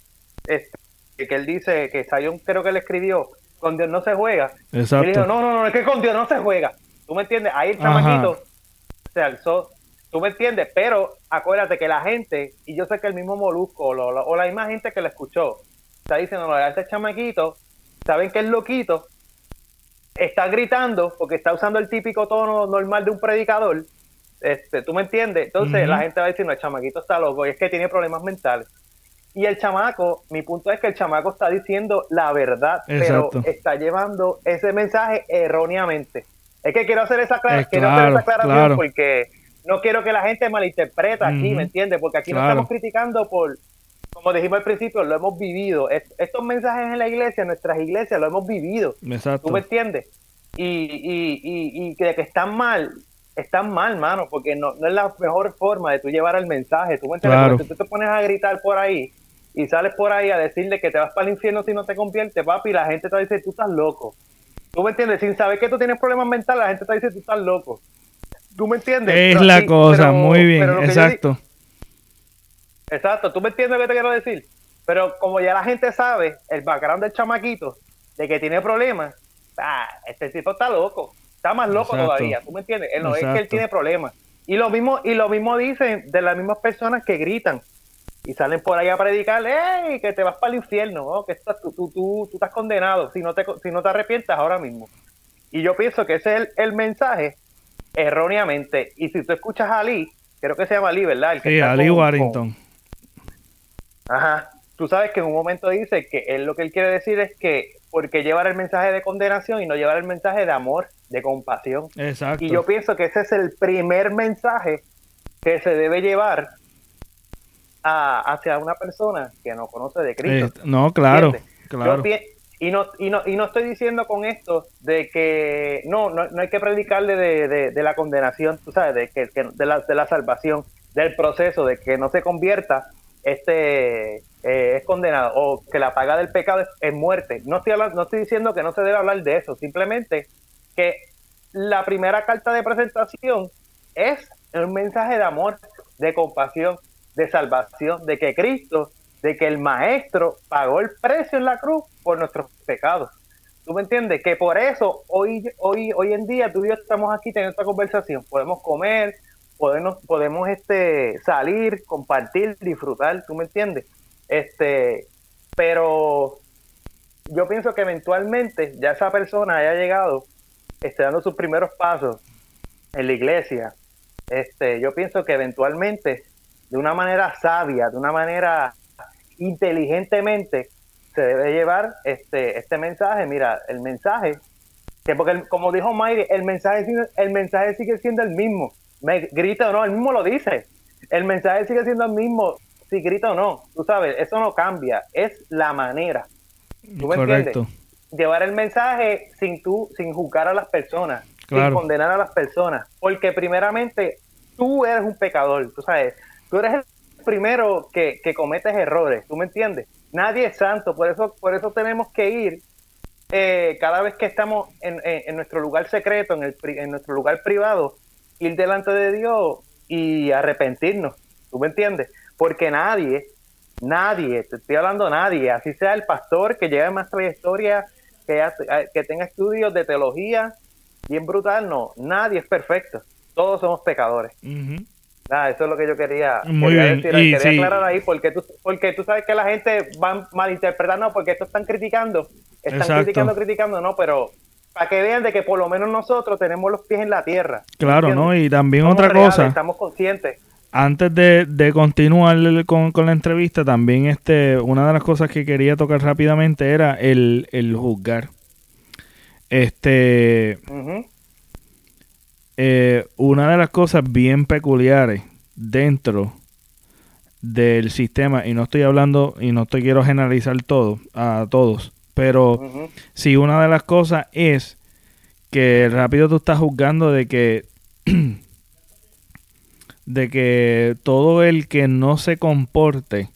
este, que él dice que Sayon creo que le escribió, con Dios no se juega. Él dijo, no, no, no, es que con Dios no se juega. ¿Tú me entiendes? Ahí el chamaquito se alzó. ¿Tú me entiendes? Pero acuérdate que la gente, y yo sé que el mismo Molusco o, lo- o la misma gente que lo escuchó, está diciendo, no, este chamaquito, saben que es loquito, está gritando porque está usando el típico tono normal de un predicador. Este, ¿Tú me entiendes? Entonces la gente va a decir, no, el chamaquito está loco y es que tiene problemas mentales. Y el chamaco, mi punto es que el chamaco está diciendo la verdad, Exacto. pero está llevando ese mensaje erróneamente. Es que quiero hacer esa, aclara- Eh, quiero hacer claro, esa aclaración claro. porque no quiero que la gente malinterprete aquí, Ujú. ¿me entiendes? Porque aquí no Claro. estamos criticando por, como dijimos al principio, lo hemos vivido. Es- estos mensajes en la iglesia, en nuestras iglesias, lo hemos vivido. Exacto. ¿Tú me entiendes? Y, y, y, y que de que están mal, están mal, mano, porque no, no es la mejor forma de tú llevar el mensaje. ¿Tú me entiendes? Claro. Porque tú te pones a gritar por ahí y sales por ahí a decirle que te vas para el infierno si no te conviertes, papi, y la gente te dice, tú estás loco. ¿Tú me entiendes? Sin saber que tú tienes problemas mentales, la gente te dice, tú estás loco. ¿Tú me entiendes? Es Pero la sí, cosa, pero- muy bien, yo exacto. Exacto, ¿tú me entiendes lo que te quiero decir? Pero como ya la gente sabe el background del chamaquito, de que tiene problemas, ah, este tipo está loco, está más loco Exacto. todavía, ¿tú me entiendes? Él no, es que él tiene problemas. Y lo mismo y lo mismo dicen de las mismas personas que gritan y salen por ahí a predicar, ¡Ey! Que te vas para el infierno, ¿no? que estás, tú, tú, tú, tú estás condenado si no, te, si no te arrepientas ahora mismo. Y yo pienso que ese es el, el mensaje erróneamente. Y si tú escuchas a Ali, creo que se llama Ali, ¿verdad? El que Sí, está Ali con- con- Warrington. Ajá. Tú sabes que en un momento dice que él lo que él quiere decir es que porque llevar el mensaje de condenación y no llevar el mensaje de amor, de compasión. Exacto. Y yo pienso que ese es el primer mensaje que se debe llevar a- hacia una persona que no conoce de Cristo. Eh, no, claro, claro. Yo y no, y, no, y no estoy diciendo con esto de que no, no, no hay que predicarle de, de- de la condenación, tú sabes, de, que, que- de, la, de la salvación, del proceso, de que no se convierta, este eh, es condenado, o que la paga del pecado es, muerte. No estoy, hablando- no estoy diciendo que no se debe hablar de eso, simplemente que la primera carta de presentación es un mensaje de amor, de compasión, de salvación, de que Cristo, de que el Maestro pagó el precio en la cruz por nuestros pecados. ¿Tú me entiendes? Que por eso hoy, hoy, hoy en día tú y yo estamos aquí teniendo esta conversación. Podemos comer, podemos, podemos este, salir, compartir, disfrutar, ¿tú me entiendes? Este, pero yo pienso que eventualmente ya esa persona haya llegado, esté dando sus primeros pasos en la iglesia. Este, yo pienso que eventualmente, de una manera sabia, de una manera inteligentemente, se debe llevar este, este mensaje. Mira, el mensaje, que porque el- como dijo Mayri, el mensaje, el mensaje sigue siendo el mismo. Me grita o no, él mismo lo dice. El mensaje sigue siendo el mismo, si grita o no. Tú sabes, eso no cambia, es la manera. ¿Tú me Correcto. entiendes? Llevar el mensaje sin tú, sin juzgar a las personas, sin condenar a las personas. Porque primeramente, tú eres un pecador, tú sabes. Tú eres el primero que, que cometes errores, ¿tú me entiendes? Nadie es santo, por eso, por eso tenemos que ir eh, cada vez que estamos en, en- en nuestro lugar secreto, en, el, en nuestro lugar privado, ir delante de Dios y arrepentirnos, ¿tú me entiendes? Porque nadie, nadie, te estoy hablando nadie, así sea el pastor que lleve más trayectoria, que, que tenga estudios de teología, bien brutal, no, nadie es perfecto, todos somos pecadores. Ujú. Nada, eso es lo que yo quería, Muy quería bien, decir, y quería sí. aclarar ahí, porque tú, porque tú sabes que la gente va no, porque esto están criticando, están Exacto. criticando, criticando, no, pero para que vean de que por lo menos nosotros tenemos los pies en la tierra. Claro, ¿no? Y también Somos otra reales, cosa. Estamos conscientes. Antes de, de continuar con, con la entrevista, también este, una de las cosas que quería tocar rápidamente era el, el juzgar. Este, eh, una de las cosas bien peculiares dentro del sistema, y no estoy hablando, y no te quiero generalizar todo, a todos, pero si una de las cosas es que rápido tú estás juzgando de que (clears throat) de que todo el que no se comporte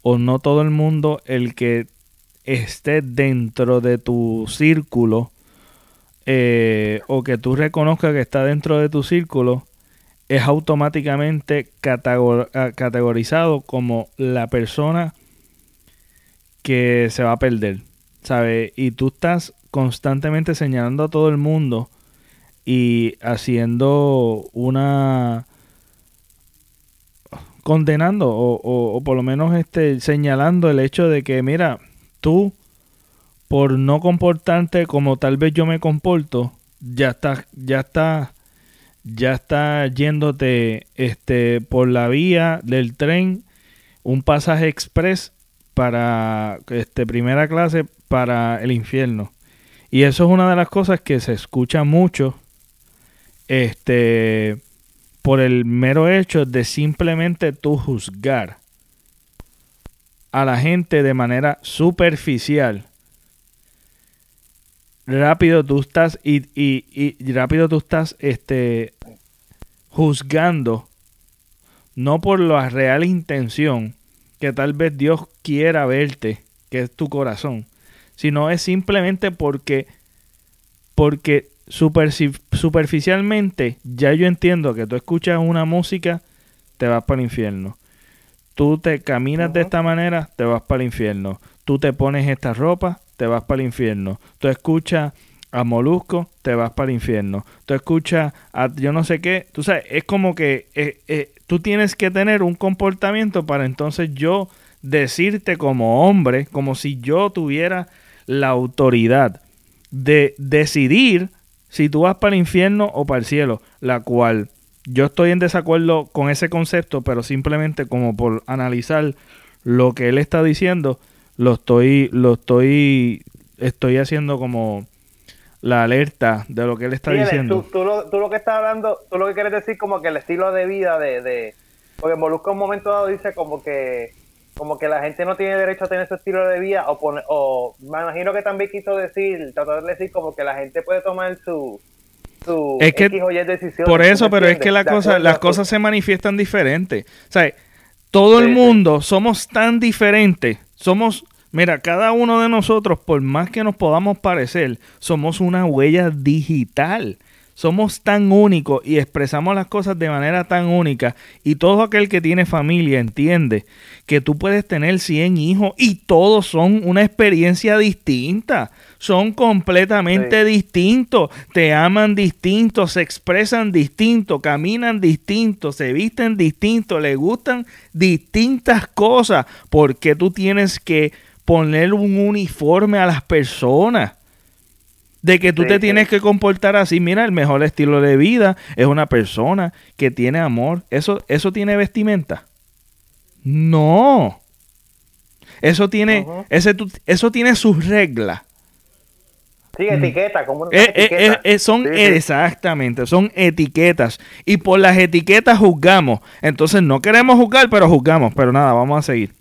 o no todo el mundo el que esté dentro de tu círculo eh, o que tú reconozcas que está dentro de tu círculo es automáticamente categor- ah, categorizado como la persona que se va a perder, ¿sabes? Y tú estás constantemente señalando a todo el mundo y haciendo una condenando o, o- por lo menos este señalando el hecho de que mira tú por no comportarte como tal vez yo me comporto ya estás ya está ya está yéndote este por la vía del tren un pasaje express para este primera clase para el infierno. Y eso es una de las cosas que se escucha mucho este por el mero hecho de simplemente tú juzgar a la gente de manera superficial. Rápido tú estás y, y- y rápido tú estás este juzgando no por la real intención que tal vez Dios quiera verte que es tu corazón sino es simplemente porque porque superficialmente ya yo entiendo que tú escuchas una música te vas para el infierno. Tú te caminas de esta manera te vas para el infierno. Tú te pones esta ropa te vas para el infierno. Tú escuchas a Molusco te vas para el infierno. Tú escuchas a yo no sé qué tú sabes es como que eh, eh, tú tienes que tener un comportamiento para entonces yo decirte como hombre como si yo tuviera la autoridad de decidir si tú vas para el infierno o para el cielo, la cual yo estoy en desacuerdo con ese concepto, pero simplemente como por analizar lo que él está diciendo, lo estoy, lo estoy, estoy haciendo como la alerta de lo que él está Sí, diciendo. Tú, tú lo, tú lo que estás hablando, tú lo que quieres decir como que el estilo de vida de... de porque Molusco en un momento dado dice como que como que la gente no tiene derecho a tener ese estilo de vida o, pone- o me imagino que también quiso decir, tratar de decir como que la gente puede tomar su, su Es que X o Y decisión. Por eso, pero es que la cosa, las cosas se manifiestan diferentes. O sea, todo el sí. mundo somos tan diferentes. Somos, mira, cada uno de nosotros, por más que nos podamos parecer, somos una huella digital. Somos tan únicos y expresamos las cosas de manera tan única. Y todo aquel que tiene familia entiende que tú puedes tener 100 hijos y todos son una experiencia distinta. Son completamente distintos. Te aman distintos, se expresan distintos, caminan distintos, se visten distintos, le gustan distintas cosas. porque tú tienes que poner un uniforme a las personas? De que tú Sí, te sí. tienes que comportar así. Mira, el mejor estilo de vida es una persona que tiene amor. ¿Eso, eso tiene vestimenta? No. Eso tiene, ese eso tiene sus reglas. Sí, etiqueta, como una Eh, eh, etiqueta. eh, eh, son Sí, sí. exactamente, son etiquetas. Y por las etiquetas juzgamos. Entonces no queremos juzgar, pero juzgamos. Pero nada, vamos a seguir.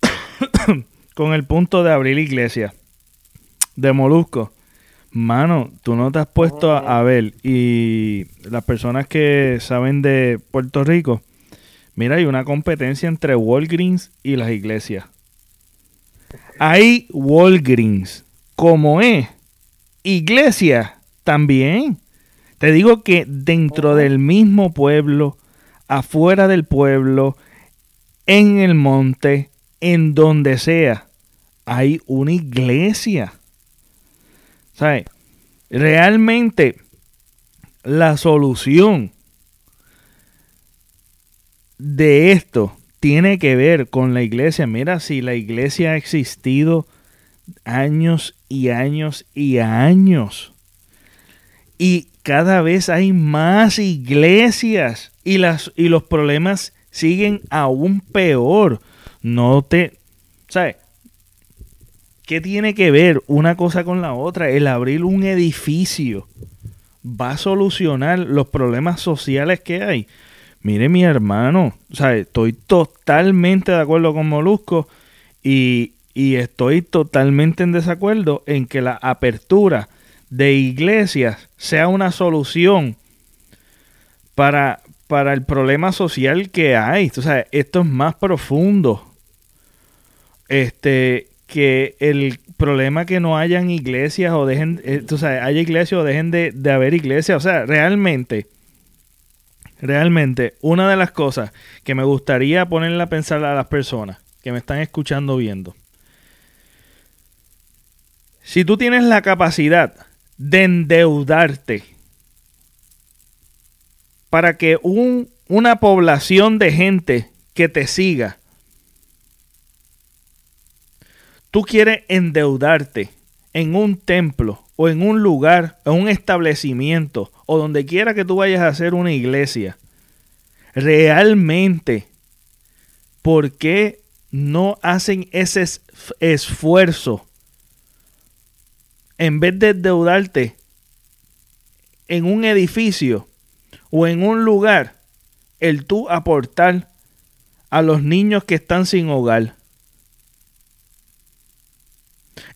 (coughs) Con el punto de abrir iglesia. De Molusco. Mano, tú no te has puesto a, a ver. Y las personas que saben de Puerto Rico. Mira, hay una competencia entre Walgreens y las iglesias. Hay Walgreens, como es, iglesia también. Te digo que dentro del mismo pueblo, afuera del pueblo, en el monte, en donde sea, hay una iglesia. ¿Sabes? realmente la solución de esto tiene que ver con la iglesia. Mira, si la iglesia ha existido años y años y años. Y cada vez hay más iglesias y, las, y los problemas siguen aún peor. No te... ¿Sabes? ¿Qué tiene que ver una cosa con la otra? El abrir un edificio va a solucionar los problemas sociales que hay. Mire mi hermano, estoy totalmente de acuerdo con Molusco y, y estoy totalmente en desacuerdo en que la apertura de iglesias sea una solución para, para el problema social que hay. O sea, esto es más profundo. Este, que el problema que no hayan iglesias o dejen, eh, o sea, haya iglesias o dejen de, de haber iglesias. O sea, realmente, realmente, una de las cosas que me gustaría ponerle a pensar a las personas que me están escuchando viendo. Si tú tienes la capacidad de endeudarte para que un, una población de gente que te siga tú quieres endeudarte en un templo o en un lugar, en un establecimiento o donde quiera que tú vayas a hacer una iglesia, realmente, ¿por qué no hacen ese esfuerzo en vez de endeudarte en un edificio o en un lugar, el tú aportar a los niños que están sin hogar?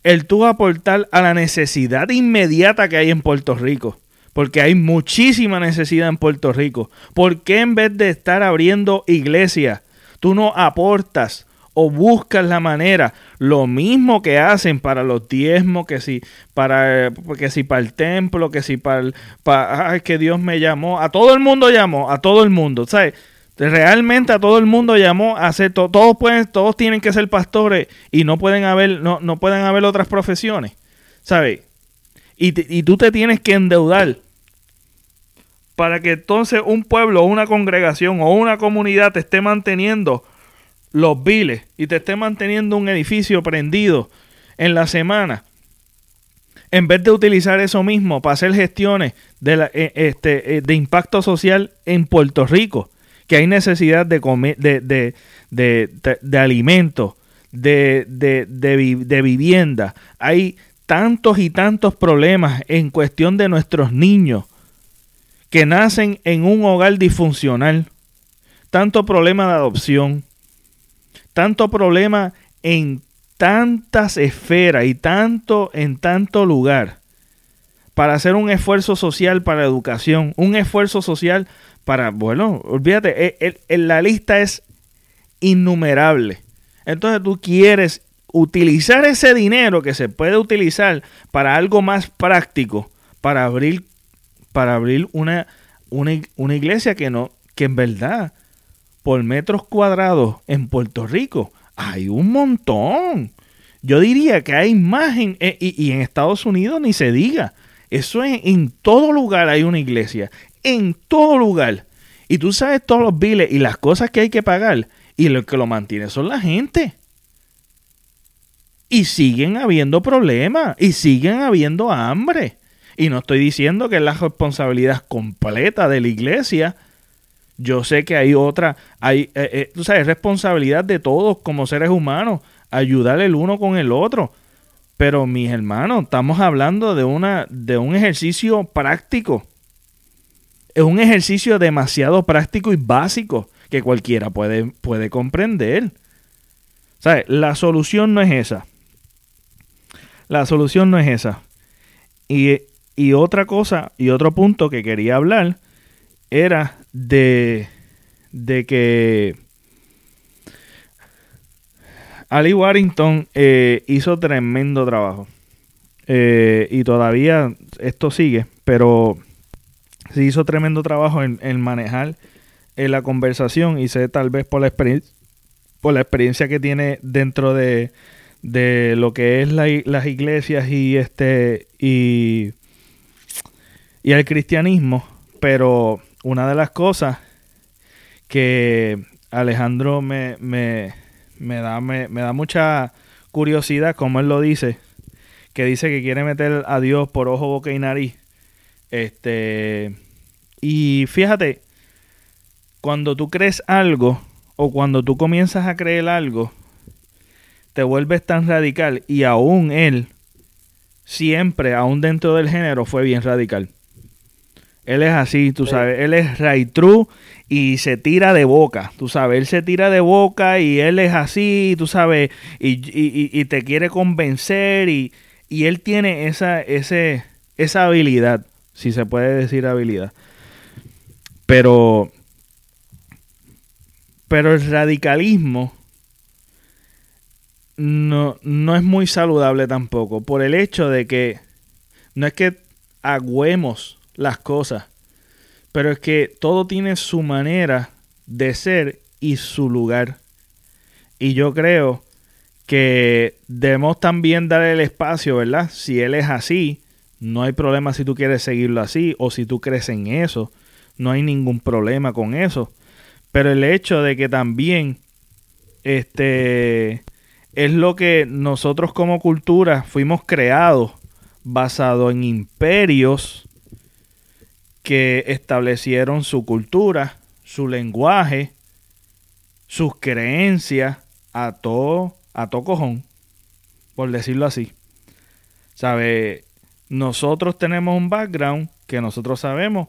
El tú aportar a la necesidad inmediata que hay en Puerto Rico. Porque hay muchísima necesidad en Puerto Rico. ¿Por qué en vez de estar abriendo iglesias, tú no aportas o buscas la manera, lo mismo que hacen para los diezmos, que si para, que si para el templo, que si para, para que Dios me llamó, a todo el mundo llamó, a todo el mundo, ¿sabes? Realmente a todo el mundo llamó a ser, todos pueden, todos tienen que ser pastores y no pueden haber, no, no pueden haber otras profesiones, ¿sabes? Y, y tú te tienes que endeudar para que entonces un pueblo, una congregación o una comunidad te esté manteniendo los biles y te esté manteniendo un edificio prendido en la semana, en vez de utilizar eso mismo para hacer gestiones de, la, eh, este, eh, de impacto social en Puerto Rico, que hay necesidad de, comer, de, de, de, de alimentos, de, de vivienda. Hay tantos y tantos problemas en cuestión de nuestros niños que nacen en un hogar disfuncional. Tanto problema de adopción, tanto problema en tantas esferas y tanto en tanto lugar para hacer un esfuerzo social para educación, un esfuerzo social para, bueno, olvídate, e, la lista es innumerable. Entonces tú quieres utilizar ese dinero que se puede utilizar para algo más práctico, para abrir, para abrir una, una, iglesia que no, que en verdad, por metros cuadrados en Puerto Rico, hay un montón. Yo diría que hay más en, eh, y, en Estados Unidos ni se diga. Eso es en todo lugar hay una iglesia en todo lugar. Y tú sabes todos los biles y las cosas que hay que pagar. Y lo que lo mantiene son la gente. Y siguen habiendo problemas. Y siguen habiendo hambre. Y no estoy diciendo que es la responsabilidad completa de la iglesia. Yo sé que hay otra, hay, eh, eh, tú sabes, responsabilidad de todos como seres humanos, ayudar el uno con el otro. Pero mis hermanos, estamos hablando de, una, de un ejercicio práctico es un ejercicio demasiado práctico y básico que cualquiera puede, puede comprender. ¿Sabes? La solución no es esa. La solución no es esa. Y, y otra cosa, y otro punto que quería hablar, era de, de que Ali Warrington eh, hizo tremendo trabajo. Eh, y todavía esto sigue, pero se hizo tremendo trabajo en, manejar eh, la conversación y sé tal vez por la experiencia que tiene dentro de, lo que es las iglesias y este y, al cristianismo, pero una de las cosas que Alejandro me, me, me da, me da mucha curiosidad, como él lo dice, que dice que quiere meter a Dios por ojo, boca y nariz. Este, y fíjate, cuando tú crees algo o cuando tú comienzas a creer algo, te vuelves tan radical y aún él, siempre, aún dentro del género, fue bien radical. Él es así, tú sabes, él es right true y se tira de boca, tú sabes, él se tira de boca y él es así, tú sabes, y, y, te quiere convencer y, y, él tiene esa, ese, esa habilidad, si se puede decir habilidad. Pero, pero el radicalismo no, no es muy saludable tampoco, por el hecho de que no es que agüemos las cosas. Pero es que todo tiene su manera de ser y su lugar. Y yo creo que debemos también darle el espacio, ¿verdad? Si él es así, no hay problema si tú quieres seguirlo así o si tú crees en eso. No hay ningún problema con eso. Pero el hecho de que también este es lo que nosotros como cultura fuimos creados basado en imperios que establecieron su cultura, su lenguaje, sus creencias a todo, a todo cojón, por decirlo así. ¿Sabe? Nosotros tenemos un background que nosotros sabemos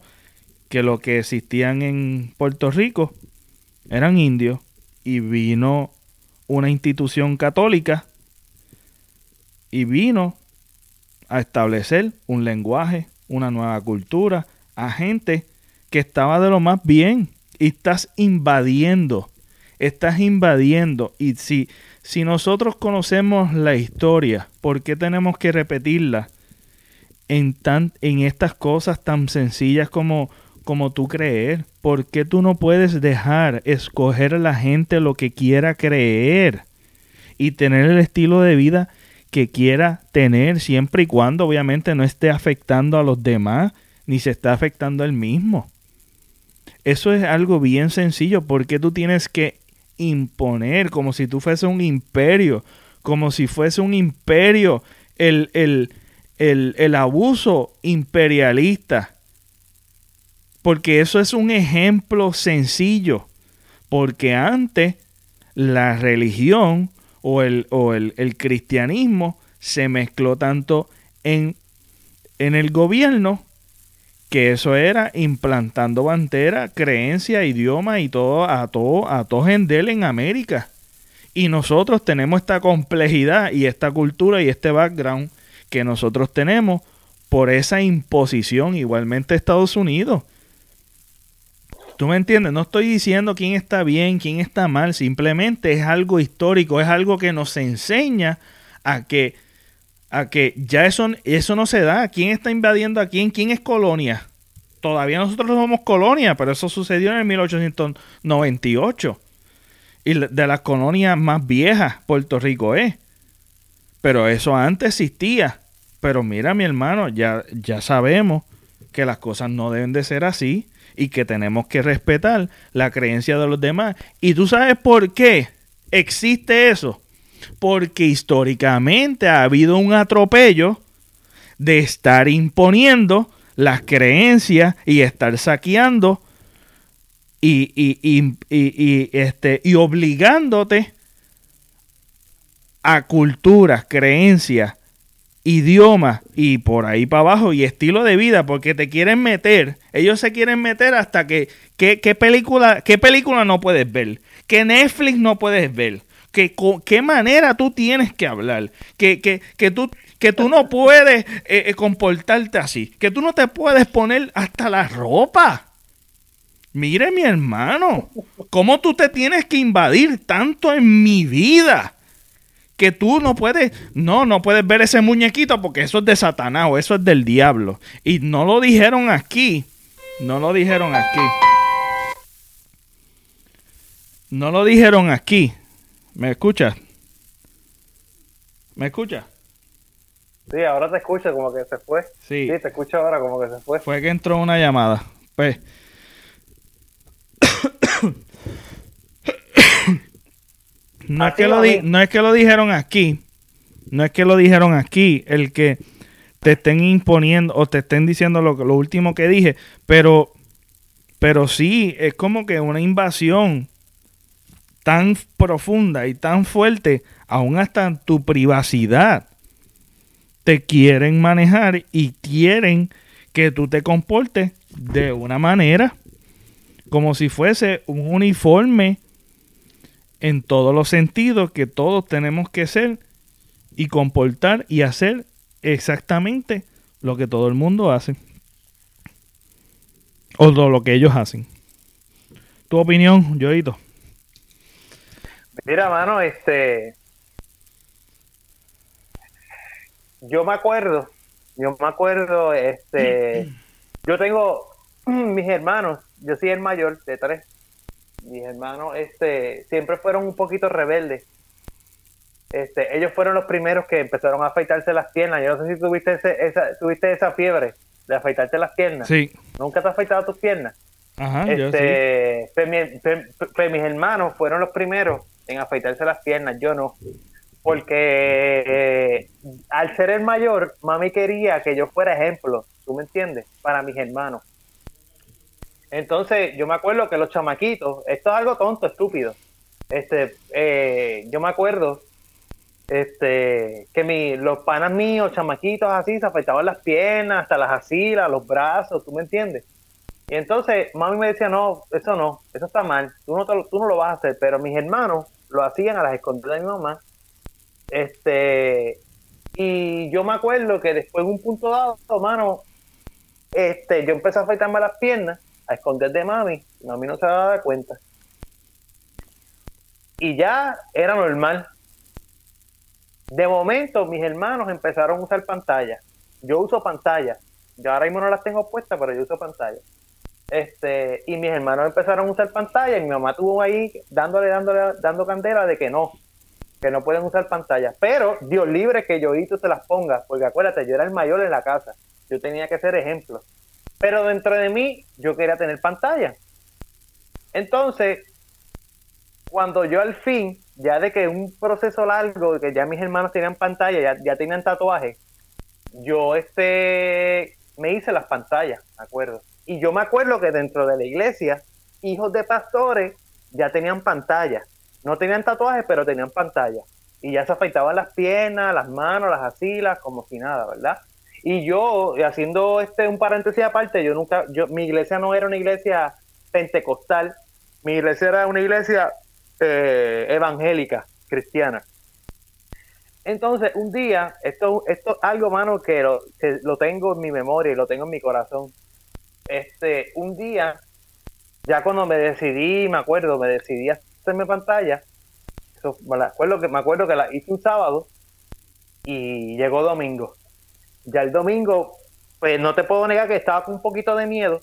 que lo que existían en Puerto Rico eran indios y vino una institución católica y vino a establecer un lenguaje, una nueva cultura, a gente que estaba de lo más bien y estás invadiendo, estás invadiendo. Y si, si nosotros conocemos la historia, ¿por qué tenemos que repetirla en, tan, en estas cosas tan sencillas como, como tú creer? ¿Por qué tú no puedes dejar escoger a la gente lo que quiera creer y tener el estilo de vida que quiera tener siempre y cuando obviamente no esté afectando a los demás? ni se está afectando al mismo. Eso es algo bien sencillo, porque tú tienes que imponer como si tú fuese un imperio, como si fuese un imperio el, el, el, el abuso imperialista. Porque eso es un ejemplo sencillo. Porque antes la religión o el, o el, el cristianismo se mezcló tanto en, en el gobierno que eso era implantando bandera, creencia, idioma y todo a todo a todo gendel en América. Y nosotros tenemos esta complejidad y esta cultura y este background que nosotros tenemos por esa imposición igualmente Estados Unidos. ¿Tú me entiendes? No estoy diciendo quién está bien, quién está mal, simplemente es algo histórico, es algo que nos enseña a que a que ya eso, eso no se da. ¿Quién está invadiendo a quién? ¿Quién es colonia? Todavía nosotros no somos colonia, pero eso sucedió en el 1898. Y de las colonias más viejas, Puerto Rico es. Pero eso antes existía. Pero mira, mi hermano, ya, ya sabemos que las cosas no deben de ser así y que tenemos que respetar la creencia de los demás. ¿Y tú sabes por qué existe eso? porque históricamente ha habido un atropello de estar imponiendo las creencias y estar saqueando y, y, este, y obligándote a culturas, creencias, idiomas y por ahí para abajo y estilo de vida porque te quieren meter, ellos se quieren meter hasta que qué película, qué película no puedes ver, qué Netflix no puedes ver, que qué manera tú tienes que hablar, que, que, que, tú, que tú no puedes eh, eh, comportarte así, que tú no te puedes poner hasta la ropa. Mire mi hermano, cómo tú te tienes que invadir tanto en mi vida que tú no puedes, no, no puedes ver ese muñequito porque eso es de Satanás o eso es del diablo. Y no lo dijeron aquí, no lo dijeron aquí. No lo dijeron aquí. ¿Me escuchas? ¿Me escuchas? Sí, ahora te escucho como que se fue. Sí. Sí, te escucho ahora como que se fue. Fue que entró una llamada. Pues. No, es que lo va di- bien. no es que lo dijeron aquí. No es que lo dijeron aquí. El que te estén imponiendo o te estén diciendo lo, lo último que dije. Pero. Pero sí, es como que una invasión tan profunda y tan fuerte, aún hasta en tu privacidad te quieren manejar y quieren que tú te comportes de una manera como si fuese un uniforme en todos los sentidos que todos tenemos que ser y comportar y hacer exactamente lo que todo el mundo hace o lo que ellos hacen. Tu opinión, Yoito. Mira, mano, este. Yo me acuerdo, yo me acuerdo, este. Yo tengo (clears throat) mis hermanos, yo soy el mayor de tres. Mis hermanos, este, siempre fueron un poquito rebeldes. Este, ellos fueron los primeros que empezaron a afeitarse las piernas. Yo no sé si tuviste ese, esa, tuviste esa fiebre de afeitarte las piernas. Sí. ¿Nunca te has afeitado tus piernas? Ajá, yo sí. este, pues, mi- pues, pues, mis hermanos fueron los primeros en afeitarse las piernas, yo no. Porque eh, al ser el mayor, mami quería que yo fuera ejemplo, ¿tú me entiendes? Para mis hermanos. Entonces, yo me acuerdo que los chamaquitos, esto es algo tonto, estúpido. Este, eh, yo me acuerdo este, que mi, los panas míos, chamaquitos así, se afeitaban las piernas, hasta las axilas, los brazos, ¿tú me entiendes? Y entonces mami me decía, no, eso no, eso está mal, tú no, te lo- tú no lo vas a hacer, pero mis hermanos lo hacían a las escondidas de mi mamá. Este, y yo me acuerdo que después en un punto dado, mano, este, yo empecé a afeitarme las piernas, a esconder de mami, mami no se daba cuenta. Y ya era normal. De momento, mis hermanos empezaron a usar pantalla. Yo uso pantalla. Yo ahora mismo no las tengo puestas, pero yo uso pantalla. Este, y mis hermanos empezaron a usar pantalla y mi mamá tuvo ahí dándole, dándole, dando candela de que no, que no pueden usar pantalla. Pero Dios libre que Yoito se las ponga, porque acuérdate, yo era el mayor en la casa. Yo tenía que ser ejemplo. Pero dentro de mí, yo quería tener pantalla. Entonces, cuando yo al fin, ya de que un proceso largo, que ya mis hermanos tenían pantalla, ya, ya tenían tatuaje, yo este me hice las pantallas, me acuerdo. Y yo me acuerdo que dentro de la iglesia, hijos de pastores ya tenían pantalla. No tenían tatuajes, pero tenían pantalla. Y ya se afeitaban las piernas, las manos, las asilas, como si nada, ¿verdad? Y yo, haciendo este un paréntesis aparte, yo nunca, yo, mi iglesia no era una iglesia pentecostal, mi iglesia era una iglesia eh, evangélica, cristiana. Entonces, un día, esto, es algo, mano, que lo, que lo tengo en mi memoria y lo tengo en mi corazón. Este, un día, ya cuando me decidí, me acuerdo, me decidí a hacerme pantalla, me, acuerdo que, me acuerdo que la hice un sábado y llegó domingo. Ya el domingo, pues no te puedo negar que estaba con un poquito de miedo.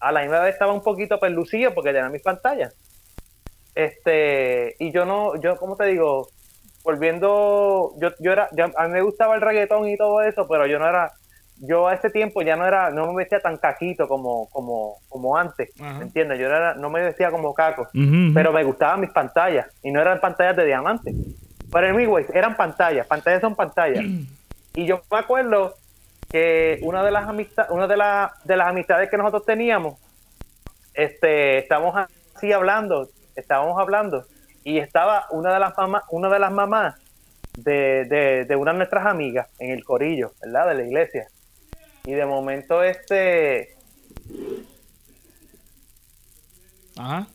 A la misma vez estaba un poquito perlucido porque tenía mis pantallas. Este, y yo no, yo, como te digo, volviendo, yo, yo era, yo- a mí me gustaba el reggaetón y todo eso, pero yo no era, yo a ese tiempo ya no era, no me vestía tan caquito como, como, como antes. ¿me entiendes? Yo no era, no me vestía como caco, pero me gustaban mis pantallas, y no eran pantallas de diamante. Pero anyways, eran pantallas, pantallas son pantallas. (clears throat) Y yo me acuerdo que una de las amistades, una de, las de las amistades que nosotros teníamos, este, estábamos así hablando, estábamos hablando, y estaba una de las mamás, una de las mamás de, de, de una de nuestras amigas en el corillo, ¿verdad? De la iglesia. Y de momento este, Ajá.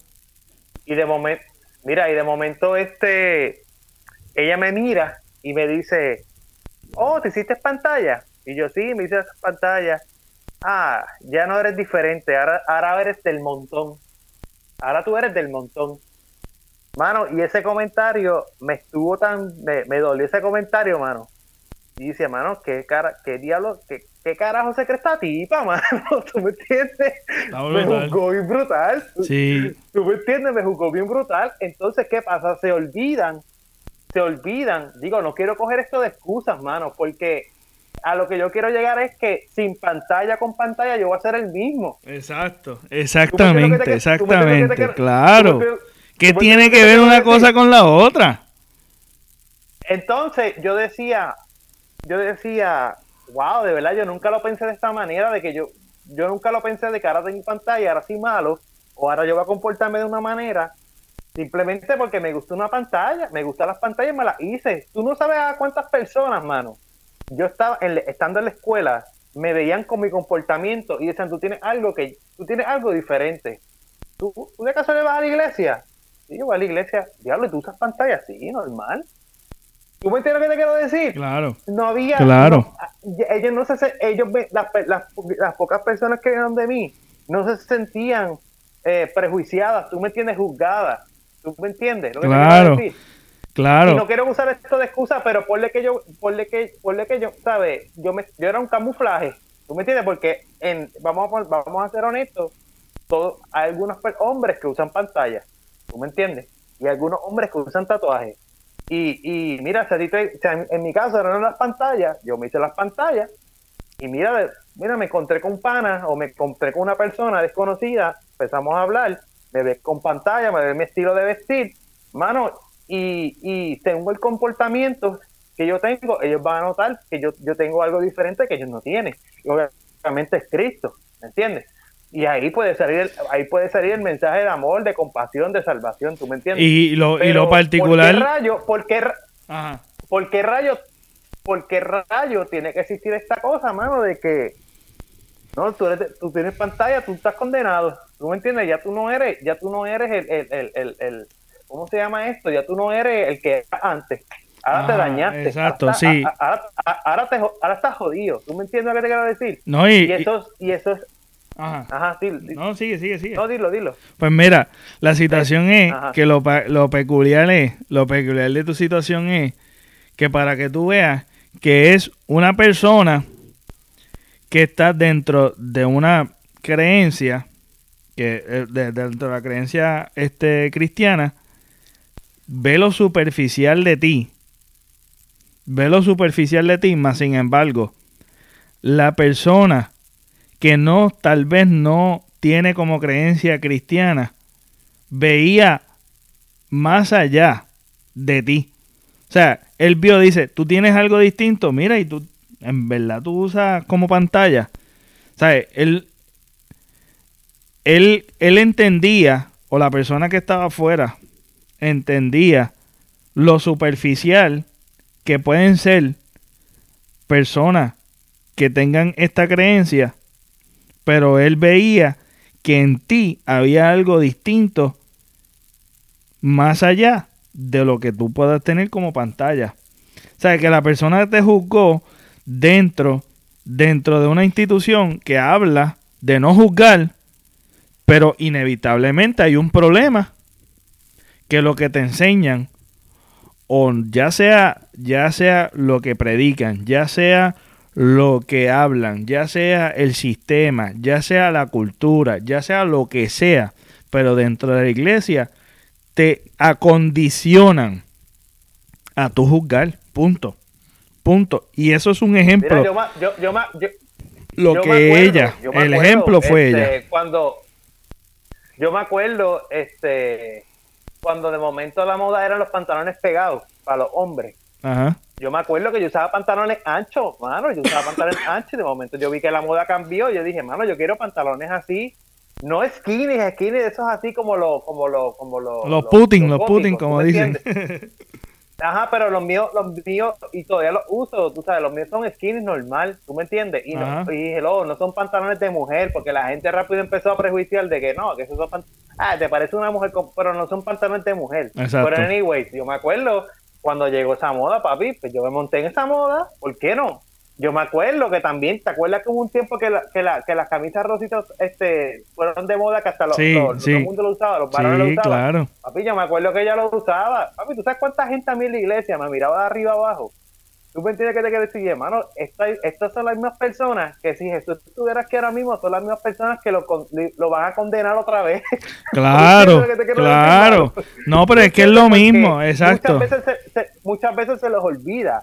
y de momento, mira, y de momento este, ella me mira y me dice, oh, ¿te hiciste pantalla? Y yo, sí, me hice pantalla. Ah, ya no eres diferente, ahora, ahora eres del montón. Ahora tú eres del montón. Mano, y ese comentario me estuvo tan, me, me dolió ese comentario, mano. Y dice, mano, qué cara, qué diablo, qué, qué carajo se cree esta tipa, (laughs) mano. ¿Tú me entiendes? Me juzgó bien brutal. Sí. ¿Tú me entiendes? Me jugó bien brutal. Entonces, ¿qué pasa? Se olvidan, se olvidan. Digo, no quiero coger esto de excusas, mano, porque a lo que yo quiero llegar es que sin pantalla con pantalla yo voy a ser el mismo. Exacto, exactamente, te- exactamente, que te- claro. ¿Qué tiene que ver una cosa con la otra? Entonces yo decía, yo decía, wow, de verdad yo nunca lo pensé de esta manera, de que yo, yo nunca lo pensé de que ahora tengo pantalla, ahora soy malo, o ahora yo voy a comportarme de una manera, simplemente porque me gusta una pantalla, me gustan las pantallas y me las hice. Tú no sabes a cuántas personas, mano. Yo estaba en, estando en la escuela, me veían con mi comportamiento y decían, tú tienes algo que, tú tienes algo diferente. ¿Tú, tú de le vas a la iglesia? Yo voy a la iglesia. Diablo, ¿y tú usas pantalla? Sí, normal. ¿Tú me entiendes lo que te quiero decir? Claro. No había. Claro. no, ellos no se. Ellos, las, las, las pocas personas que vieron de mí no se sentían eh, prejuiciadas, tú me entiendes, juzgadas. ¿Tú me entiendes? Lo que Claro. decir? Y Claro. no quiero usar esto de excusa, pero ponle que yo, ponle que, ponle que yo, ¿sabes? Yo me, yo era un camuflaje. ¿Tú me entiendes? Porque en, vamos a, vamos a ser honestos, todos, hay algunos hombres que usan pantalla. ¿Tú me entiendes? Y algunos hombres que usan tatuajes. Y, y mira, si a ti te- si en, en mi caso eran las pantallas, yo me hice las pantallas. Y mira, mira, me encontré con un pana o me encontré con una persona desconocida, empezamos a hablar, me ve con pantalla, me ve mi estilo de vestir, mano, y, y tengo el comportamiento que yo tengo, ellos van a notar que yo, yo tengo algo diferente que ellos no tienen. Y obviamente es Cristo, ¿me entiendes? Y ahí puede salir el, ahí puede salir el mensaje de amor, de compasión, de salvación, ¿tú me entiendes? Y lo, y lo particular. ¿Por qué rayo? ¿Por qué, ra- Ajá. por qué rayo? ¿Por qué rayo tiene que existir esta cosa, mano? De que no, tú, eres, tú tienes pantalla, tú estás condenado. ¿Tú me entiendes? Ya tú no eres, ya tú no eres el, el, el, el, ¿cómo se llama esto? Ya tú no eres el que era antes. Ahora te Ajá, dañaste. exacto, ahora, sí. ahora, te, ahora estás jodido. ¿Tú me entiendes lo que te quiero decir? No, y, Y y- eso, es- y eso es, ajá. ajá, sí, sí. No, sigue, sigue, sigue. no, dilo, dilo. Pues mira, la situación es Ajá. que lo, lo peculiar es, lo peculiar de tu situación es que para que tú veas que es una persona que está dentro de una creencia, que eh, de- dentro de la creencia este, cristiana, ve lo superficial de ti, ve lo superficial de ti, más sin embargo, la persona que no, tal vez no tiene como creencia cristiana, veía más allá de ti. O sea, él vio, dice, tú tienes algo distinto, mira, y tú, en verdad, tú usas como pantalla. Sea, él, él, él entendía, o la persona que estaba afuera, entendía lo superficial que pueden ser personas que tengan esta creencia, pero él veía que en ti había algo distinto más allá de lo que tú puedas tener como pantalla. O sea, que la persona te juzgó dentro, dentro de una institución que habla de no juzgar, pero inevitablemente hay un problema que lo que te enseñan o ya sea ya sea lo que predican, ya sea lo que hablan, ya sea el sistema, ya sea la cultura, ya sea lo que sea, pero dentro de la iglesia te acondicionan a tu juzgar, punto. Punto. Y eso es un ejemplo. Mira, yo, ma- yo, yo, ma- yo- lo que acuerdo, ella, el acuerdo, ejemplo fue este, ella. Cuando yo me acuerdo, este, cuando de momento la moda eran los pantalones pegados para los hombres. Ajá. Yo me acuerdo que yo usaba pantalones anchos, mano, yo usaba pantalones (laughs) anchos y de momento yo vi que la moda cambió, yo dije, mano, yo quiero pantalones así, no skinny, skinny esos así como los, como los, como los, Los Putin, los Putin, ¿tú como dicen. (laughs) Ajá, pero los míos, los míos, y todavía los uso, tú sabes, los míos son skinny normal, ¿tú me entiendes? Y, no, y dije, "Oh, no son pantalones de mujer, porque la gente rápido empezó a prejuiciar de que no, que esos son pantalones, ah, te parece una mujer, con- pero no son pantalones de mujer. Exacto. Pero anyways, yo me acuerdo cuando llegó esa moda, papi, pues yo me monté en esa moda, ¿por qué no? Yo me acuerdo que también, ¿te acuerdas que hubo un tiempo que, la, que, la, que las camisas rositas este, fueron de moda que hasta los, Sí, los- sí. todo el mundo lo usaba, los varones lo Sí, usaban? claro. Papi, yo me acuerdo que ella lo usaba. Papi, ¿tú sabes cuánta gente a mí en la iglesia me miraba de arriba abajo? ¿Tú me entiendes qué te quiero decir, hermano? Esta- estas son las mismas personas que si Jesús estuviera aquí ahora mismo, son las mismas personas que lo, con- lo van a condenar otra vez. (laughs) Claro, ¿Entiendes lo que claro. No, pero es que es lo mismo, exacto. Muchas veces se, se- muchas veces se les olvida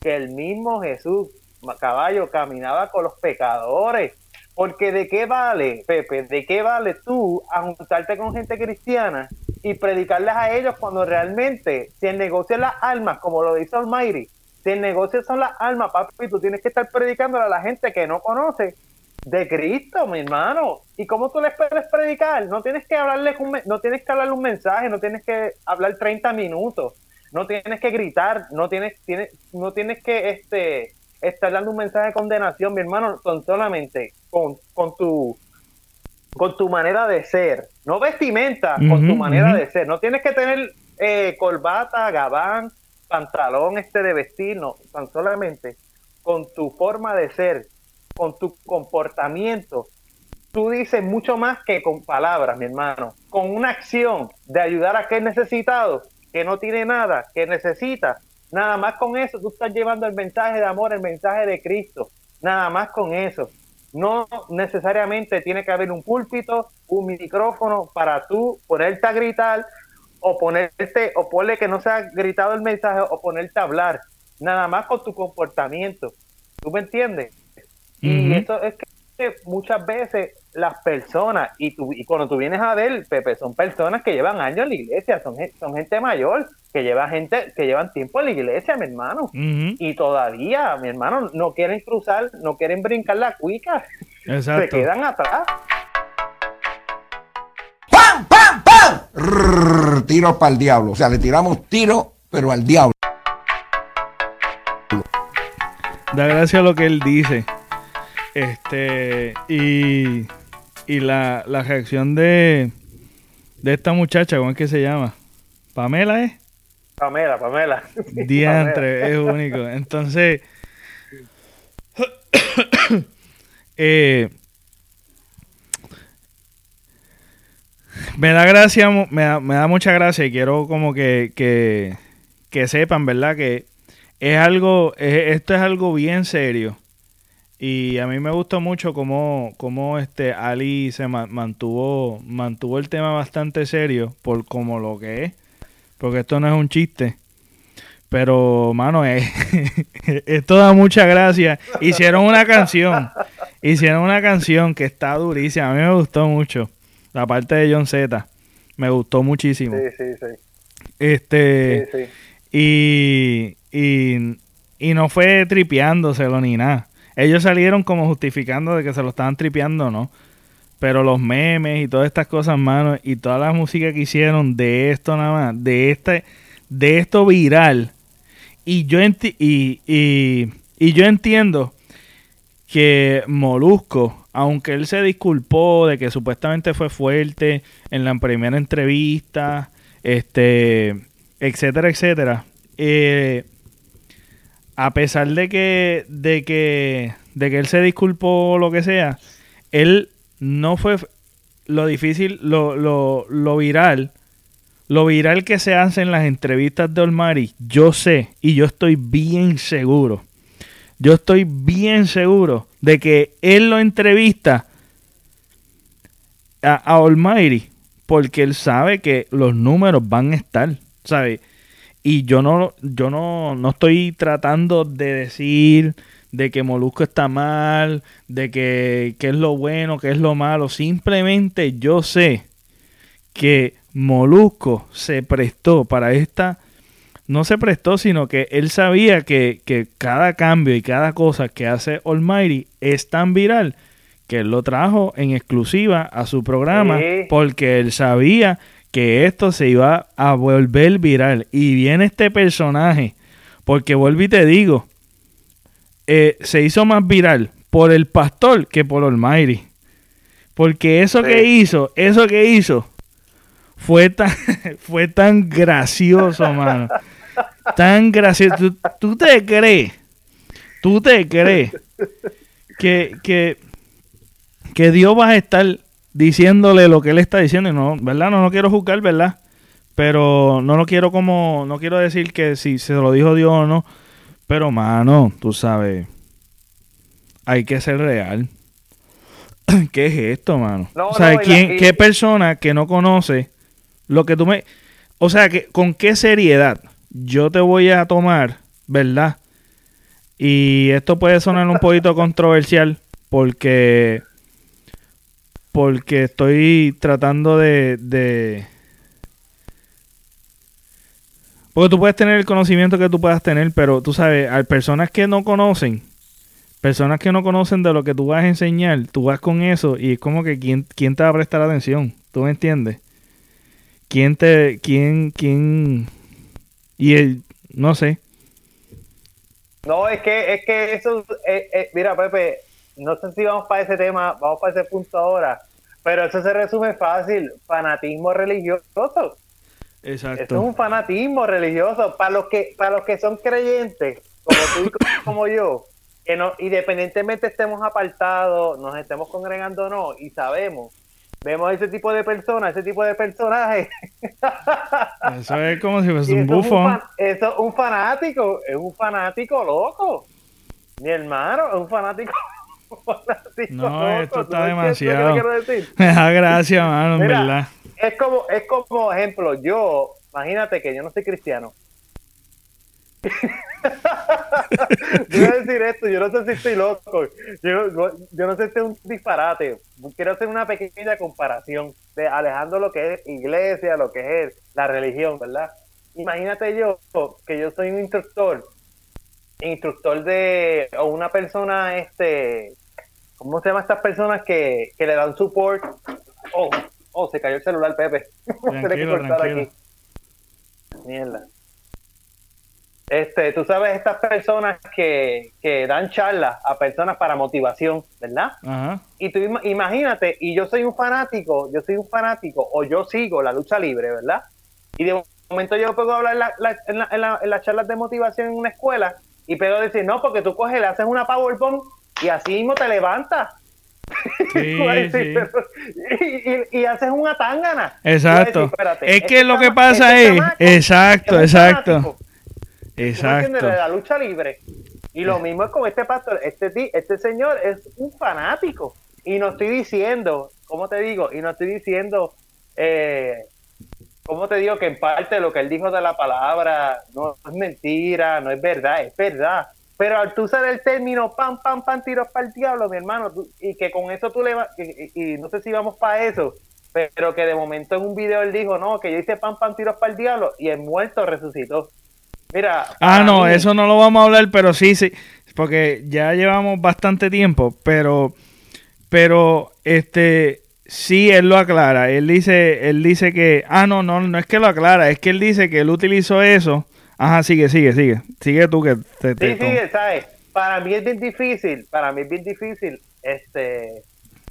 que el mismo Jesús, caballo, caminaba con los pecadores. Porque de qué vale, Pepe, de qué vale tú juntarte con gente cristiana y predicarles a ellos cuando realmente si el negocio es las almas, como lo dice Almighty, si el negocio son las almas, papi, tú tienes que estar predicándole a la gente que no conoce de Cristo, mi hermano. ¿Y cómo tú les puedes predicar? No tienes que hablarle no tienes que hablarle un mensaje, no tienes que hablar 30 minutos, no tienes que gritar, no tienes, tienes, no tienes que este estar dando un mensaje de condenación, mi hermano, con solamente con, con tu con tu manera de ser, no vestimenta, con tu manera de ser. No tienes que tener eh, corbata, gabán, pantalón este de vestir, no, tan solamente con tu forma de ser, con tu comportamiento. Tú dices mucho más que con palabras, mi hermano. Con una acción de ayudar a aquel necesitado que no tiene nada, que necesita. Nada más con eso, tú estás llevando el mensaje de amor, el mensaje de Cristo. Nada más con eso. No necesariamente tiene que haber un púlpito, un micrófono para tú ponerte a gritar o ponerte, o ponle que no sea gritado el mensaje, o ponerte a hablar, nada más con tu comportamiento. ¿Tú me entiendes? Y eso es que muchas veces las personas, y, tú, y cuando tú vienes a ver, Pepe, son personas que llevan años en la iglesia, son, son gente mayor, que lleva gente, que llevan tiempo en la iglesia, mi hermano. Y todavía, mi hermano, no quieren cruzar, no quieren brincar la cuica. Se quedan atrás. tiro para el diablo. O sea, le tiramos tiro, pero al diablo. Da gracia lo que él dice. Este, y, y la, la reacción de, de esta muchacha, ¿cómo es que se llama? ¿Pamela es? Pamela, Pamela. (laughs) Diantre, es único. Entonces, (laughs) eh, me da gracia, me da, me da mucha gracia y quiero como que, que, que sepan, ¿verdad? Que es algo, esto es algo bien serio. Y a mí me gustó mucho cómo, cómo este Ali se mantuvo, mantuvo el tema bastante serio por como lo que es. Porque esto no es un chiste. Pero, mano, (laughs) esto da mucha gracia. Hicieron una canción. Hicieron una canción que está durísima. A mí me gustó mucho. La parte de John Z. Me gustó muchísimo. Sí, sí, sí. Este. Sí, sí. Y, y, no fue tripeándoselo ni nada. Ellos salieron como justificando de que se lo estaban tripeando, ¿no? Pero los memes y todas estas cosas, mano, y toda la música que hicieron de esto nada más, de este, de esto viral. Y yo, y, y, y yo entiendo que Molusco aunque él se disculpó de que supuestamente fue fuerte en la primera entrevista, este, etcétera, etcétera, eh, a pesar de que, de que, de que él se disculpó o lo que sea, él no fue lo difícil, lo, lo, lo viral, lo viral que se hace en las entrevistas de Olmari, yo sé y yo estoy bien seguro yo estoy bien seguro de que él lo entrevista a, a porque él sabe que los números van a estar, ¿sabe? Y yo no, yo no, no estoy tratando de decir de que Molusco está mal, de que, que es lo bueno, que es lo malo. Simplemente yo sé que Molusco se prestó para esta no se prestó, sino que él sabía que, cada cambio y cada cosa que hace Almighty es tan viral que él lo trajo en exclusiva a su programa porque él sabía que esto se iba a volver viral. Y viene este personaje, porque vuelvo y te digo, eh, se hizo más viral por el pastor que por Almighty. Porque eso que hizo, eso que hizo, fue tan, (laughs) fue tan gracioso, (laughs) mano tan gracioso. ¿Tú, te crees, tú te crees que, que, que Dios va a estar diciéndole lo que él está diciendo. No, ¿verdad? No, no quiero juzgar, ¿verdad? Pero no lo quiero como, no quiero decir que si se lo dijo Dios o no. Pero, mano, tú sabes, hay que ser real. (clears throat) ¿Qué es esto, mano? o sea, ¿quién, ¿qué persona que no conoce lo que tú me... O sea, que, ¿con qué seriedad? yo te voy a tomar, ¿verdad? Y esto puede sonar un poquito (laughs) controversial porque porque estoy tratando de, de porque tú puedes tener el conocimiento que tú puedas tener, pero tú sabes, hay personas que no conocen, personas que no conocen de lo que tú vas a enseñar, tú vas con eso y es como que quién, quién te va a prestar atención, ¿tú me entiendes? ¿Quién te, quién, quién, y el, no sé, No, es que, es que eso, eh, eh, mira, Pepe, no sé si vamos para ese tema, vamos para ese punto ahora, pero eso se resume fácil, fanatismo religioso. Eso es exacto. un fanatismo religioso. Para los que, para los que son creyentes, como tú y co- como yo, que no, independientemente estemos apartados, nos estemos congregando o no, y sabemos, vemos ese tipo de personas, ese tipo de personajes. (laughs) Eso es como si fuese un eso, es un bufón. eso es un fanático, es un fanático loco. Mi hermano es un fanático. No, esto ¿Tú está demasiado. (laughs) Me da gracia, mano, en Mira, verdad. Es como, es como ejemplo, yo, imagínate que yo no soy cristiano. (laughs) yo voy a decir esto, yo no sé si estoy loco, yo, yo no sé si es un disparate. Quiero hacer una pequeña comparación de alejando lo que es iglesia, lo que es la religión, ¿verdad? Imagínate yo que yo soy un instructor, instructor de, o una persona, este, ¿cómo se llama estas personas que, que le dan support? Oh, oh, se cayó el celular, Pepe. (laughs) Que cortar aquí. Mierda. Este, tú sabes, estas personas que, que dan charlas a personas para motivación, ¿verdad? Ajá. Y tú ima- imagínate, y yo soy un fanático, yo soy un fanático, o yo sigo la lucha libre, ¿verdad? Y de momento yo puedo hablar la- la- en, la- en la- en las charlas de motivación en una escuela y puedo decir, no, porque tú coges, le haces una powerbomb y así mismo te levantas. Sí, (laughs) sí. y, y- y haces una tángana. Exacto. Decir, espérate, Es este que lo que pasa este es- chamaco exacto, exacto. Exacto. De la lucha libre. Y lo mismo es con este pastor. Este, este señor es un fanático. Y no estoy diciendo, ¿cómo te digo? Y no estoy diciendo, eh, ¿cómo te digo? Que en parte lo que él dijo de la palabra no es mentira, no es verdad, es verdad. Pero al tú usar el término pam, pam, pam, tiros para el diablo, mi hermano, tú- y que con eso tú le vas, y, y- y no sé si vamos para eso, pero que de momento en un video él dijo, no, que yo hice pam, pam, tiros para el diablo, y el muerto resucitó. Mira. Ah, no, mí- eso no lo vamos a hablar, pero sí, sí, porque ya llevamos bastante tiempo, pero, pero, este, sí, él lo aclara, él dice, él dice que, ah, no, no, no es que lo aclara, es que él dice que él utilizó eso, ajá, sigue, sigue, sigue, sigue tú que te, te- Sí, sí, ¿sabes? Para mí es bien difícil, para mí es bien difícil este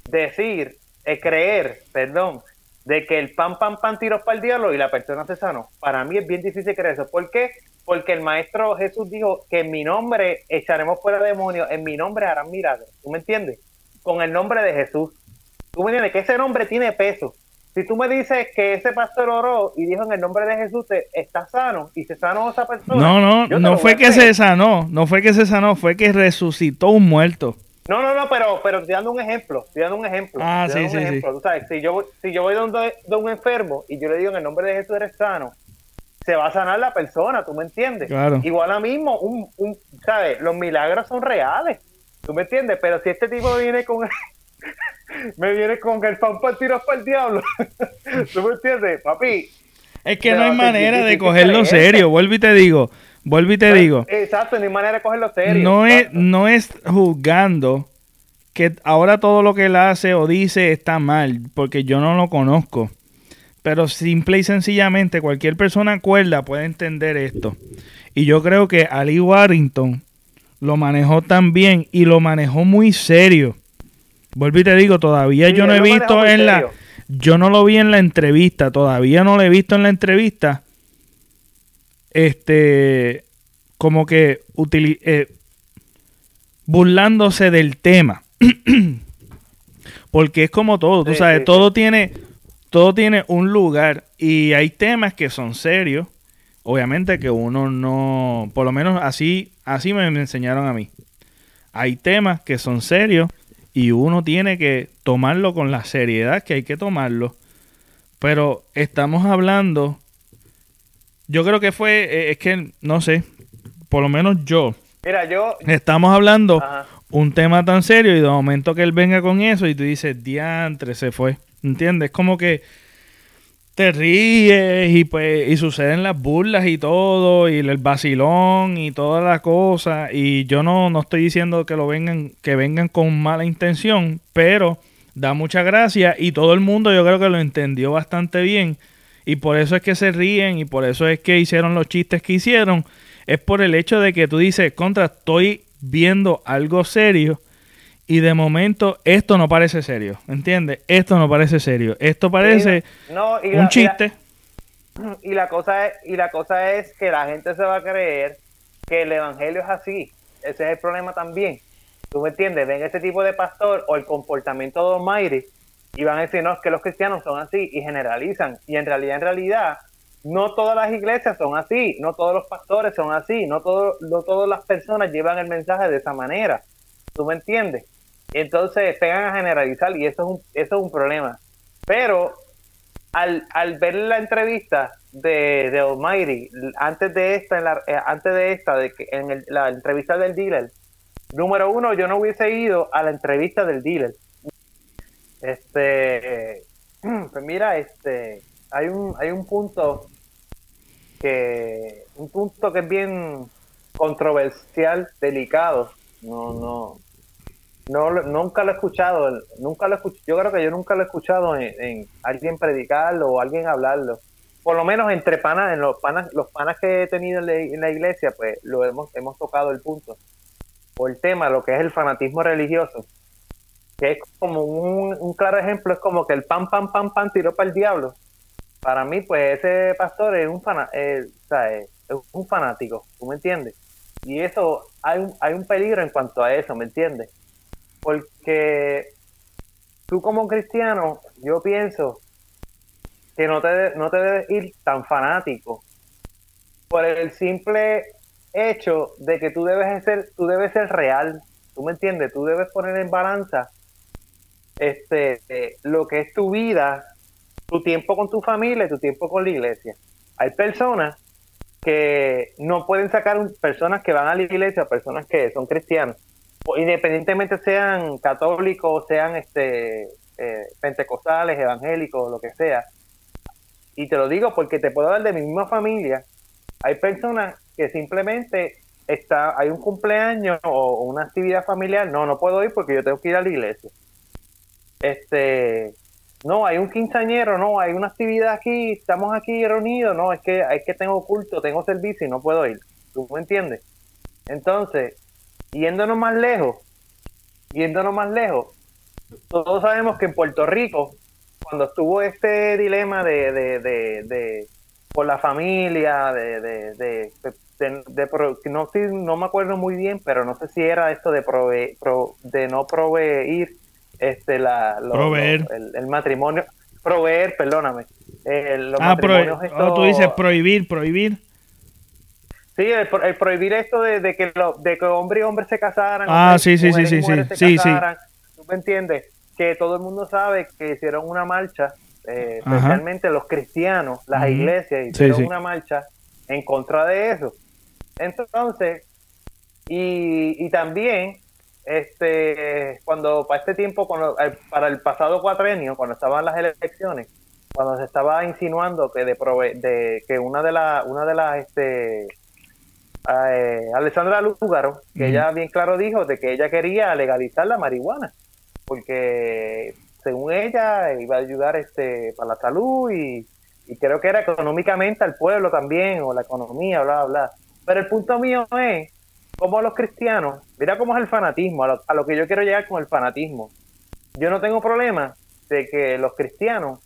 decir, eh, creer, perdón, de que el pan, pan, pan tiros para el diablo y la persona se sanó. Para mí es bien difícil creer eso. ¿Por qué? Porque el Maestro Jesús dijo que en mi nombre echaremos fuera demonios, en mi nombre harán milagros. ¿Tú me entiendes? Con el nombre de Jesús. ¿Tú me entiendes? Que ese nombre tiene peso. Si tú me dices que ese pastor oró y dijo en el nombre de Jesús, te, está sano y se sanó esa persona. No, no, no fue que se sanó, no fue que se sanó, fue que resucitó un muerto. No, no, no, pero, pero estoy dando un ejemplo, estoy dando un ejemplo. Ah, estoy sí, dando un sí, ejemplo. Tú sabes, si yo, voy- si yo voy donde, de un enfermo y yo le digo en el nombre de Jesús eres sano, se va a sanar la persona, ¿tú me entiendes? Claro. Igual a mismo, un, un, ¿sabes? Los milagros son reales, ¿tú me entiendes? Pero si este tipo viene con... me viene con el pan para tiros para el diablo, (laughs) ¿tú me entiendes? Papi, Es que no hay manera de cogerlo serio, vuelvo y te digo, vuelvo y te digo. Exacto, no hay manera de cogerlo serio. no es, no es juzgando que ahora todo lo que él hace o dice está mal, porque yo no lo conozco. Pero simple y sencillamente cualquier persona cuerda puede entender esto. Y yo creo que Ali Warrington lo manejó tan bien y lo manejó muy serio. Vuelvo y te digo, todavía Sí, yo no he visto en la... Yo no lo vi en la entrevista, todavía no lo he visto en la entrevista. Este, como que utili- eh, burlándose del tema. (clears throat) Porque es como todo, tú Sí, sabes, sí, todo tiene todo tiene un lugar y hay temas que son serios. Obviamente que uno no, por lo menos así así me, me enseñaron a mí. Hay temas que son serios y uno tiene que tomarlo con la seriedad que hay que tomarlo. Pero estamos hablando, yo creo que fue, eh, es que no sé, por lo menos yo, Mira, yo. Estamos hablando Ajá. un tema tan serio y de momento que él venga con eso y tú dices, diantre, se fue. ¿Entiendes? Como que te ríes y pues y suceden las burlas y todo y el vacilón y toda la cosa. Y yo no, no estoy diciendo que lo vengan que vengan con mala intención pero da mucha gracia y todo el mundo yo creo que lo entendió bastante bien. Y por eso es que se ríen y por eso es que hicieron los chistes que hicieron. Es por el hecho de que tú dices contra estoy viendo algo serio y de momento esto no parece serio, ¿entiendes? Esto no parece serio. Esto parece No, y un la- y la- chiste. (clears throat) y la cosa es, y la cosa es que la gente se va a creer que el evangelio es así. Ese es el problema también. ¿Tú me entiendes? Ven ese tipo de pastor o el comportamiento de Almighty y van a decir, no, es que los cristianos son así y generalizan. Y en realidad, en realidad, no todas las iglesias son así, no todos los pastores son así, no, todo, no todas las personas llevan el mensaje de esa manera. ¿Tú me entiendes? Entonces pegan a generalizar y eso es un, eso es un problema. Pero al, al ver la entrevista de, de Almighty, antes de esta, en la- eh, antes de esta, de que en el- la entrevista del dealer, número uno, yo no hubiese ido a la entrevista del dealer. Este, (clears throat) pues mira, este, hay un, hay un punto que, un punto que es bien controversial, delicado. No, no, no, nunca lo he escuchado, nunca lo escuch- yo creo que yo nunca lo he escuchado en, en alguien predicarlo o alguien hablarlo. Por lo menos entre panas, en los panas, los panas que he tenido en la, iglesia, pues lo hemos, hemos tocado el punto. O el tema, lo que es el fanatismo religioso. Que es como un, un claro ejemplo, es como que el pan, pan, pan, pan tiró para el diablo. Para mí, pues ese pastor es un, fana, eh, es un fanático, ¿tú me entiendes? Y eso, hay un, hay un peligro en cuanto a eso, ¿me entiendes? Porque tú como cristiano, yo pienso que no te, no te debes ir tan fanático por el simple hecho de que tú debes ser, tú debes ser real, tú me entiendes, tú debes poner en balanza este eh, lo que es tu vida, tu tiempo con tu familia y tu tiempo con la iglesia. Hay personas que no pueden sacar personas que van a la iglesia, personas que son cristianos, o independientemente sean católicos, sean este eh, pentecostales, evangélicos, lo que sea. Y te lo digo porque te puedo dar de mi misma familia. Hay personas que simplemente está, hay un cumpleaños o una actividad familiar, no, no puedo ir porque yo tengo que ir a la iglesia. Este, no, hay un quinceañero, no, hay una actividad aquí, estamos aquí reunidos, no, es que, es que tengo culto, tengo servicio y no puedo ir. ¿Tú me entiendes? Entonces, yéndonos más lejos, yéndonos más lejos, todos sabemos que en Puerto Rico, cuando estuvo este dilema de, de, de, de- por la familia, de, de, no, no me acuerdo muy bien, pero no sé si era esto de prove- pro- de no proveer este la lo- Proveer. lo- el, el matrimonio, proveer, perdóname, eh, los Ah, pro- matrimonios oh, tú dices prohibir, prohibir. Sí, el, pro- el prohibir esto de, de que lo, de que hombre y hombre se casaran. Ah, sí, sí, sí, sí, casaran. ¿Tú me entiendes? Que todo el mundo sabe que hicieron una marcha, eh, especialmente los cristianos, las iglesias hicieron sí. una marcha en contra de eso. Entonces, y, y también, este, cuando para este tiempo, cuando, para el pasado cuatrenio, cuando estaban las elecciones, cuando se estaba insinuando que de, prove- de que una de las, una de las, este, eh, Alessandra Lúgaro, que ella bien claro dijo de que ella quería legalizar la marihuana, porque según ella iba a ayudar este para la salud y, y creo que era económicamente al pueblo también, o la economía, bla, bla, bla. Pero el punto mío es, como los cristianos, mira cómo es el fanatismo, a lo, a lo que yo quiero llegar con el fanatismo. Yo no tengo problema de que los cristianos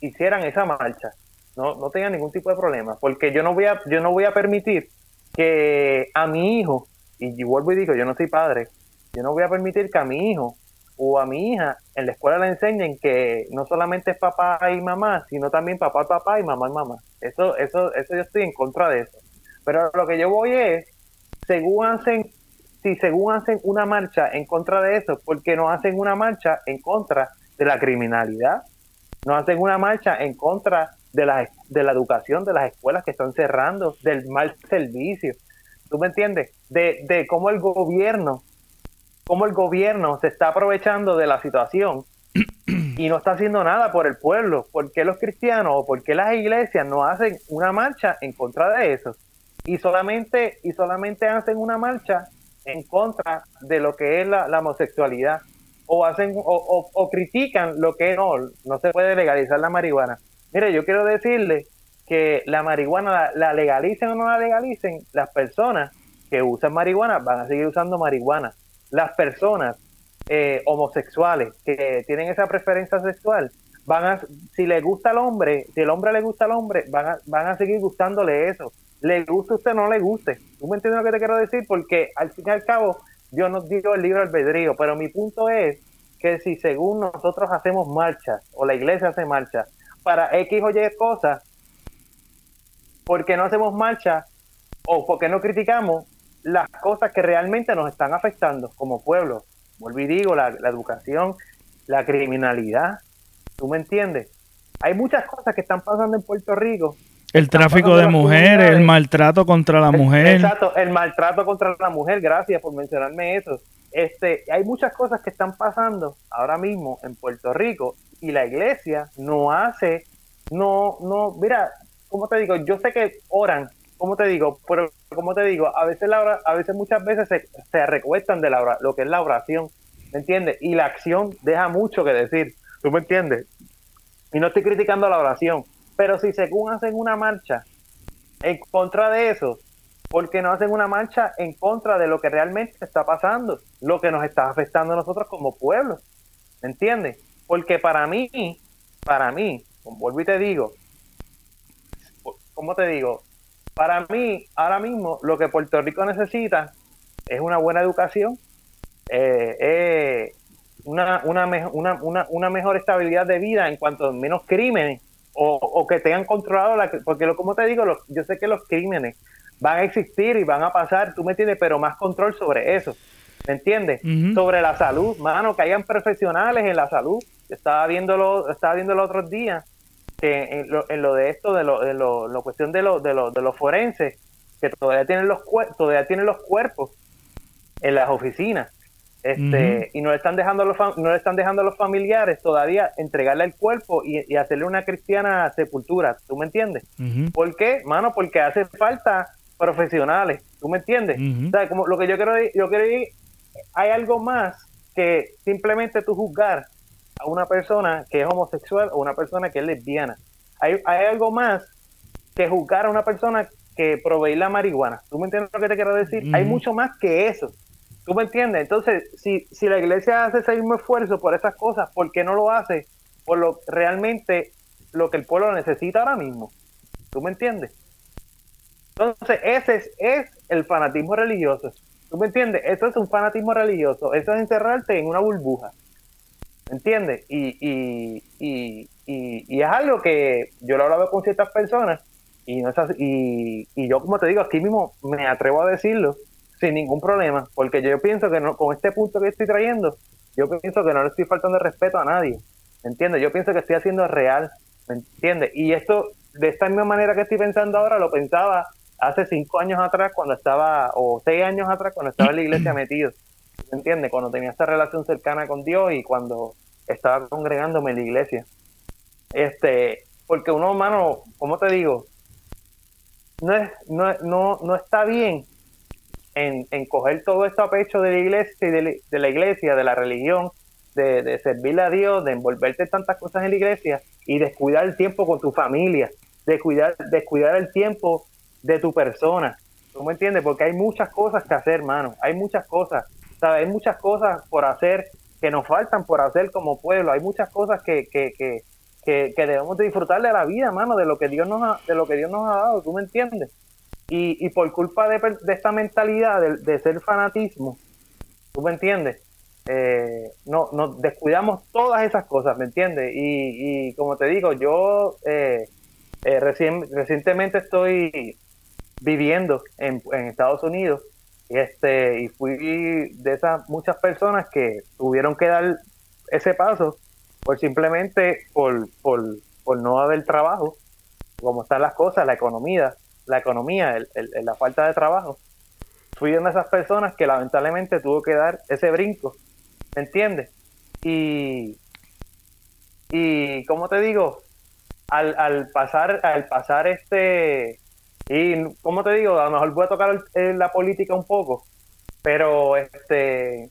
hicieran esa marcha. No, no tengan ningún tipo de problema, porque yo no voy a, yo no voy a permitir que a mi hijo, y vuelvo y digo, yo no soy padre, yo no voy a permitir que a mi hijo o a mi hija en la escuela le enseñen que no solamente es papá y mamá, sino también papá, papá y mamá y mamá. Eso, eso, eso yo estoy en contra de eso. Pero lo que yo voy es, según hacen, si según hacen una marcha en contra de eso, porque no hacen una marcha en contra de la criminalidad, no hacen una marcha en contra de la, de la educación de las escuelas que están cerrando, del mal servicio. ¿tú me entiendes? De, de cómo el gobierno, cómo el gobierno se está aprovechando de la situación (clears throat) y no está haciendo nada por el pueblo. ¿Por qué los cristianos o por qué las iglesias no hacen una marcha en contra de eso? Y solamente, y solamente hacen una marcha en contra de lo que es la, homosexualidad. O hacen, o, o, critican lo que no, no se puede legalizar la marihuana. Mire, yo quiero decirle que la marihuana la, legalicen o no la legalicen, las personas que usan marihuana van a seguir usando marihuana. Las personas eh, homosexuales que tienen esa preferencia sexual, van a, si le gusta al hombre, si el hombre le gusta al hombre, van a, van a seguir gustándole eso. Le guste a usted o no le guste. ¿Tú me entiendes lo que te quiero decir? Porque al fin y al cabo, Dios nos dio el libro albedrío, pero mi punto es que si según nosotros hacemos marcha o la iglesia hace marcha para X o Y cosas, ¿por qué no hacemos marcha o por qué no criticamos las cosas que realmente nos están afectando como pueblo? Vuelvo y digo, la, educación, la criminalidad, ¿tú me entiendes? Hay muchas cosas que están pasando en Puerto Rico. El tráfico de mujeres, el maltrato contra la mujer. Exacto, el maltrato contra la mujer, gracias por mencionarme eso. Este, hay muchas cosas que están pasando ahora mismo en Puerto Rico y la iglesia no hace, no, no, mira, como te digo, yo sé que oran, como te digo, pero como te digo, a veces la a veces muchas veces se, recuestan de la lo que es la oración, ¿me entiendes? Y la acción deja mucho que decir, ¿tú me entiendes? Y no estoy criticando la oración, pero si según hacen una marcha en contra de eso, ¿por qué no hacen una marcha en contra de lo que realmente está pasando, lo que nos está afectando a nosotros como pueblo? ¿Me entiendes? Porque para mí, para mí, vuelvo y te digo, ¿cómo te digo? Para mí, ahora mismo, lo que Puerto Rico necesita es una buena educación, eh, eh, una, una, una, una, mejor estabilidad de vida en cuanto a menos crímenes o, que tengan controlado, la, porque lo, como te digo, yo sé que los crímenes van a existir y van a pasar, tú me entiendes, pero más control sobre eso, ¿me entiendes? Sobre la salud, mano, que hayan profesionales en la salud. Estaba viéndolo, estaba viendo el otro día en lo, en lo de esto, de lo, de lo, la cuestión de, lo, de, de los forenses, que todavía tienen los, todavía tienen los cuerpos en las oficinas. Este, y no le están dejando a los no le están dejando a los familiares todavía entregarle el cuerpo y, hacerle una cristiana sepultura, ¿tú me entiendes? ¿Por qué? Mano, porque hace falta profesionales, ¿tú me entiendes? como lo que yo quiero yo quiero decir, hay algo más que simplemente tú juzgar a una persona que es homosexual o una persona que es lesbiana. Hay, hay algo más que juzgar a una persona que provee la marihuana. ¿Tú me entiendes lo que te quiero decir? Hay mucho más que eso. ¿Tú me entiendes? Entonces, si, si la iglesia hace ese mismo esfuerzo por esas cosas, ¿por qué no lo hace por lo realmente lo que el pueblo necesita ahora mismo? ¿Tú me entiendes? Entonces, ese es, es el fanatismo religioso. ¿Tú me entiendes? Eso es un fanatismo religioso. Eso es encerrarte en una burbuja. ¿Entiendes? Y, y, y, y, es algo que yo lo he hablado con ciertas personas y, no es y, y yo, como te digo, aquí mismo me atrevo a decirlo sin ningún problema, porque yo pienso que no, con este punto que estoy trayendo, yo pienso que no le estoy faltando respeto a nadie, ¿me entiendes? Yo pienso que estoy haciendo real, ¿me entiendes? Y esto, de esta misma manera que estoy pensando ahora, lo pensaba hace cinco años atrás cuando estaba, o seis años atrás cuando estaba en la iglesia (clears throat) metido. ¿Me entiendes? Cuando tenía esta relación cercana con Dios y cuando estaba congregándome en la iglesia. Este, porque uno, hermano, como te digo, no, es, no, no, no está bien en, en, coger todo esto a pecho de la iglesia y de, la iglesia, de la religión, de, de, servirle a Dios, de envolverte en tantas cosas en la iglesia y descuidar el tiempo con tu familia, descuidar, descuidar el tiempo de tu persona. ¿Tú me entiendes? Porque hay muchas cosas que hacer, hermano. Hay muchas cosas. Hay muchas cosas por hacer que nos faltan por hacer como pueblo. Hay muchas cosas que, que, que, que, debemos de disfrutar de la vida, mano, de lo que Dios nos ha, de lo que Dios nos ha dado, ¿tú me entiendes? Y, y por culpa de, esta mentalidad de, ser fanatismo, ¿tú me entiendes? Eh, no, nos descuidamos todas esas cosas, ¿me entiendes? Y, y como te digo, yo eh, eh recientemente estoy viviendo en, en Estados Unidos este, y fui de esas muchas personas que tuvieron que dar ese paso por simplemente por, por, por no haber trabajo, como están las cosas, la economía, la economía, el, la falta de trabajo. fui de esas personas que lamentablemente tuvo que dar ese brinco, ¿me entiendes? Y, y como te digo, al, al pasar, al pasar este, y como te digo, a lo mejor voy a tocar la política un poco, pero este,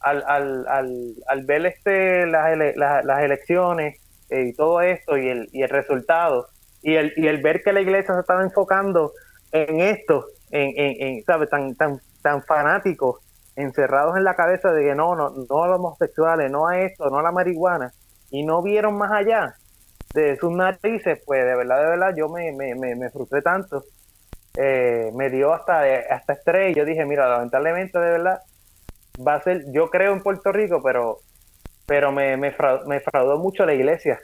al, al, al, al ver este, las, las elecciones eh, y todo esto y el, y el resultado, y el, y el ver que la iglesia se estaba enfocando en esto, en, en, ¿sabes? Tan, tan, tan fanáticos, encerrados en la cabeza de que no, no, no a los homosexuales, no a esto, no a la marihuana, y no vieron más allá de sus narices, pues de verdad, de verdad, yo me, me, me, frustré tanto. Eh, me dio hasta, hasta estrés. Yo dije, mira, lamentablemente, de verdad, va a ser, yo creo en Puerto Rico, pero, pero me, me, fraudó mucho la iglesia.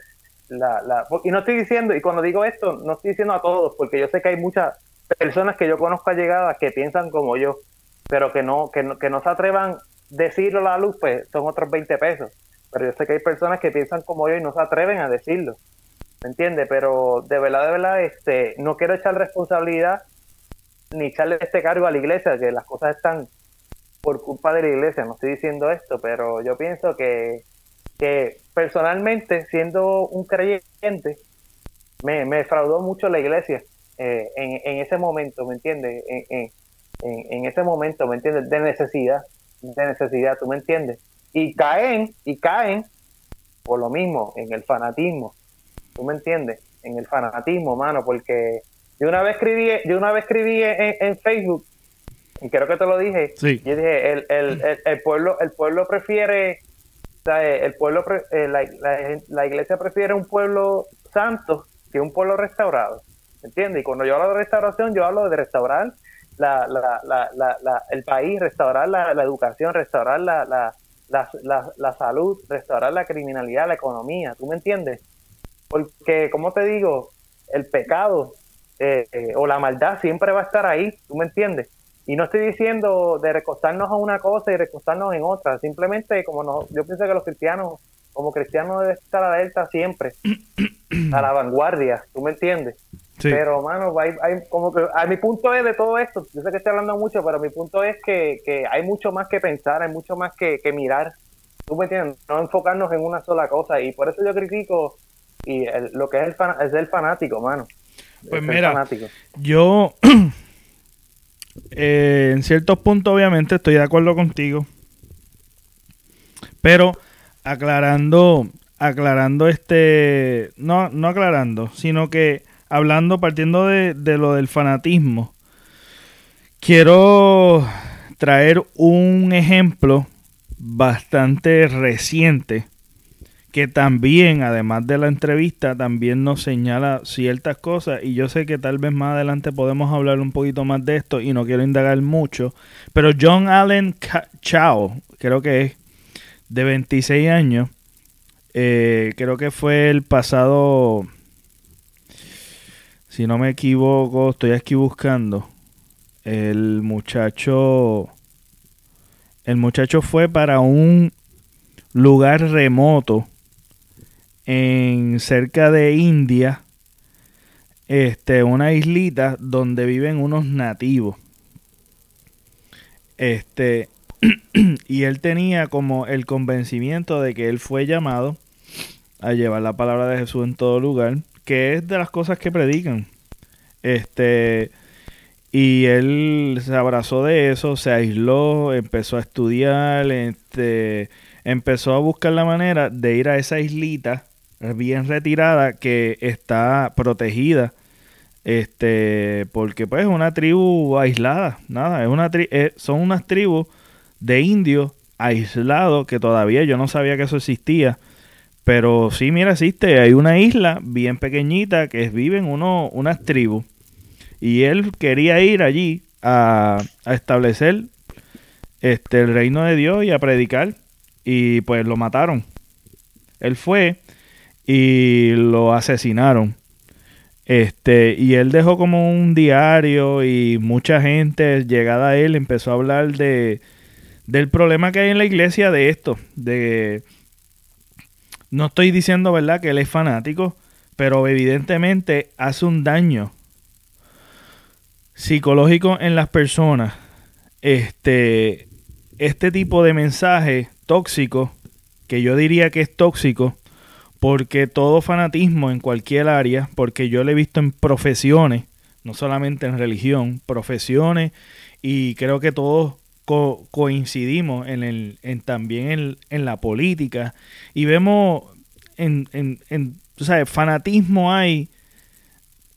La, la, y no estoy diciendo, y cuando digo esto, no estoy diciendo a todos, porque yo sé que hay muchas personas que yo conozco allegadas que piensan como yo, pero que no, que no, que no se atrevan decirlo a la luz, pues son otros 20 pesos. Pero yo sé que hay personas que piensan como yo y no se atreven a decirlo. ¿Me entiendes? Pero de verdad, de verdad, este, no quiero echar responsabilidad ni echarle este cargo a la iglesia, que las cosas están por culpa de la iglesia, no estoy diciendo esto, pero yo pienso que, que personalmente, siendo un creyente, me, me defraudó mucho la iglesia eh, en, en, ese momento, ¿me entiendes? En, en, en, ese momento, ¿me entiendes? De necesidad, de necesidad, ¿tú me entiendes? Y caen, y caen por lo mismo, en el fanatismo, ¿tú me entiendes? En el fanatismo, mano, porque yo una vez escribí, yo una vez escribí en, Facebook, y creo que te lo dije, yo dije, el, el, el, pueblo, el pueblo prefiere, el pueblo, eh, la, la, iglesia prefiere un pueblo santo que un pueblo restaurado, ¿entiendes? Y cuando yo hablo de restauración, yo hablo de restaurar la, la, la, la, el país, restaurar la, educación, restaurar la, la, la, salud, restaurar la criminalidad, la economía, ¿tú me entiendes? Porque, como te digo, el pecado eh, eh, o la maldad siempre va a estar ahí, ¿tú me entiendes? Y no estoy diciendo de recostarnos a una cosa y recostarnos en otra, simplemente como no, yo pienso que los cristianos, como cristianos deben estar alerta siempre, (clears throat) a la vanguardia, ¿tú me entiendes? Pero, mano, hay, como que, a mi punto es de todo esto, yo sé que estoy hablando mucho, pero mi punto es que, que hay mucho más que pensar, hay mucho más que, que mirar, ¿tú me entiendes? No enfocarnos en una sola cosa, y por eso yo critico y lo que es el, es el fanático, mano. Pues mira, yo (clears throat) eh, en ciertos puntos obviamente estoy de acuerdo contigo, pero aclarando, aclarando este, no, no aclarando, sino que hablando, partiendo de, de lo del fanatismo, quiero traer un ejemplo bastante reciente que también, además de la entrevista, también nos señala ciertas cosas y yo sé que tal vez más adelante podemos hablar un poquito más de esto y no quiero indagar mucho, pero John Allen Chao, creo que es de 26 años, eh, creo que fue el pasado si no me equivoco, estoy aquí buscando. El muchacho. El muchacho fue para un lugar remoto en cerca de India. Este, una islita donde viven unos nativos. Este, (clears throat) y él tenía como el convencimiento de que él fue llamado a llevar la palabra de Jesús en todo lugar que es de las cosas que predican. Este, y él se abrazó de eso, se aisló, empezó a estudiar, este, empezó a buscar la manera de ir a esa islita bien retirada que está protegida este porque pues es una tribu aislada nada es una eh, son unas tribus de indios aislados que todavía yo no sabía que eso existía pero sí, mira, existe. Hay una isla bien pequeñita que viven uno, unas tribus. Y él quería ir allí a, establecer este, el reino de Dios y a predicar. Y pues lo mataron. Él fue y lo asesinaron. Este, y él dejó como un diario y mucha gente llegada a él empezó a hablar de del problema que hay en la iglesia de esto, de no estoy diciendo, ¿verdad?, que él es fanático, pero evidentemente hace un daño psicológico en las personas. este, este tipo de mensaje tóxico, que yo diría que es tóxico, porque todo fanatismo en cualquier área, porque yo lo he visto en profesiones, no solamente en religión, profesiones, y creo que todos coincidimos en, el, en también en, la política, y vemos en, en, en fanatismo hay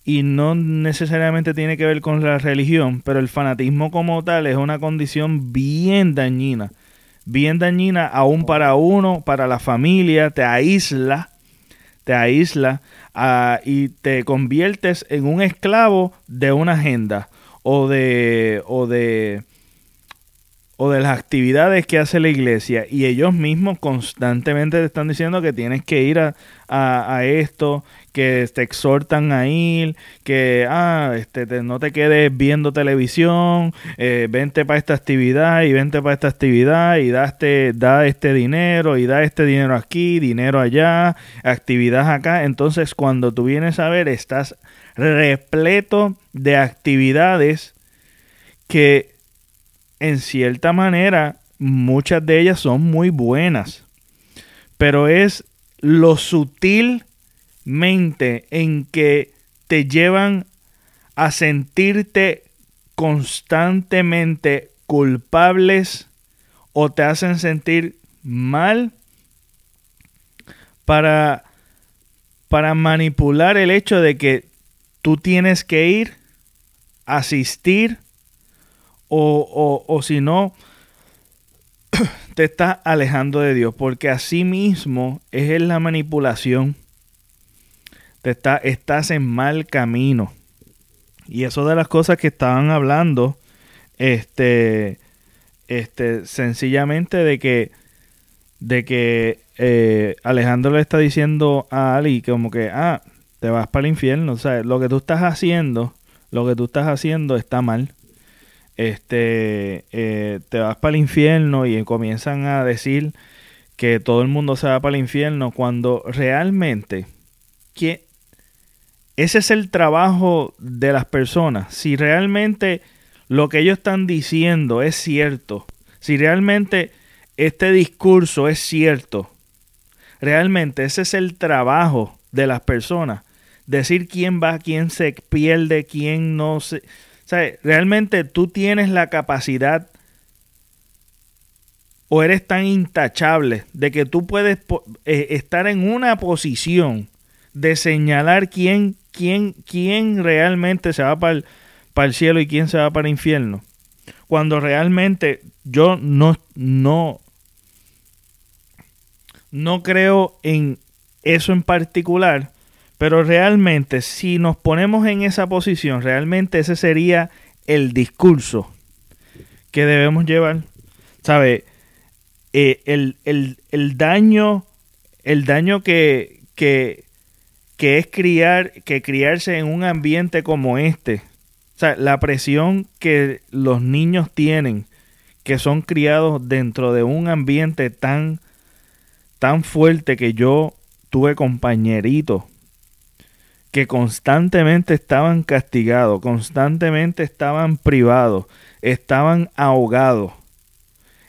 y no necesariamente tiene que ver con la religión, pero el fanatismo como tal es una condición bien dañina, bien dañina aún para uno, para la familia, te aísla, te aísla ah, y te conviertes en un esclavo de una agenda o de o de o de las actividades que hace la iglesia. Y ellos mismos constantemente te están diciendo que tienes que ir a, a, esto, que te exhortan a ir, que ah, este, no te quedes viendo televisión, eh, vente para esta actividad y vente para esta actividad y da este, da este dinero y da este dinero aquí, dinero allá, actividad acá. Entonces cuando tú vienes a ver, estás repleto de actividades que en cierta manera, muchas de ellas son muy buenas, pero es lo sutilmente en que te llevan a sentirte constantemente culpables o te hacen sentir mal para, para manipular el hecho de que tú tienes que ir, asistir, o, o, si no, (clears throat) te estás alejando de Dios, porque así mismo es la manipulación. Te está, estás en mal camino. Y eso de las cosas que estaban hablando, este, este, sencillamente de que, de que eh, Alejandro le está diciendo a Ali como que, ah, te vas para el infierno. O sea, lo que tú estás haciendo, lo que tú estás haciendo está mal este, eh, te vas para el infierno y comienzan a decir que todo el mundo se va para el infierno cuando realmente que ese es el trabajo de las personas. Si realmente lo que ellos están diciendo es cierto, si realmente este discurso es cierto, realmente ese es el trabajo de las personas. Decir quién va, quién se pierde, quién no se sea, realmente tú tienes la capacidad o eres tan intachable de que tú puedes eh, estar en una posición de señalar quién, quién, quién realmente se va para el, para el cielo y quién se va para el infierno. Cuando realmente yo no, no, no creo en eso en particular, pero realmente, si nos ponemos en esa posición, realmente ese sería el discurso que debemos llevar. ¿Sabe? Eh, el, daño, el daño que, que, que es criar, que criarse en un ambiente como este. O sea, la presión que los niños tienen, que son criados dentro de un ambiente tan, tan fuerte que yo tuve compañeritos que constantemente estaban castigados, constantemente estaban privados, estaban ahogados,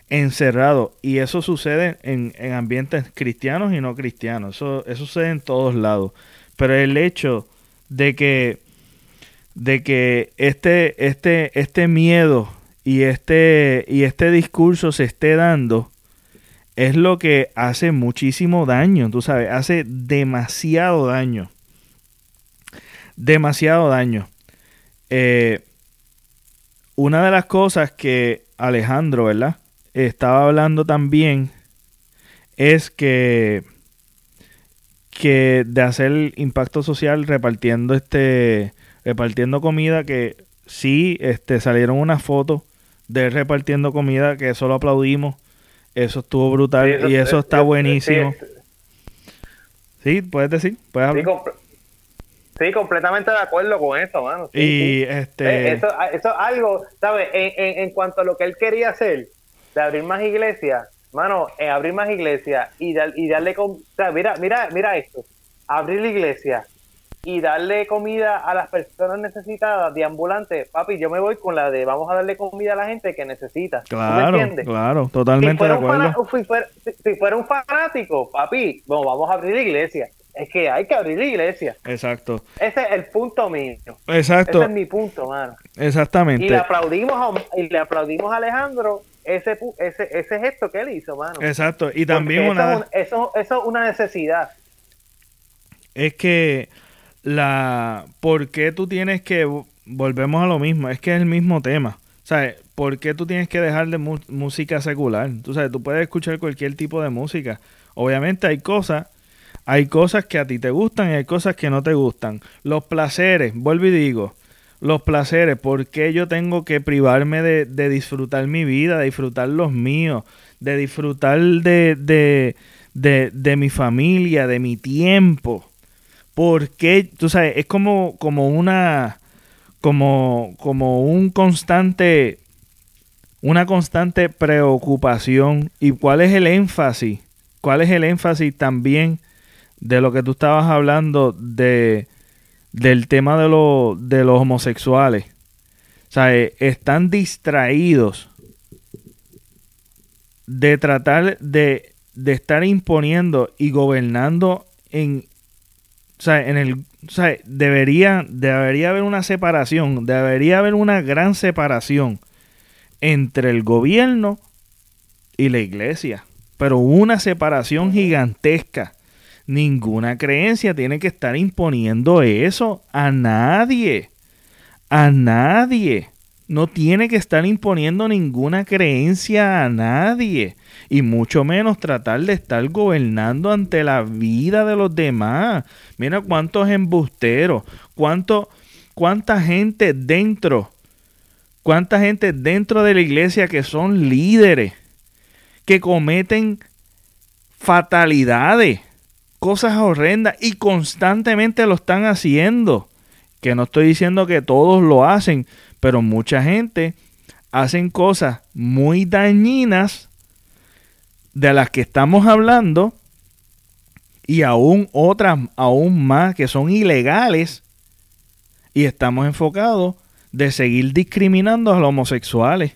encerrados. Y eso sucede en, ambientes cristianos y no cristianos. Eso, eso sucede en todos lados. Pero el hecho de que, de que este, este, este miedo y este, y este discurso se esté dando es lo que hace muchísimo daño, tú sabes, hace demasiado daño demasiado daño. Eh, una de las cosas que Alejandro, ¿verdad? Estaba hablando también es que, que de hacer impacto social repartiendo este repartiendo comida que sí este salieron unas fotos de repartiendo comida que eso lo aplaudimos eso estuvo brutal y eso está buenísimo sí, puedes decir puedes hablar Sí, completamente de acuerdo con eso, mano. y este. Eh, eso, eso es algo, ¿sabes? En, en, en, cuanto a lo que él quería hacer, de abrir más iglesias, mano, en abrir más iglesias y, y darle con. O sea, mira, mira, mira esto. Abrir la iglesia y darle comida a las personas necesitadas de ambulante, papi, yo me voy con la de vamos a darle comida a la gente que necesita. ¿Tú Claro, entiendes? claro, Si totalmente de fuera, un si fuera- si- si fuera un fanático, papi, bueno, vamos a abrir la iglesia. Es que hay que abrir la iglesia. Exacto, Ese es el punto mío. exacto, Ese es mi punto, mano. Y exactamente. le aplaudimos a, y le aplaudimos a Alejandro ese, ese, ese gesto que él hizo, mano. Exacto, y también Porque una... eso, eso, eso es una necesidad. es que la ¿por qué tú tienes que volvemos a lo mismo? Es que es el mismo tema. ¿Sabes? ¿Por qué tú tienes que dejar de música secular? Tú sabes, tú puedes escuchar cualquier tipo de música. Obviamente hay cosas, hay cosas que a ti te gustan y hay cosas que no te gustan. Los placeres, vuelvo y digo, los placeres, ¿por qué yo tengo que privarme de, de disfrutar mi vida, de disfrutar los míos, de disfrutar de, de, de, mi familia, de mi tiempo? Porque, tú sabes, es como, como una, como, como un constante, una constante preocupación. ¿Y cuál es el énfasis? ¿Cuál es el énfasis también de lo que tú estabas hablando de, del tema de, lo- de los homosexuales? O sea, eh, están distraídos de tratar de, de estar imponiendo y gobernando en, o sea, en el, o sea, debería, debería haber una separación, debería haber una gran separación entre el gobierno y la iglesia, pero una separación gigantesca. Ninguna creencia tiene que estar imponiendo eso a nadie. A nadie. No tiene que estar imponiendo ninguna creencia a nadie. Y mucho menos tratar de estar gobernando ante la vida de los demás. Mira cuántos embusteros, cuánto, cuánta gente dentro, cuánta gente dentro de la iglesia que son líderes, que cometen fatalidades, cosas horrendas y constantemente lo están haciendo. Que no estoy diciendo que todos lo hacen, pero mucha gente hacen cosas muy dañinas de las que estamos hablando y aún otras aún más que son ilegales y estamos enfocados de seguir discriminando a los homosexuales,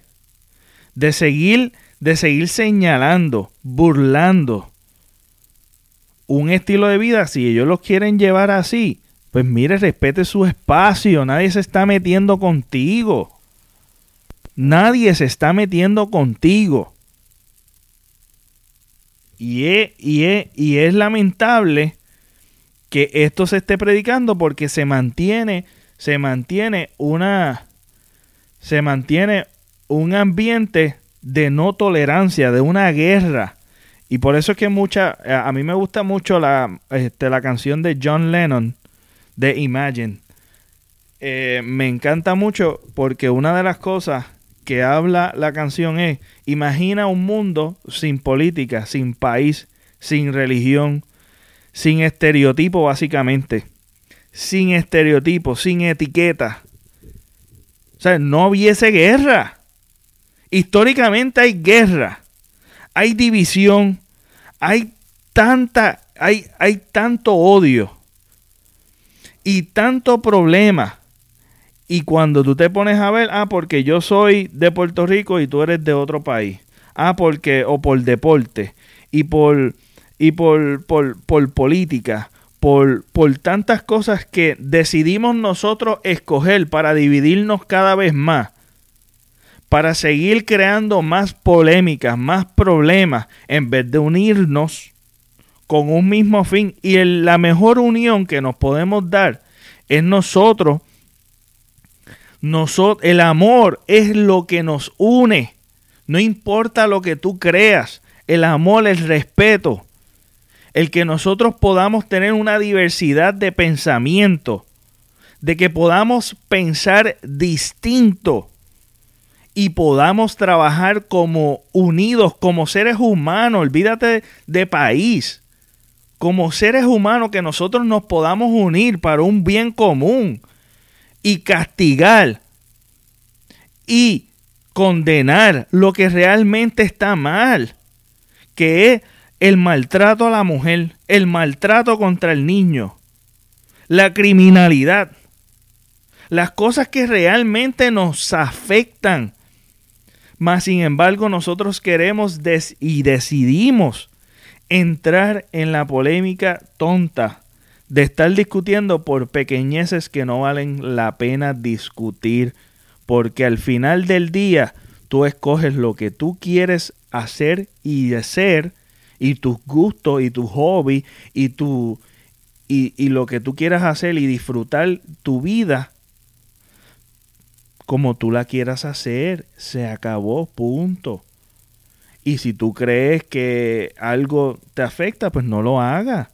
de seguir de seguir señalando, burlando un estilo de vida si ellos lo quieren llevar así, pues mire, respete su espacio, nadie se está metiendo contigo. Nadie se está metiendo contigo. Y es, y es, y es lamentable que esto se esté predicando porque se mantiene, se mantiene una, se mantiene un ambiente de no tolerancia, de una guerra. Y por eso es que mucha, a mí me gusta mucho la, este, la canción de John Lennon, de Imagine. Eh, me encanta mucho porque una de las cosas que habla la canción es, imagina un mundo sin política, sin país, sin religión, sin estereotipo básicamente, sin estereotipo, sin etiqueta. O sea, no hubiese guerra. Históricamente hay guerra, hay división, hay tanta, hay, hay tanto odio y tanto problema. Y cuando tú te pones a ver, ah, porque yo soy de Puerto Rico y tú eres de otro país. Ah, porque, o por deporte, y por, y por, por, por política, por, por tantas cosas que decidimos nosotros escoger para dividirnos cada vez más, para seguir creando más polémicas, más problemas, en vez de unirnos con un mismo fin. Y la mejor unión que nos podemos dar es nosotros. Nosotros, el amor es lo que nos une. No importa lo que tú creas. El amor, el respeto. El que nosotros podamos tener una diversidad de pensamiento. De que podamos pensar distinto. Y podamos trabajar como unidos, como seres humanos. Olvídate de país. Como seres humanos que nosotros nos podamos unir para un bien común y castigar y condenar lo que realmente está mal, que es el maltrato a la mujer, el maltrato contra el niño, la criminalidad, las cosas que realmente nos afectan. Mas, sin embargo, nosotros queremos y decidimos entrar en la polémica tonta de estar discutiendo por pequeñeces que no valen la pena discutir, porque al final del día tú escoges lo que tú quieres hacer y hacer y tus gustos y tu hobby y tu y, y lo que tú quieras hacer y disfrutar tu vida como tú la quieras hacer, se acabó, punto. Y si tú crees que algo te afecta, pues no lo hagas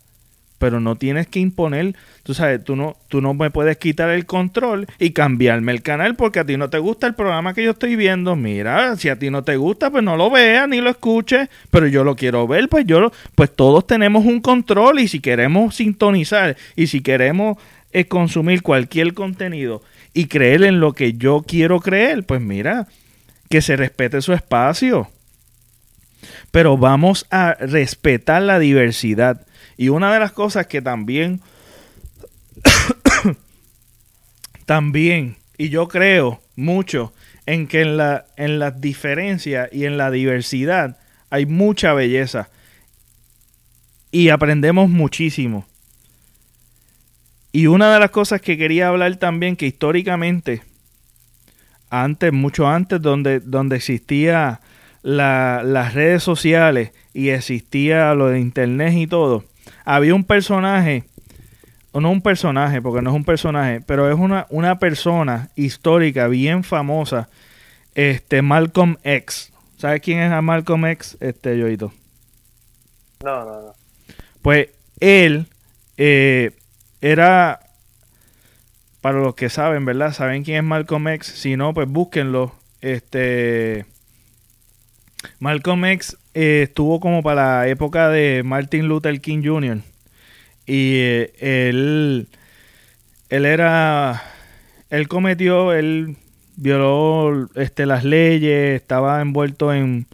pero no tienes que imponer, tú sabes, tú no, tú no me puedes quitar el control y cambiarme el canal porque a ti no te gusta el programa que yo estoy viendo. Mira, si a ti no te gusta, pues no lo veas ni lo escuches, pero yo lo quiero ver, pues yo, pues todos tenemos un control y si queremos sintonizar y si queremos eh, consumir cualquier contenido y creer en lo que yo quiero creer, pues mira, que se respete su espacio. Pero vamos a respetar la diversidad y una de las cosas que también, (coughs) también, y yo creo mucho en que en, la, en las diferencias y en la diversidad hay mucha belleza. Y aprendemos muchísimo. Y una de las cosas que quería hablar también, que históricamente, antes, mucho antes, donde, donde existía las redes sociales y existía lo de internet y todo, había un personaje, o no un personaje, porque no es un personaje, pero es una, una persona histórica bien famosa, este Malcolm X. ¿Sabes quién es Malcolm X, este Yoito? No, no, no. Pues él eh, era, para los que saben, ¿verdad? ¿Saben quién es Malcolm X? Si no, pues búsquenlo. Este Malcolm X eh, estuvo como para la época de Martin Luther King Jr. Y eh, él, él era, él cometió, él violó este, las leyes, estaba envuelto en,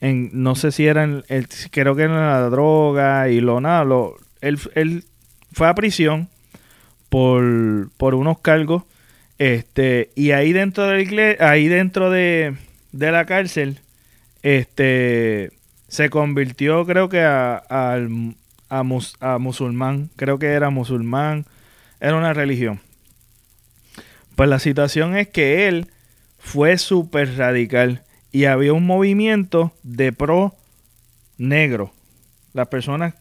en no sé si eran, creo que era la droga y lo nada, lo, él, él fue a prisión por, por unos cargos, este, y ahí dentro de la ahí dentro de, de la cárcel, este se convirtió creo que a, a, musulmán, creo que era musulmán, era una religión. Pues la situación es que él fue súper radical y había un movimiento de pro negro. Las personas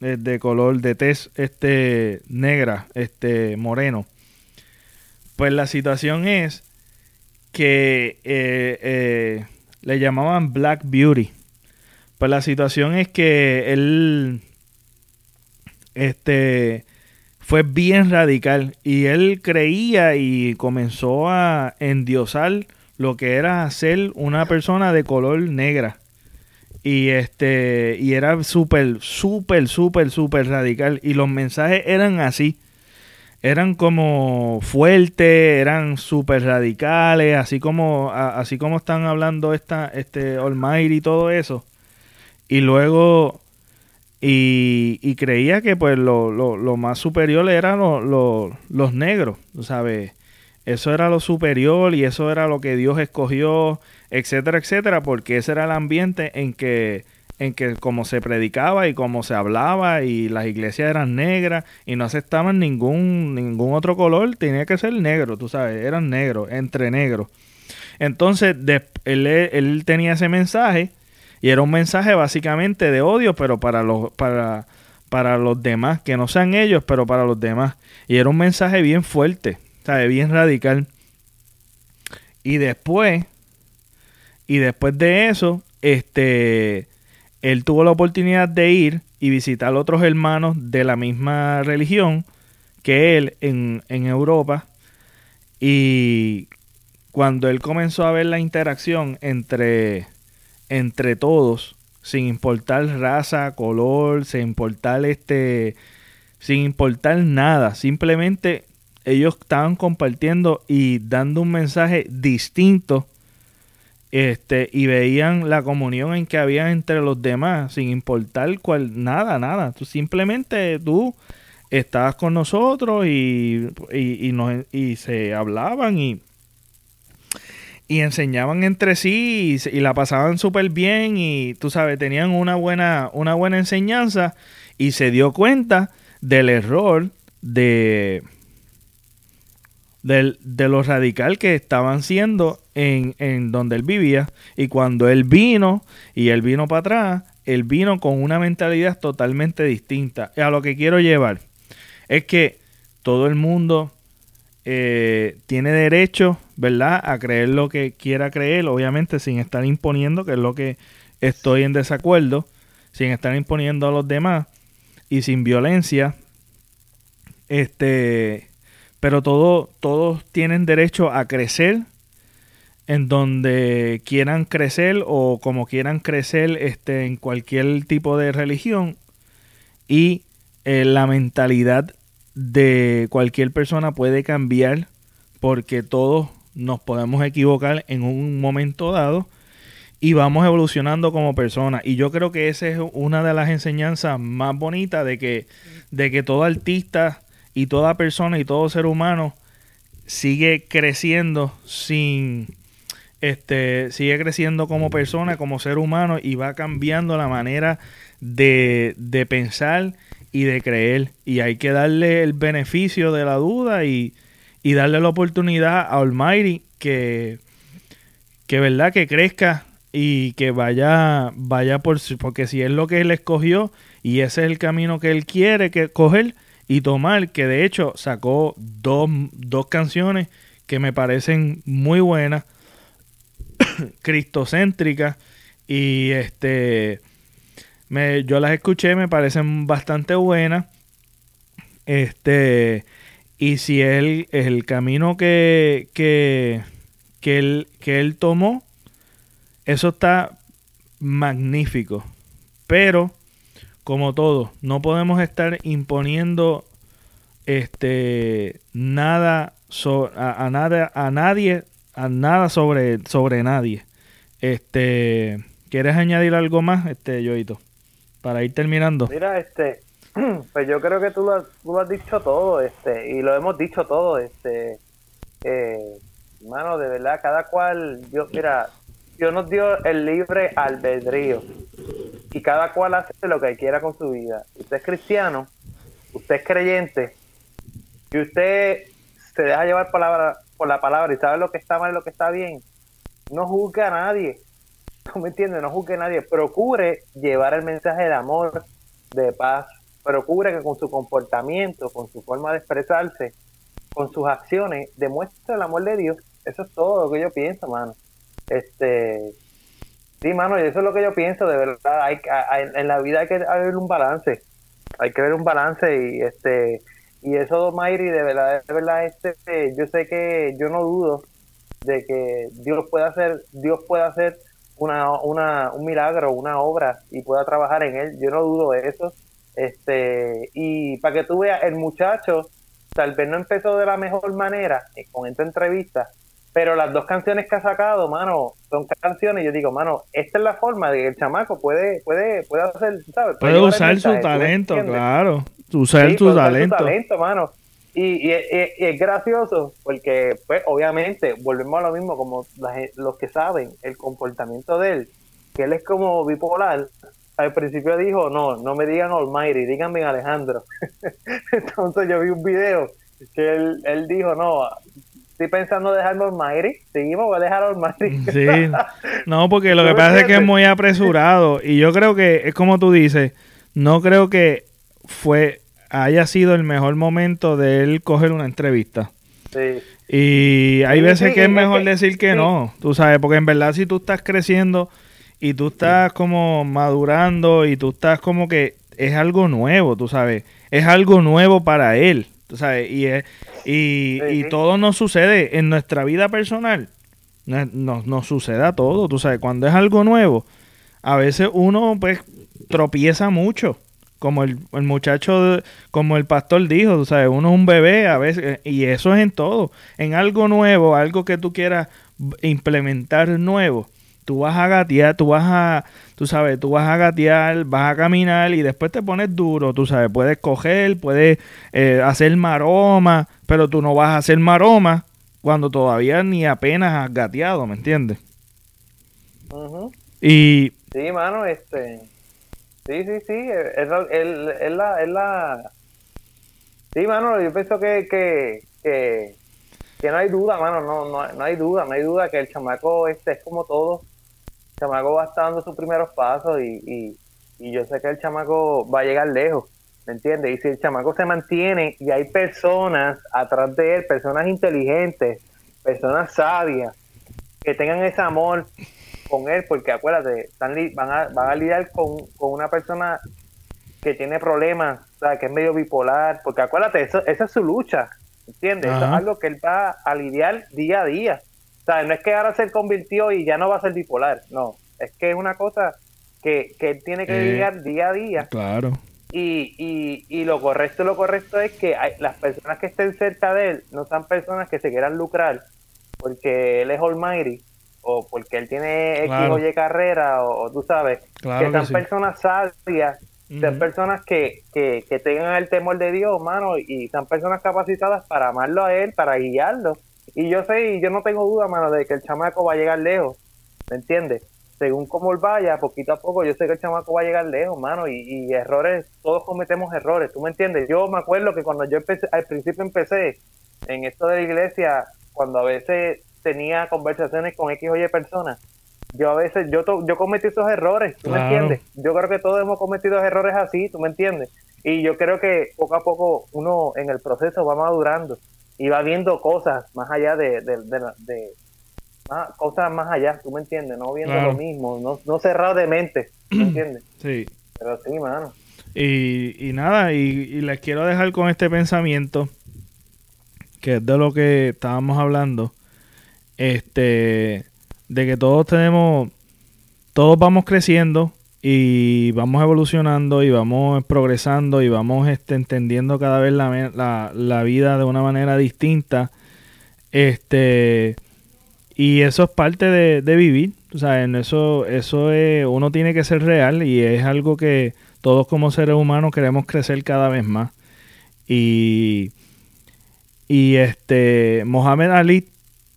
de color de tez este negra, este moreno. Pues la situación es que eh, eh, le llamaban Black Beauty. Pues la situación es que él este fue bien radical y él creía y comenzó a endiosar lo que era ser una persona de color negra. Y este y era súper súper súper súper radical y los mensajes eran así eran como fuertes, eran súper radicales, así como, así como están hablando esta, este Almighty y todo eso. Y luego, y, creía que pues lo, lo, más superior eran los negros, ¿sabes? Eso era lo superior y eso era lo que Dios escogió, etcétera, etcétera, porque ese era el ambiente en que en que como se predicaba y como se hablaba y las iglesias eran negras y no aceptaban ningún, ningún otro color, tenía que ser negro, tú sabes, eran negros, entre negros. Entonces él, él, tenía ese mensaje y era un mensaje básicamente de odio, pero para los, para, para los demás, que no sean ellos, pero para los demás. Y era un mensaje bien fuerte, ¿sabes? bien radical. Y después, y después de eso, este él tuvo la oportunidad de ir y visitar otros hermanos de la misma religión que él en, Europa. Y cuando él comenzó a ver la interacción entre, entre todos, sin importar raza, color, sin importar este, sin importar nada, simplemente ellos estaban compartiendo y dando un mensaje distinto este, y veían la comunión en que había entre los demás, sin importar cual, nada, nada. Tú simplemente tú estabas con nosotros y, y, nos, y se hablaban y, y enseñaban entre sí y, la pasaban súper bien y tú sabes, tenían una buena, una buena enseñanza y se dio cuenta del error de, de, de lo radical que estaban siendo en, en donde él vivía y cuando él vino y él vino para atrás, él vino con una mentalidad totalmente distinta. A lo que quiero llevar es que todo el mundo eh, tiene derecho, ¿verdad?, a creer lo que quiera creer, obviamente sin estar imponiendo, que es lo que estoy en desacuerdo, sin estar imponiendo a los demás y sin violencia. Este, pero todo, todos tienen derecho a crecer en donde quieran crecer o como quieran crecer este, en cualquier tipo de religión y eh, la mentalidad de cualquier persona puede cambiar porque todos nos podemos equivocar en un momento dado y vamos evolucionando como personas. Y yo creo que esa es una de las enseñanzas más bonitas de que, de que todo artista y toda persona y todo ser humano sigue creciendo sin este, sigue creciendo como persona, como ser humano y va cambiando la manera de, de pensar y de creer. Y hay que darle el beneficio de la duda y, y darle la oportunidad a Almighty que, que verdad que crezca y que vaya vaya por porque si es lo que él escogió y ese es el camino que él quiere que coger y tomar que de hecho sacó dos, dos canciones que me parecen muy buenas (coughs) cristocéntricas y este me, yo las escuché, me parecen bastante buenas. Este, y si él el camino que, que, que, él, que él tomó, eso está magnífico. Pero, como todo, no podemos estar imponiendo este nada a, nada a nadie a nada sobre, sobre nadie. Este, ¿quieres añadir algo más, este, Yoito? Para ir terminando. Mira, este, (clears throat) pues yo creo que tú lo, tú lo has dicho todo, este, y lo hemos dicho todo, este, eh, de verdad, cada cual, yo, mira, Dios nos dio el libre albedrío y cada cual hace lo que quiera con su vida. Usted es cristiano, usted es creyente y usted se deja llevar palabra, por la palabra y sabe lo que está mal y lo que está bien, no juzgue a nadie. ¿No (laughs) me entiende? No juzgue a nadie. Procure llevar el mensaje de amor, de paz. Procure que con su comportamiento, con su forma de expresarse, con sus acciones, demuestre el amor de Dios. Eso es todo lo que yo pienso, mano. Este, sí, mano, y eso es lo que yo pienso, de verdad. Hay, en la vida hay que haber un balance. Hay que ver un balance y este y eso, Mayri, de verdad, de verdad, este, yo sé que yo no dudo de que Dios pueda hacer, Dios pueda hacer una, una, un milagro, una obra y pueda trabajar en él. Yo no dudo de eso. Este, y para que tú veas, el muchacho tal vez no empezó de la mejor manera eh, con esta entrevista, pero las dos canciones que ha sacado, mano, son canciones, yo digo, mano, esta es la forma de que el chamaco puede, puede, puede hacer, ¿sabes? Puede, usar su talento, claro usar tu talento. talento, mano. Y, y, es gracioso porque, pues, obviamente, volvemos a lo mismo, como los que saben el comportamiento de él, que él es como bipolar. Al principio dijo, no, no me digan Almighty, díganme Alejandro. (laughs) Entonces yo vi un video que él, él dijo, no, estoy pensando dejarme Almighty, seguimos, voy a dejar Almighty. Sí, (laughs) no, porque lo que pasa es que es muy apresurado y yo creo que, es como tú dices, no creo que fue haya sido el mejor momento de él coger una entrevista. Sí. Y hay veces que es mejor decir que no, tú sabes, porque en verdad si tú estás creciendo y tú estás como madurando y tú estás como que es algo nuevo, tú sabes, es algo nuevo para él, tú sabes, y, y, y todo nos sucede en nuestra vida personal, nos, nos, nos sucede a todo, tú sabes, cuando es algo nuevo, a veces uno pues tropieza mucho como el, muchacho, como el pastor dijo, tú sabes, uno es un bebé a veces, y eso es en todo, en algo nuevo, algo que tú quieras implementar nuevo, tú vas a gatear, tú vas a, tú sabes, tú vas a gatear, vas a caminar y después te pones duro, tú sabes, puedes coger, puedes eh, hacer maroma, pero tú no vas a hacer maroma cuando todavía ni apenas has gateado, ¿me entiendes? Ujú. Y Sí, mano, este. Sí, sí, sí. Es, es la, es la. Sí, mano, yo pienso que, que, que, que no hay duda, mano. No, no, no hay duda, no hay duda que el chamaco este es como todo. Chamaco va estar dando sus primeros pasos y, y, y yo sé que el chamaco va a llegar lejos. ¿Me entiendes? Y si el chamaco se mantiene y hay personas atrás de él, personas inteligentes, personas sabias, que tengan ese amor con él, porque acuérdate, están li- van, a, van a lidiar con, con una persona que tiene problemas, o sea, que es medio bipolar, porque acuérdate, eso, esa es su lucha, ¿entiendes? Eso es algo que él va a lidiar día a día. O sea, no es que ahora se convirtió y ya no va a ser bipolar, no, es que es una cosa que, que él tiene que Eh. lidiar día a día claro, y, y, y lo correcto lo correcto es que hay- las personas que estén cerca de él no sean personas que se quieran lucrar porque él es almighty o porque él tiene X Claro. o Y carrera o, o tú sabes Claro que que sean sí. personas sabias sean Ujú. personas que, que, que tengan el temor de Dios mano y sean personas capacitadas para amarlo a él para guiarlo y yo sé y yo no tengo duda mano de que el chamaco va a llegar lejos ¿me entiendes? Según como él vaya, poquito a poco, yo sé que el chamaco va a llegar lejos, mano, y, y errores, todos cometemos errores, ¿tú me entiendes? Yo me acuerdo que cuando yo empecé, al principio empecé en esto de la iglesia, cuando a veces tenía conversaciones con X o Y personas, yo a veces, yo, to- yo cometí esos errores, ¿tú Claro. me entiendes? Yo creo que todos hemos cometido errores así, ¿tú me entiendes? Y yo creo que poco a poco uno en el proceso va madurando y va viendo cosas más allá de, de, de, más- cosas más allá, ¿tú me entiendes? No viendo Claro. lo mismo, no, no cerrado de mente, ¿tú me (clears throat) entiendes? sí. Pero sí, mano. Y, y nada, y, y les quiero dejar con este pensamiento, que es de lo que estábamos hablando, este, de que todos tenemos, todos vamos creciendo y vamos evolucionando y vamos progresando y vamos este, entendiendo cada vez la, la, la vida de una manera distinta. Este, y eso es parte de, de vivir. O sea, en eso, eso es, uno tiene que ser real y es algo que todos como seres humanos queremos crecer cada vez más. Y, y este, Mohamed Ali,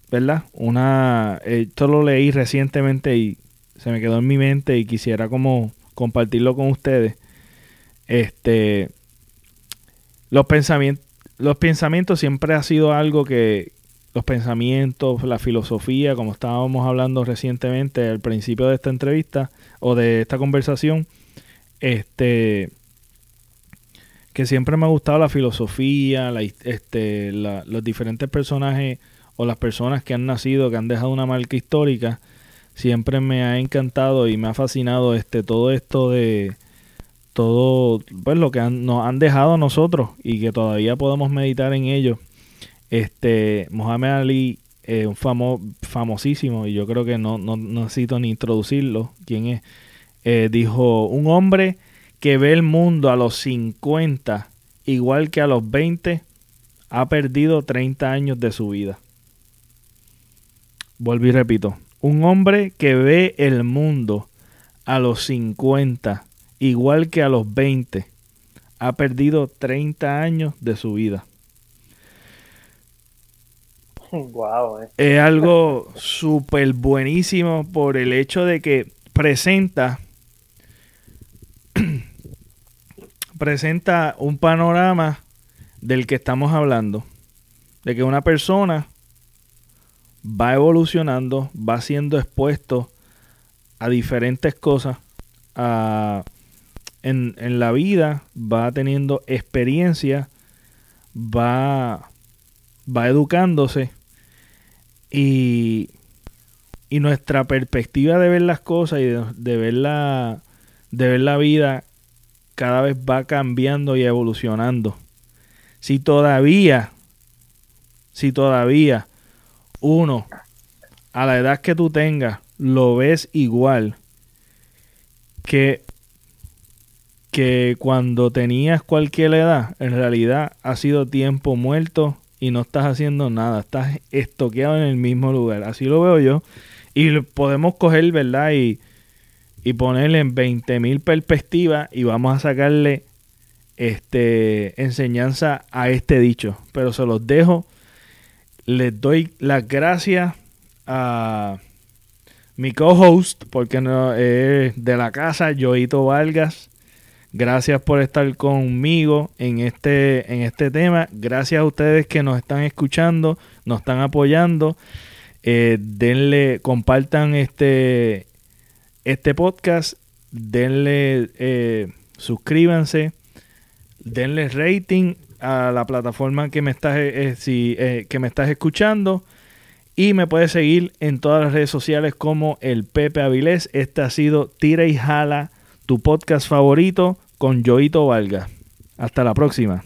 ¿verdad? Una, esto lo leí recientemente y se me quedó en mi mente y quisiera como compartirlo con ustedes. Este, los pensamientos, los pensamientos siempre ha sido algo que, los pensamientos, la filosofía, como estábamos hablando recientemente al principio de esta entrevista o de esta conversación, este que siempre me ha gustado la filosofía, la, este, la- los diferentes personajes o las personas que han nacido, que han dejado una marca histórica, siempre me ha encantado y me ha fascinado este todo esto de todo pues lo que nos han dejado a nosotros y que todavía podemos meditar en ello. Este Mohamed Ali, un famo- famosísimo, y yo creo que no, no, no necesito ni introducirlo, quién es, eh, dijo, un hombre que ve el mundo a los 50 igual que a los 20 ha perdido 30 años de su vida. Vuelvo y repito, un hombre que ve el mundo a los 50 igual que a los 20 ha perdido 30 años de su vida. wow, eh. es algo súper buenísimo por el hecho de que presenta (clears throat) presenta un panorama del que estamos hablando de que una persona va evolucionando va siendo expuesto a diferentes cosas a- en, en la vida va teniendo experiencia va va educándose y, y nuestra perspectiva de ver las cosas y de, ver la, de ver la vida cada vez va cambiando y evolucionando. Si todavía, si todavía uno a la edad que tú tengas lo ves igual que, que cuando tenías cualquier edad, en realidad ha sido tiempo muerto y no estás haciendo nada, estás estoqueado en el mismo lugar. Así lo veo yo. Y podemos coger, ¿verdad? Y, y ponerle en 20.000 perspectivas y vamos a sacarle este, enseñanza a este dicho. Pero se los dejo. Les doy las gracias a mi co-host, porque no es de la casa, Joito Vargas. Gracias por estar conmigo en este, en este tema. Gracias a ustedes que nos están escuchando, nos están apoyando. Eh, denle, compartan este, este podcast. Denle, eh, suscríbanse. Denle rating a la plataforma que me estás, eh, si, que me estás escuchando. Y me puedes seguir en todas las redes sociales como el Pepe Avilés. Este ha sido Tira y Jala, tu podcast favorito con Joito Valga. Hasta la próxima.